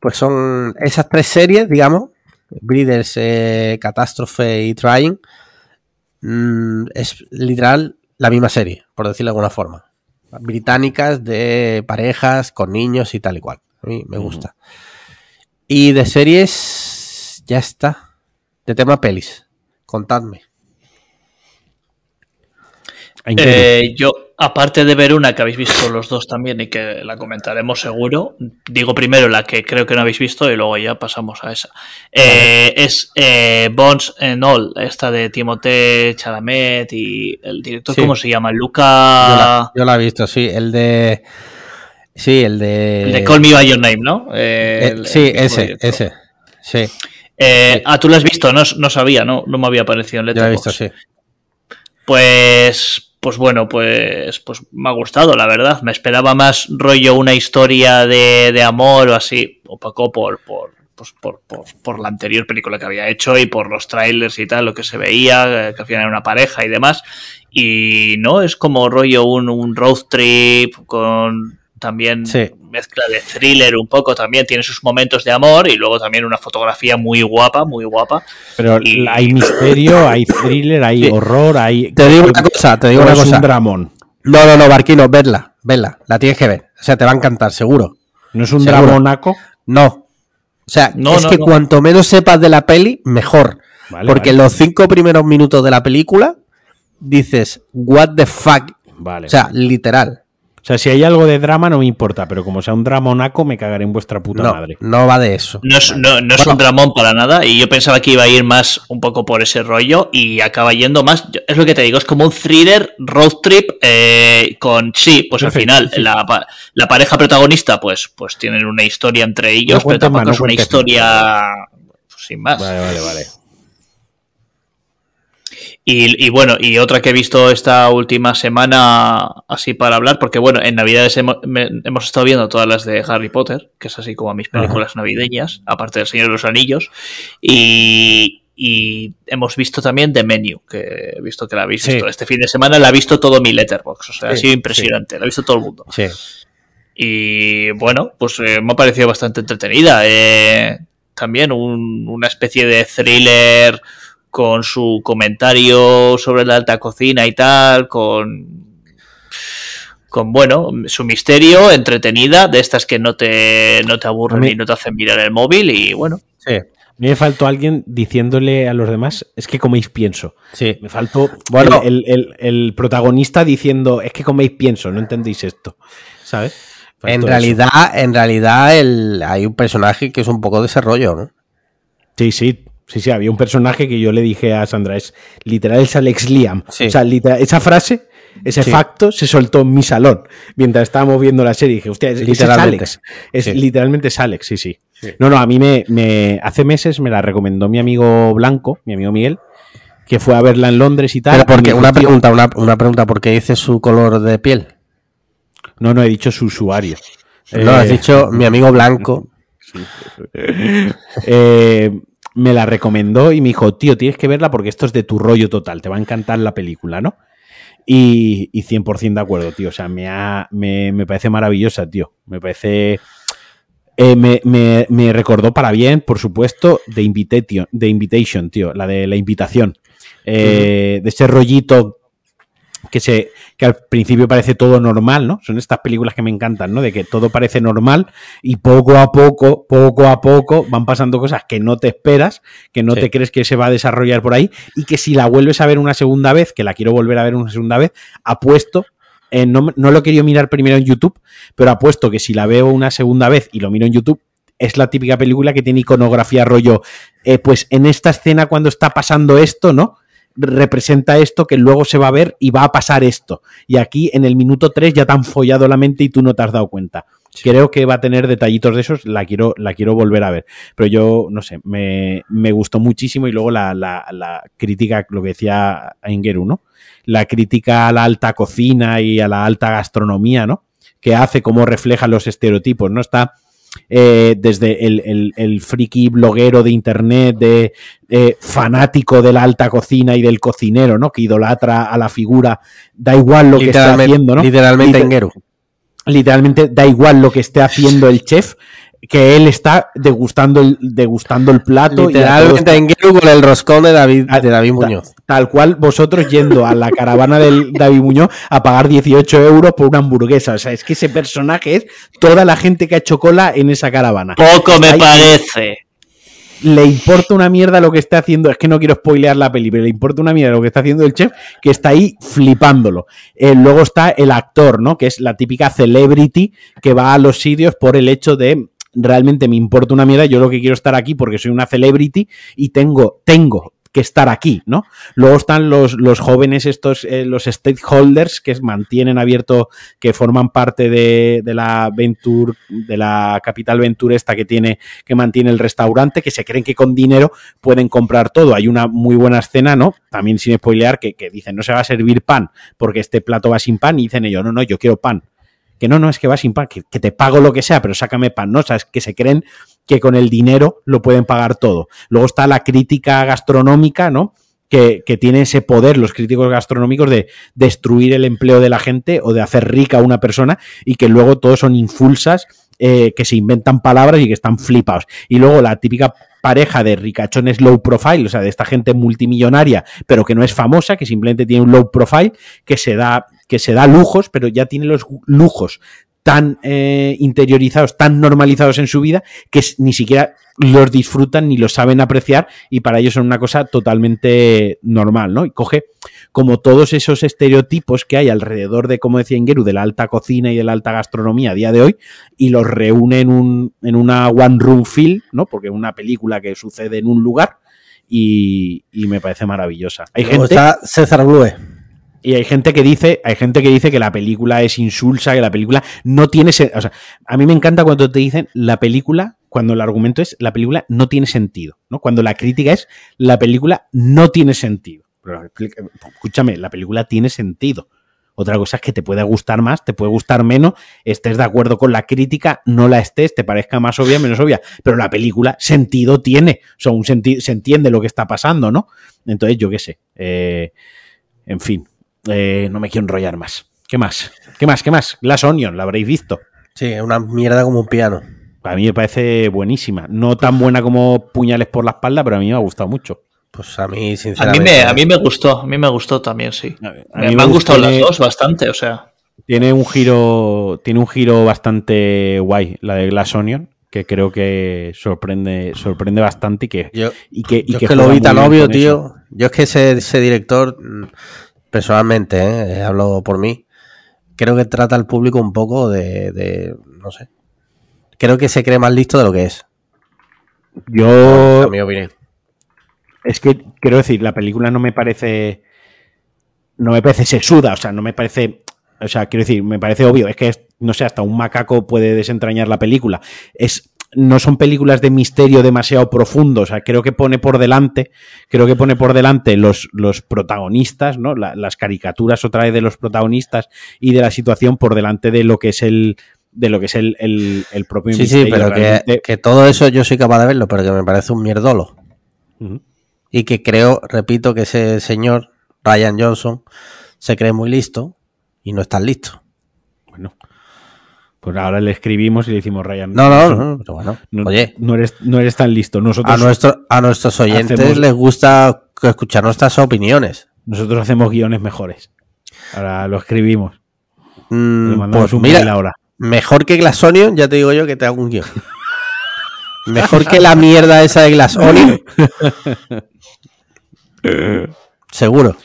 pues son esas tres series, digamos, Breeders, eh, Catástrofe y Trying, mm, es literal la misma serie, por decirlo de alguna forma. Británicas de parejas con niños y tal y cual. A mí me gusta. Y de series, ya está. De tema pelis. Contadme. Eh, yo, aparte de ver una que habéis visto los dos también y que la comentaremos seguro, digo primero la que creo que no habéis visto y luego ya pasamos a esa. Eh, es eh, Bones and All, esta de Timothée Chalamet y el director, ¿cómo se llama? Luca. Yo la, he visto, sí, el de. Sí, el de. El de Call Me By Your Name, ¿no? sí, ese, ese. Sí. Ah, tú lo has visto, no, no sabía, ¿no? No me había aparecido en Yo lo he visto, sí. Pues pues bueno, pues, pues me ha gustado, la verdad. Me esperaba más rollo una historia de, de amor o así, poco por, por, pues por, por, por, la anterior película que había hecho y por los trailers y tal, lo que se veía, que al final era una pareja y demás. Y no, es como rollo un, un road trip con también mezcla de thriller un poco, también tiene sus momentos de amor y luego también una fotografía muy guapa, muy guapa. Pero hay misterio, hay thriller, hay horror, hay... Te digo una cosa, te digo una cosa. un dramón. No, no, no, Barquino, vedla, vedla, la tienes que ver. O sea, te va a encantar, seguro. ¿No es un dramonaco? No. O sea, es que cuanto menos sepas de la peli, mejor. porque en los cinco primeros minutos de la película dices, what the fuck. Vale. O sea, literal. O sea, si hay algo de drama no me importa, pero como sea un dramonaco me cagaré en vuestra puta madre. No va de eso. No es, un dramón para nada y yo pensaba que iba a ir más un poco por ese rollo y acaba yendo más, es lo que te digo, es como un thriller road trip eh, con, sí, pues al final La, pareja protagonista pues, pues tienen una historia entre ellos, pero tampoco es una historia pues, sin más. Vale, vale, vale. Y, bueno, y otra que he visto esta última semana, así para hablar, porque bueno, en Navidades hemos, estado viendo todas las de Harry Potter, que es así como mis películas navideñas, aparte del Señor de los Anillos, y, hemos visto también The Menu, que he visto que la habéis visto. Este fin de semana la ha visto todo mi letterbox, o sea, ha sido impresionante, la ha visto todo el mundo. Sí. Y bueno, pues eh, me ha parecido bastante entretenida. Eh, también una especie de thriller con su comentario sobre la alta cocina y tal, con con bueno, su misterio, entretenida, de estas que no te, no te aburren y no te hacen mirar el móvil y bueno. Sí. A mí me faltó alguien diciéndole a los demás, es que coméis pienso. Sí. Me faltó bueno, el, protagonista diciendo, es que coméis pienso, no entendéis esto. ¿Sabes? en realidad, en realidad el, hay un personaje que es un poco de ese rollo, ¿no? Sí, sí, Sí, sí, había un personaje que yo le dije a Sandra, es literal es Alex Liam. O sea, esa frase, ese facto se soltó en mi salón mientras estábamos viendo la serie. dije, hostia, es, Alex. Es, Literalmente es Alex, sí, sí, No, no, a mí me, me, hace meses me la recomendó mi amigo Blanco, mi amigo Miguel, que fue a verla en Londres y tal. Pero porque, una pregunta, una, una pregunta, ¿por qué dice su color de piel? No, no, he dicho su usuario. No, has eh, dicho mi amigo Blanco. eh, me la recomendó y me dijo, tío, tienes que verla porque esto es de tu rollo total, te va a encantar la película, ¿no? Y, y 100% de acuerdo, tío. O sea, me, me, parece maravillosa, tío. Me parece... Eh, me, recordó para bien, por supuesto, de Invitation, de Invitation, tío, la de la invitación. Eh, de ese rollito que, se, que al principio parece todo normal, ¿no? Son estas películas que me encantan, ¿no? De que todo parece normal y poco a poco, poco a poco van pasando cosas que no te esperas, que no te crees que se va a desarrollar por ahí y que si la vuelves a ver una segunda vez, que la quiero volver a ver una segunda vez, apuesto eh, no, no, lo quería mirar primero en YouTube, pero apuesto que si la veo una segunda vez y lo miro en YouTube, es la típica película que tiene iconografía rollo, eh, pues en esta escena cuando está pasando esto, ¿no? Representa esto que luego se va a ver y va a pasar esto. Y aquí en el minuto 3 ya te han follado la mente y tú no te has dado cuenta. Creo que va a tener detallitos de esos, la quiero, la quiero volver a ver. Pero yo, no sé, me, gustó muchísimo y luego la, la, crítica, lo que decía Ingeru, ¿no? La crítica a la alta cocina y a la alta gastronomía, ¿no? Que hace, cómo refleja los estereotipos, ¿no? Está eh, desde el, friki bloguero de internet, de eh, fanático de la alta cocina y del cocinero, ¿no? Que idolatra a la figura, da igual lo que esté haciendo, ¿no? Literalmente Literalmente da igual lo que esté haciendo el chef, que él está degustando el, degustando el plato. Literalmente en con el roscón de David, ah, de David Muñoz. Tal cual vosotros yendo a la caravana del David Muñoz a pagar 18 euros por una hamburguesa. O sea, es que ese personaje es toda la gente que ha hecho cola en esa caravana. Poco me parece le importa una mierda lo que está haciendo. Es que no quiero spoilear la peli, pero le importa una mierda lo que está haciendo el chef, que está ahí flipándolo. Eh, luego está el actor, ¿no? Que es la típica celebrity que va a los sitios por el hecho de realmente me importa una mierda, yo lo que quiero estar aquí porque soy una celebrity y tengo, tengo que estar aquí, ¿no? Luego están los, los jóvenes, estos, eh, los stakeholders que mantienen abierto, que forman parte de, de, la Venture, de la capital Venture esta que tiene, que mantiene el restaurante, que se creen que con dinero pueden comprar todo. Hay una muy buena escena, ¿no? También sin spoilear, que, que dicen, no se va a servir pan, porque este plato va sin pan, y dicen ellos, no, no, yo quiero pan que no, no, es que va sin pan, que, te pago lo que sea, pero sácame pan, ¿no? O sea, es que se creen que con el dinero lo pueden pagar todo. Luego está la crítica gastronómica, ¿no? Que, que, tiene ese poder, los críticos gastronómicos, de destruir el empleo de la gente o de hacer rica a una persona y que luego todos son infulsas, eh, que se inventan palabras y que están flipados. Y luego la típica pareja de ricachones low profile, o sea, de esta gente multimillonaria, pero que no es famosa, que simplemente tiene un low profile, que se da que se da lujos, pero ya tiene los lujos tan eh, interiorizados, tan normalizados en su vida, que ni siquiera los disfrutan ni los saben apreciar y para ellos son una cosa totalmente normal, ¿no? Y coge como todos esos estereotipos que hay alrededor de, como decía Ingeru, de la alta cocina y de la alta gastronomía a día de hoy y los reúne en, un, en una one room film, ¿no? Porque es una película que sucede en un lugar y, me parece maravillosa. Hay gente... Está César Blue. Y hay gente que dice, hay gente que dice que la película es insulsa, que la película no tiene, o sea, a mí me encanta cuando te dicen la película, cuando el argumento es la película no tiene sentido, ¿no? Cuando la crítica es la película no tiene sentido. Pero escúchame, la película tiene sentido. Otra cosa es que te puede gustar más, te puede gustar menos, estés de acuerdo con la crítica, no la estés, te parezca más obvia, menos obvia, pero la película sentido tiene, o sea, un se entiende lo que está pasando, ¿no? Entonces, yo qué sé. Eh, en fin, eh, no me quiero enrollar más. ¿Qué más? ¿Qué más? ¿Qué más? Glass Onion, la habréis visto. Sí, una mierda como un piano. A mí me parece buenísima. No tan buena como Puñales por la espalda, pero a mí me ha gustado mucho. Pues a mí, sinceramente. A mí me, a mí me gustó, a mí me gustó también, sí. A mí me, han gustado las dos bastante, o sea. Tiene un giro, tiene un giro bastante guay, la de Glass Onion, que creo que sorprende, sorprende bastante y que. Yo, y que, y que, lo vi tan obvio, tío. Yo es que ese, ese director personalmente, ¿eh? hablo por mí, creo que trata al público un poco de, no sé, creo que se cree más listo de lo que es. Yo... A mi opinión. Es que, quiero decir, la película no me parece... No me parece sesuda, o sea, no me parece... O sea, quiero decir, me parece obvio, es que, no sé, hasta un macaco puede desentrañar la película. Es no son películas de misterio demasiado profundos. O sea, creo que pone por delante, creo que pone por delante los, los protagonistas, ¿no? las caricaturas otra vez de los protagonistas y de la situación por delante de lo que es el de lo que es el, el, propio sí, Sí, pero que, todo eso yo soy capaz de verlo, pero que me parece un mierdolo. Y que creo, repito, que ese señor, Ryan Johnson, se cree muy listo y no es tan listo. Pues ahora le escribimos y le decimos Ryan. No, no, no, pero bueno. Oye. No eres, no eres tan listo. Nosotros a, nuestro, a nuestros oyentes les gusta escuchar nuestras opiniones. Nosotros hacemos guiones mejores. Ahora lo escribimos. Mm, pues mira, ahora. Mejor que Glass Onion, ya te digo yo que te hago un guion. mejor que la mierda esa de Glass Onion. Seguro.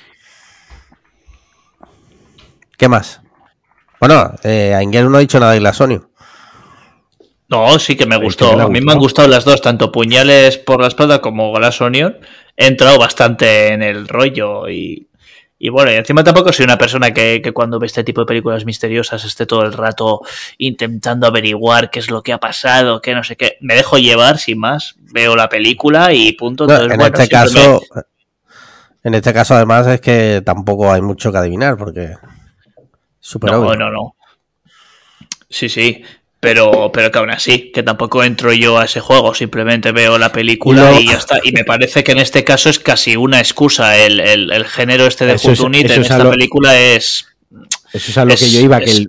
¿Qué más? Bueno, eh, no ha dicho nada de Glasonio. No, sí que me gustó. a mí me han gustado las dos, tanto puñales por la espalda como Glass He entrado bastante en el rollo y, bueno, y encima tampoco soy una persona que, cuando ve este tipo de películas misteriosas esté todo el rato intentando averiguar qué es lo que ha pasado, qué no sé qué. Me dejo llevar sin más, veo la película y punto. en este caso, en este caso además es que tampoco hay mucho que adivinar porque no, no, no. Sí, sí. Pero, pero que aún así, que tampoco entro yo a ese juego, simplemente veo la película y, ya está. Y me parece que en este caso es casi una excusa. El, género este de Jutunit en esta película es. Eso es a lo que yo iba, que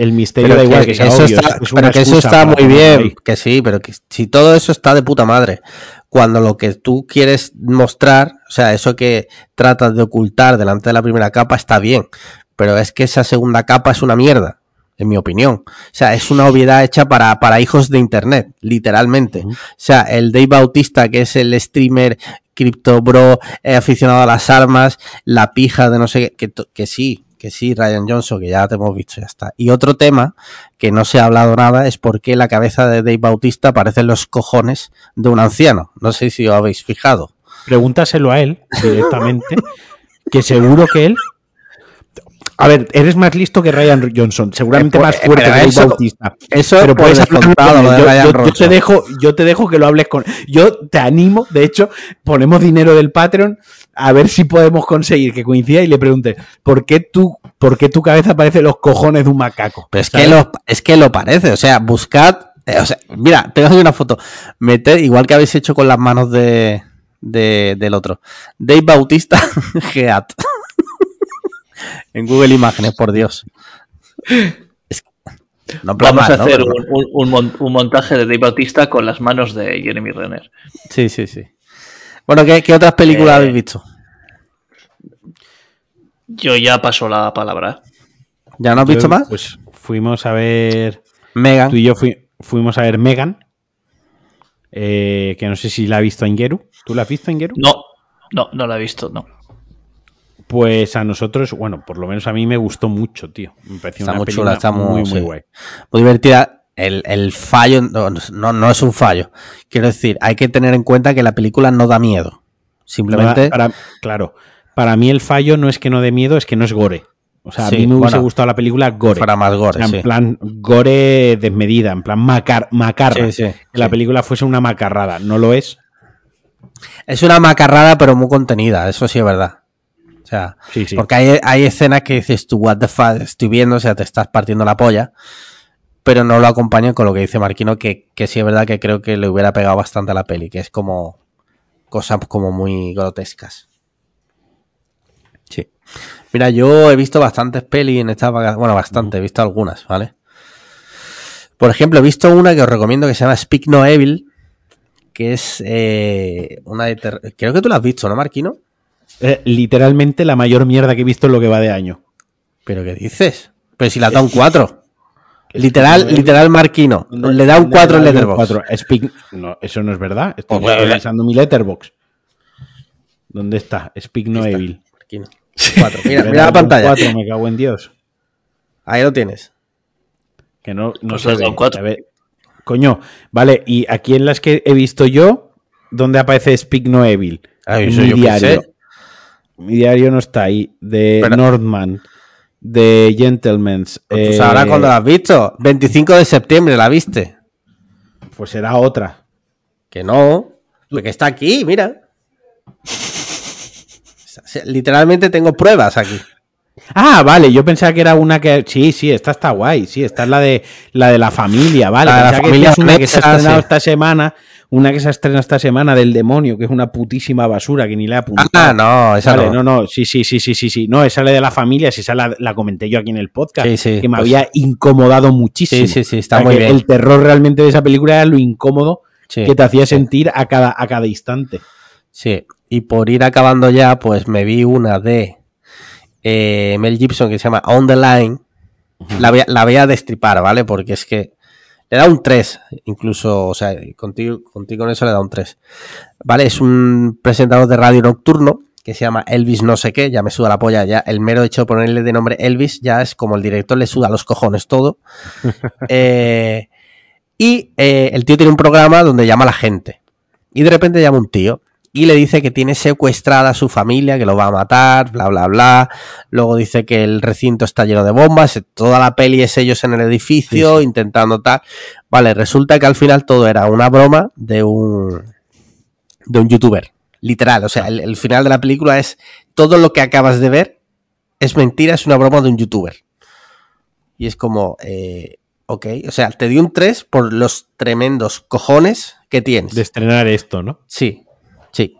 el misterio da igual que, sea eso obvio, está, es pero que eso está muy bien, ahí. que sí, pero que si todo eso está de puta madre, cuando lo que tú quieres mostrar, o sea, eso que tratas de ocultar delante de la primera capa está bien, pero es que esa segunda capa es una mierda, en mi opinión. O sea, es una obviedad hecha para, para hijos de internet, literalmente. O sea, el Dave Bautista, que es el streamer cripto bro eh, aficionado a las armas, la pija de no sé qué, que, que sí, que sí, Ryan Johnson, que ya te hemos visto, ya está. Y otro tema que no se ha hablado nada es por qué la cabeza de Dave Bautista parece los cojones de un anciano. No sé si os habéis fijado. Pregúntaselo a él directamente, que seguro que él. A ver, eres más listo que Ryan Johnson, seguramente Eh, más pues, fuerte que Dave eso- Bautista. Eso Pero puedes hablar lo de yo, Ryan yo- yo te dejo, yo te dejo que lo hables con. Yo te animo, de hecho, ponemos dinero del Patreon a ver si podemos conseguir que coincida y le pregunte ¿por qué tú, por qué tu cabeza parece los cojones de un macaco? Pero es ¿Sabes? que, lo, es que lo parece, o sea, buscad, eh, o sea, mira, te voy a hacer una foto, meted, igual que habéis hecho con las manos de, de- del otro, Dave Bautista, Geat, en Google Imágenes, por Dios. Es- no en plan Vamos mal, a ¿no? hacer un, un- un mon- un montaje de Dave Bautista con las manos de Jeremy Renner. Sí, sí, sí. Bueno, ¿qué, qué otras películas Eh, habéis visto? Yo ya paso la palabra. ¿Ya no has visto Yo, más? Pues fuimos a ver. Megan. Tú y yo fui- fuimos a ver Megan. eh, que no sé si la ha visto Ingeru. ¿Tú la has visto Ingeru? No, no, no la he visto, no. Pues a nosotros, bueno, por lo menos a mí me gustó mucho, tío. Me pareció Está una muy película chula, está muy- muy, guay. muy divertida. El, el fallo no, no, no es un fallo. Quiero decir, hay que tener en cuenta que la película no da miedo. No da- Simplemente. para- claro, para mí el fallo no es que no dé miedo, es que no es gore. O sea, Sí, a mí me hubiese bueno, gustado la película gore. fuera más O gore, sea, en sí. plan gore desmedida, en plan macar, macarra. Sí, sí, que la película fuese una macarrada. No lo es. Es una macarrada, pero muy contenida, eso sí es verdad. O sea, Sí, sí. porque hay, hay escenas que dices tú, what the fuck, estoy viendo, o sea, te estás partiendo la polla, pero no lo acompañan con lo que dice Marquino, que, que sí es verdad que creo que le hubiera pegado bastante a la peli, que es como cosas como muy grotescas. Sí. Mira, yo he visto bastantes pelis en estas vacaciones, bueno, bastante, he visto algunas, ¿vale? Por ejemplo, he visto una que os recomiendo que se llama Speak No Evil, que es eh, una de... Creo que tú la has visto, ¿no, Marquino? Eh, literalmente la mayor mierda que he visto en lo que va de año. ¿Pero qué dices? Pero si le da un 4. Literal, literal Marquino. Le da un 4 en Letterboxd. No, eso no es verdad. Estoy Pues, bueno, revisando mi Letterbox. ¿Dónde está? Speak No está. Evil. Marquino. Cuatro. Mira, la pantalla. cuatro, me cago en Dios. Ahí lo tienes. Que no, no Pues se le da ve, un cuatro. a ver. Coño, vale, y aquí en las que he visto yo, ¿dónde aparece Speak No Evil? Ay, en eso mi diario. Mi diario no está ahí. De Pero- Northman, de Gentleman's. Pues eh, sabrás cuándo la has visto. 25 de septiembre la viste. Pues será otra. Que no. Porque está aquí, mira. Literalmente tengo pruebas aquí. Ah, vale, yo pensaba que era una que. Sí, sí, esta está guay. Sí, esta es la de la de la familia, vale. La de la que familia esta es una que se ha estrenado esta semana. Una que se ha estrenado esta semana del demonio, que es una putísima basura que ni le he apuntado. Ah, no, esa Vale, no. no, no, sí, sí, sí, sí, sí, sí. No, esa la de la familia, si esa la, la comenté yo aquí en el podcast, Sí, sí, que me pues- había incomodado muchísimo. Sí, sí, sí, está O sea, muy bien. El terror realmente de esa película era lo incómodo Sí, que te hacía sentir a cada, a cada instante. Sí, y por ir acabando ya, pues me vi una de eh, Mel Gibson que se llama On the Line. La voy, a, la voy a destripar, ¿vale? Porque es que le da un 3, incluso, o sea, contigo, contigo en eso le da un 3. ¿Vale? Es un presentador de radio nocturno que se llama Elvis no sé qué, ya me suda la polla, ya el mero hecho de ponerle de nombre Elvis ya es como el director le suda los cojones todo. Eh, y eh, el tío tiene un programa donde llama a la gente. Y de repente llama un tío y le dice que tiene secuestrada a su familia, que lo va a matar, bla, bla, bla. Luego dice que el recinto está lleno de bombas, toda la peli es ellos en el edificio Sí, intentando tal. Vale, resulta que al final todo era una broma de un de un youtuber. Literal, o sea, el, el final de la película es todo lo que acabas de ver es mentira, es una broma de un youtuber. Y es como, eh, ok, o sea, te di un 3 por los tremendos cojones que tienes. De estrenar esto, ¿no? Sí, sí.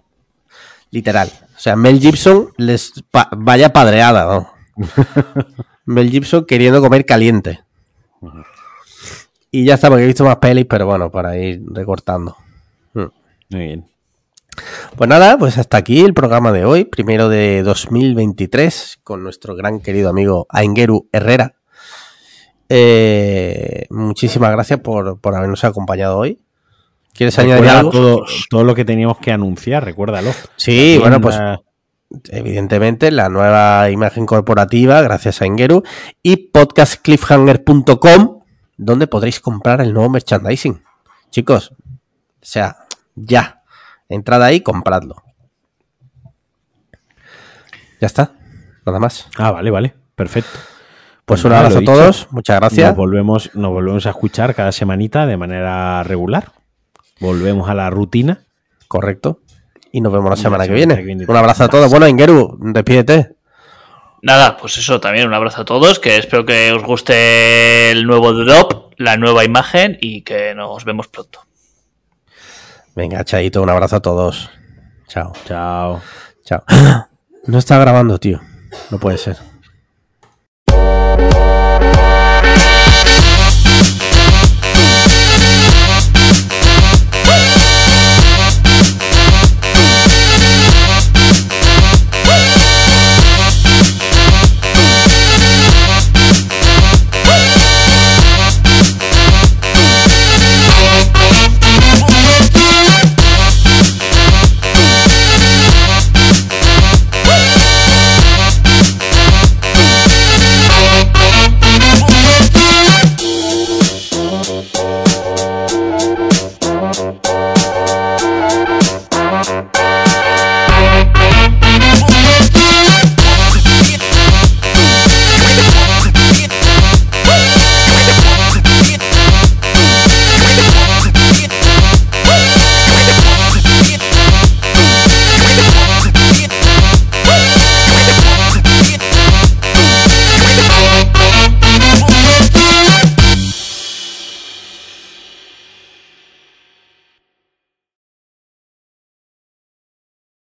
Literal. O sea, Mel Gibson les pa- vaya padreada, ¿no? Mel Gibson queriendo comer caliente. Y ya está, porque he visto más pelis, pero bueno, para ir recortando. Mm. Muy bien. Pues nada, pues hasta aquí el programa de hoy, primero de 2023, con nuestro gran querido amigo Aingeru Herrera. Eh, muchísimas gracias por, habernos acompañado hoy. ¿Quieres añadir algo? Todo, todo, lo que teníamos que anunciar, recuérdalo. Sí, bueno, pues evidentemente la nueva imagen corporativa, gracias a Ingeru, y podcastcliffhanger.com, donde podréis comprar el nuevo merchandising. Chicos, o sea, ya. Entrad ahí compradlo. Ya está. Nada más. Ah, vale, vale. Perfecto. Pues, un abrazo a todos, muchas gracias. Nos volvemos, nos volvemos a escuchar cada semanita de manera regular. Volvemos a la rutina. Correcto. Y nos vemos la semana, que, viene. Un abrazo a todos. Bueno, Ingeru, despídete. Nada, pues eso también, un abrazo a todos, que espero que os guste el nuevo drop, la nueva imagen y que nos vemos pronto. Venga, Chaito, un abrazo a todos. Chao. Chao. Chao. No está grabando, tío. No puede ser.